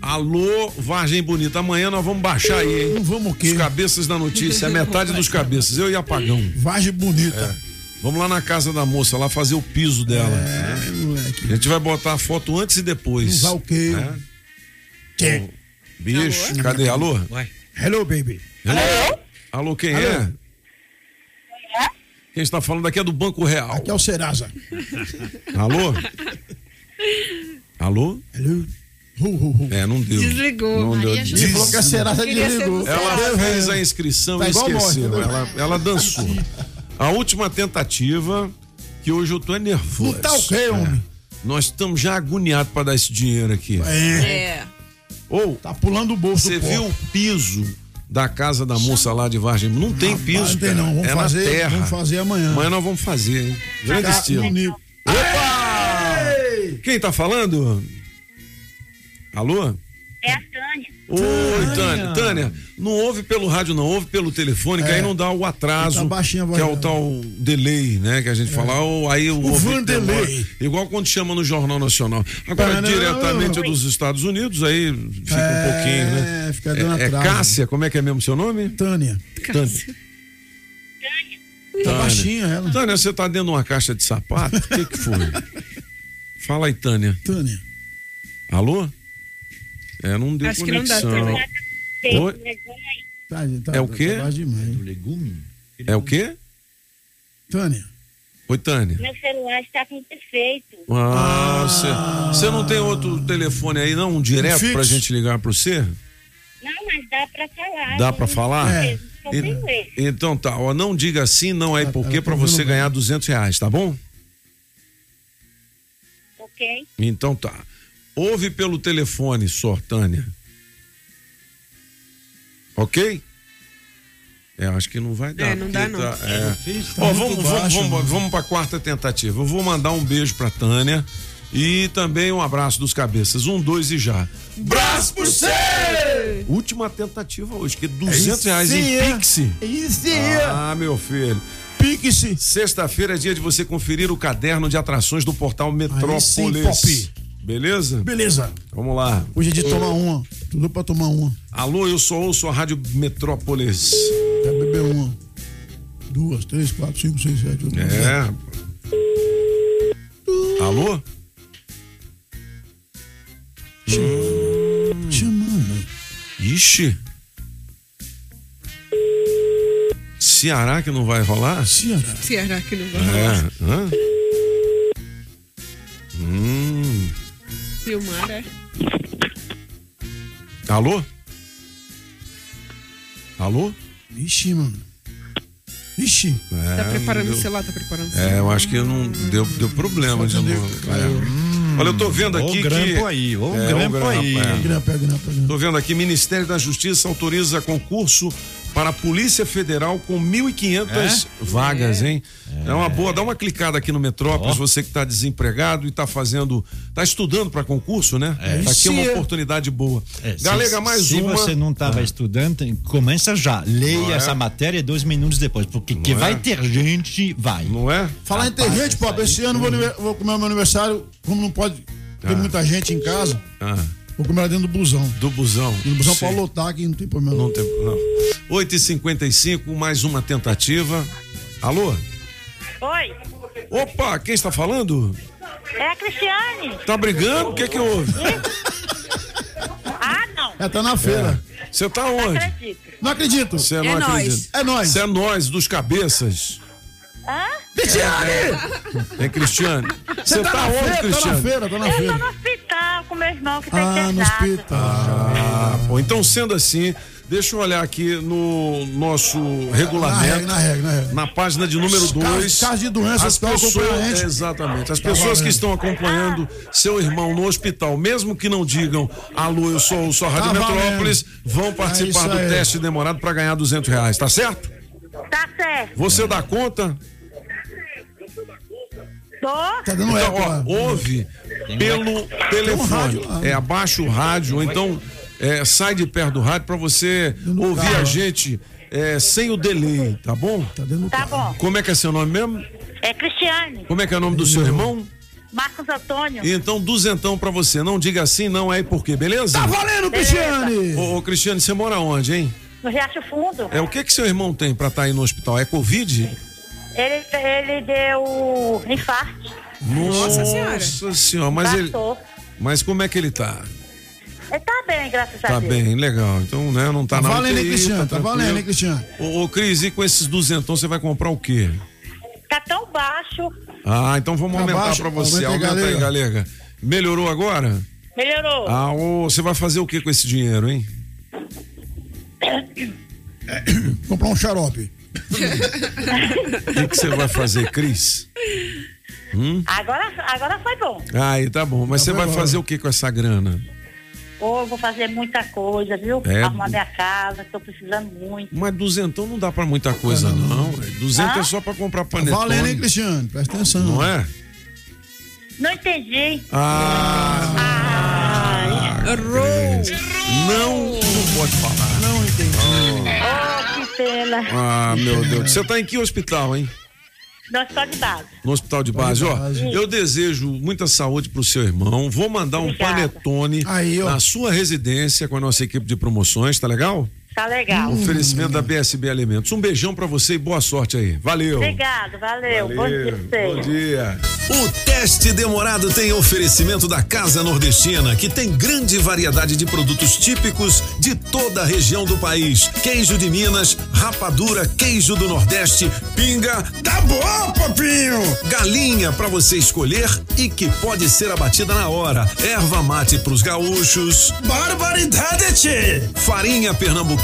Alô, Vargem Bonita. Amanhã nós vamos baixar aí, hein? Não vamos o quê? Os cabeças da notícia, a metade dos cabeças. Eu e Apagão. Vargem Bonita. É. Vamos lá na casa da moça, lá fazer o piso dela. É, moleque. A gente vai botar a foto antes e depois. Vai o quê? né? Tchê. Bicho, cadê? Alô? Hello, baby. Alô? Alô, quem Alô? é? Quem está falando aqui é do Banco Real. Aqui é o Serasa. Alô? Alô? Alô? É, não deu. Desligou. Não deu. José. falou que a Serasa desligou. Ela fez a inscrição Tá e esqueceu. entendeu? ela, ela dançou. A última tentativa, que hoje eu tô é nervoso. Não tá o quê, homem? Nós estamos já agoniados para dar esse dinheiro aqui. É. É. Ou, Tá pulando o bolso você viu o piso da casa da moça lá de Vargem? Não tem piso, Não tem cara. não. Vamos é fazer, na terra. vamos fazer amanhã. Amanhã nós vamos fazer, hein? Grande Ficar estilo. bonito. Opa! Quem tá falando? Alô? É a Tânia. Oi, Tânia. Tânia, não ouve pelo rádio, não, ouve pelo telefone, que É. aí não dá o atraso, Tá voz que é o tal delay, né? Que a gente fala, ou aí o, O demora. Igual quando chama no Jornal Nacional. Agora, Não, diretamente não. dos Estados Unidos, aí fica É, um pouquinho, né? fica dando é, é atraso. Cássia, como é que é mesmo seu nome? Tânia. Tânia. Tá baixinha ela. Tânia, você tá dentro de uma caixa de sapato? O que que foi? Fala aí, Tânia. Tânia. Alô? É, não deu Acho que não dá, conexão. Tânia. Oi? Tá, tá, É o tá- quê? Tá? É o quê? Tânia. Oi, Tânia. Meu celular está com defeito. Ah, você você não tem outro telefone aí, não? Um direto fixo? pra gente ligar pro você? Não, mas dá pra falar. Dá pra falar? É. Esse. Então tá, ó, não diga assim, não aí, porque pra você ganhar 200 reais, tá bom? Ok? Então tá. Ouve pelo telefone só, Tânia. Ok? É, acho que não vai dar. É, não dá, não. tá- é. Tá Ó, vamos, vamos, baixo, vamos, mano. vamos pra quarta tentativa. Eu vou mandar um beijo pra Tânia e também um abraço dos cabeças. Um, dois e já. Braço por você! Última tentativa hoje, que 200 Aí reais sim, em é. Pix. Isso Ah, meu filho. Pique-se. Sexta-feira é dia de você conferir o caderno de atrações do portal Metrópolis. sim, Pop. Beleza? Beleza. Vamos lá. Hoje é de tomar uma. Tudo pra tomar uma. Alô, eu sou ouço a Rádio Metrópolis. Quer beber uma. Duas, três, quatro, cinco, seis, sete, oito. nove, É. Alô? Chamando. Ixi. Ceará que não vai rolar? Ceará. Será que não vai rolar? É. Hã? Hum. Filmar, é? Alô? Alô? Ixi, mano. Ixi. É, Tá preparando deu- o celular, tá preparando o É, celular. eu acho que não deu, deu problema de novo. É. Olha, eu tô vendo Ó o aqui grampo que... aí, o É, grampo aí. Grampo, é grampo, é grampo. Tô vendo aqui, Ministério da Justiça autoriza concurso para a Polícia Federal com 1.500 vagas, hein? É. uma boa, dá uma clicada aqui no Metrópolis, você que está desempregado e está fazendo, está estudando para concurso, né? É. Tá aqui uma Se- oportunidade boa. É, se- Galega, mais se uma. você não estava estudando, tem- começa já. Leia Não é? essa matéria dois minutos depois, porque que vai é? ter gente, vai. Não é? Falar em ter gente, pô, esse ano eu vou, vou comer meu aniversário, como não pode ter Ah. muita gente em casa, Ah, vou comer lá dentro do busão. do busão. E no busão Sim. pode lotar aqui, não tem problema. Não tem, não. 8h55, mais uma tentativa. Alô? Oi, Opa, quem está falando? é a Cristiane. Tá brigando? O que que houve? Ah, não. É, tá na feira. Você tá onde? Acredito. Não acredito. Você É não. É nós. Você é nós, dos cabeças. Hã? Cristiane! É, Cristiane. Você tá tá, na onde, feira, tá na Cristiane? feira, tá na Eu tô feira. no hospital com meu irmão que tá Ah, no internado. hospital. Ah, pô, então sendo assim, deixa eu olhar aqui no nosso Na regulamento. regra, na regra, na regra. Na página de número Caso- 2. caso de doença, as pessoas. Exatamente. As Tá pessoas que estão acompanhando seu irmão no hospital, mesmo que não digam alô, eu sou, sou a Rádio Tá Metrópolis, vão É participar isso do teste demorado para ganhar 200 reais, tá certo? Tá certo. Você dá conta? Tô. Tá dando Então, eco ó, lá. ouve pelo telefone. rádio lá. É, abaixa o rádio, ou então é, sai de perto do rádio para você ouvir carro, a gente é, sem o delay, tá bom? Tá Tá bom. Como é que é seu nome mesmo? É Cristiane. Como é que é o nome do seu irmão? Marcos Antônio. Então, duzentão pra você. Não diga assim, não é e por quê, beleza? Tá valendo, Cristiane! Ô, ô, Cristiane, você mora onde, hein? No Riacho Fundo. É, o que que seu irmão tem pra estar aí no hospital? É Covid? Ele, ele deu infarto. Nossa Senhora. senhora, mas ele. Mas como é que ele tá? Ele tá bem, graças a Tá Deus. bem, legal. Então, né, não tá, Tá na valendo, hein, UTI, Cristiane? Tá tranquilo. valendo, hein, Cristiane? Ô, ô, Cris, e com esses duzentão você vai comprar o quê? Tá tão baixo. Ah, então vamos Tá aumentar baixo, pra você. aumenta aí, Aumenta aí, galega. galega. Melhorou agora? Melhorou. Ah, ô, você vai fazer o que com esse dinheiro, hein? Comprar um xarope. O que que você vai fazer, Cris? Hum? Agora, agora foi bom. Aí, tá bom. Mas Tá você bom vai fazer o que com essa grana? Eu vou fazer muita coisa, viu? É. Arrumar minha casa, tô precisando muito. Mas duzentão não dá pra muita coisa, não. Duzento Ah? é só pra comprar Tá panetone. valendo, hein, Cristiane? Presta atenção. Não é? Não entendi. Ah, Cris. Não, não pode falar. Não entendi. Oh, que pena. Ah, meu Deus. Você tá em que hospital, hein? No hospital de base. No hospital de base, ó. Eu desejo muita saúde pro seu irmão. Vou mandar um Obrigada. panetone Aí, ó. na sua residência com a nossa equipe de promoções, tá legal? Tá legal. Oferecimento da BSB Alimentos. Um beijão pra você e boa sorte aí. Valeu. Obrigado, valeu. Bom dia pra Bom dia. O teste demorado tem oferecimento da Casa Nordestina, que tem grande variedade de produtos típicos de toda a região do país. Queijo de Minas, rapadura, queijo do Nordeste, pinga. Tá bom, papinho! Galinha pra você escolher e que pode ser abatida na hora. Erva mate pros gaúchos. Barbaridade, tchê! Farinha pernambucana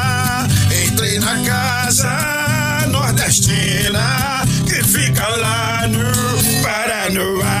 Entrei na casa nordestina que fica lá no Paranoá.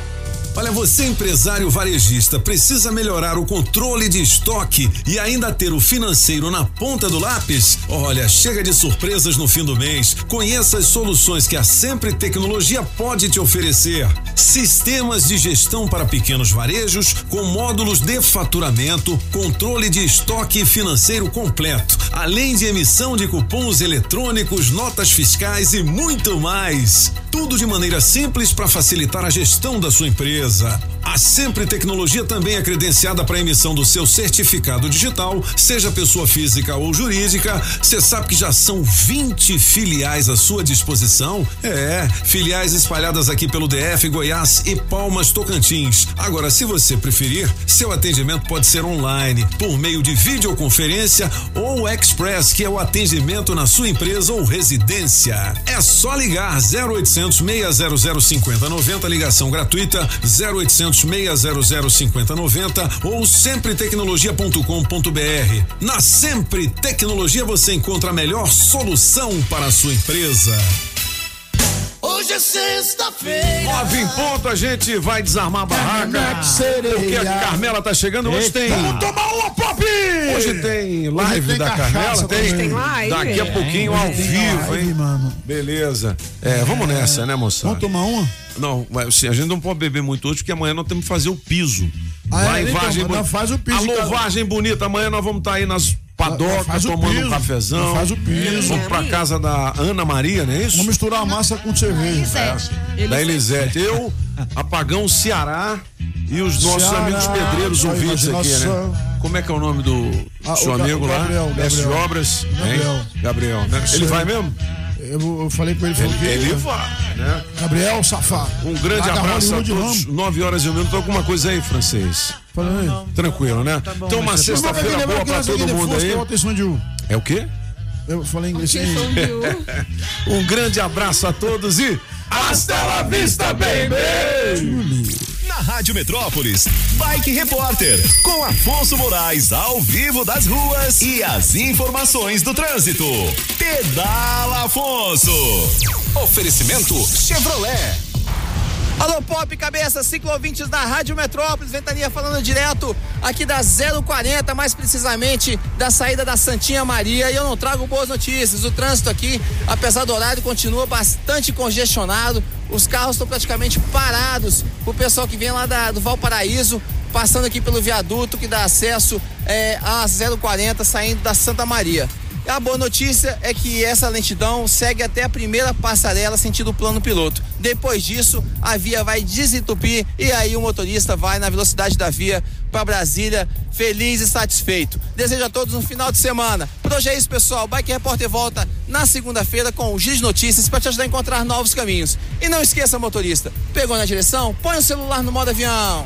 Olha, você empresário varejista precisa melhorar o controle de estoque e ainda ter o financeiro na ponta do lápis? Olha, chega de surpresas no fim do mês. Conheça as soluções que a Sempre Tecnologia pode te oferecer. Sistemas de gestão para pequenos varejos com módulos de faturamento, controle de estoque financeiro completo, além de emissão de cupons eletrônicos, notas fiscais e muito mais. Tudo de maneira simples para facilitar a gestão da sua empresa. A Sempre Tecnologia também é credenciada para emissão do seu certificado digital, seja pessoa física ou jurídica. Você sabe que já são 20 filiais à sua disposição? É, filiais espalhadas aqui pelo DF, Goiás e Palmas Tocantins. Agora, se você preferir, seu atendimento pode ser online, por meio de videoconferência ou Express, que é o atendimento na sua empresa ou residência. É só ligar 0800 600 5090, ligação gratuita 0800 600 5090 ou sempretecnologia.com.br. Na Sempre Tecnologia você encontra a melhor solução para a sua empresa. Hoje é sexta-feira. Nove em ponto, a gente vai desarmar a barraca. Porque a Carmela tá chegando. Hoje Eita. tem. Vamos tomar uma pop! Hoje tem live tem da Carmela. Tem. também. Tem live? Daqui a pouquinho ao Tem vivo, live, hein? mano. Beleza. É, vamos nessa, né, moça? Vamos tomar uma? Não, mas, assim, a gente não pode beber muito hoje, porque amanhã nós temos que fazer o piso. Ah, é? Então, faz o piso, Alô, cara. Vargem Bonita, amanhã nós vamos estar aí nas o tomando um piso. cafezão. Faz o piso. Vamos pra casa da Ana Maria, não é isso? Vamos misturar a massa com cerveja. É, da Elisete. Eu, Apagão Ceará e os nossos Ceará, amigos pedreiros ouvintes aqui, né? Como é que é o nome do Ah, seu o amigo o lá? Gabriel, Mestre de Gabriel. obras? hein? Gabriel. Gabriel, né? Ele vai mesmo? Eu, eu falei com ele, falou que Ele vai, né? Gabriel Safado. Um grande abraço a todos. Nove horas e um minuto. Alguma coisa aí, francês? Falando aí. Tranquilo, né? então, uma sexta-feira boa pra todo mundo aí. Atenção de U. É o quê? Eu falei inglês um grande abraço a todos e hasta la vista, baby! Na Rádio Metrópolis, Bike Repórter, com Afonso Moraes ao vivo das ruas e as informações do trânsito. Pedala Afonso. Oferecimento Chevrolet. Alô, Pop, cabeça, ciclovintes da Rádio Metrópolis, Ventania falando direto aqui da 040, mais precisamente da saída da Santinha Maria. E eu não trago boas notícias. O trânsito aqui, apesar do horário, continua bastante congestionado. Os carros estão praticamente parados. O pessoal que vem lá da, do Valparaíso, passando aqui pelo viaduto que dá acesso é, a 040, saindo da Santa Maria. A boa notícia é que essa lentidão segue até a primeira passarela sentido plano piloto. Depois disso, a via vai desentupir e aí o motorista vai na velocidade da via para Brasília, feliz e satisfeito. Desejo a todos um final de semana. Por hoje é isso, pessoal. Bike Repórter volta na segunda-feira com o de Notícias para te ajudar a encontrar novos caminhos. E não esqueça, motorista, pegou na direção? Põe o celular no modo avião.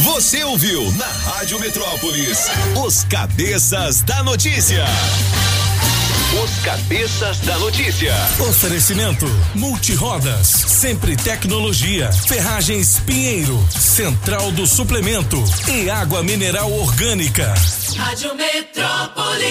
Você ouviu na Rádio Metrópolis os cabeças da notícia. Os cabeças da notícia. Oferecimento Multirodas, Sempre Tecnologia, Ferragens Pinheiro, Central do Suplemento e Água Mineral Orgânica. Rádio Metrópolis.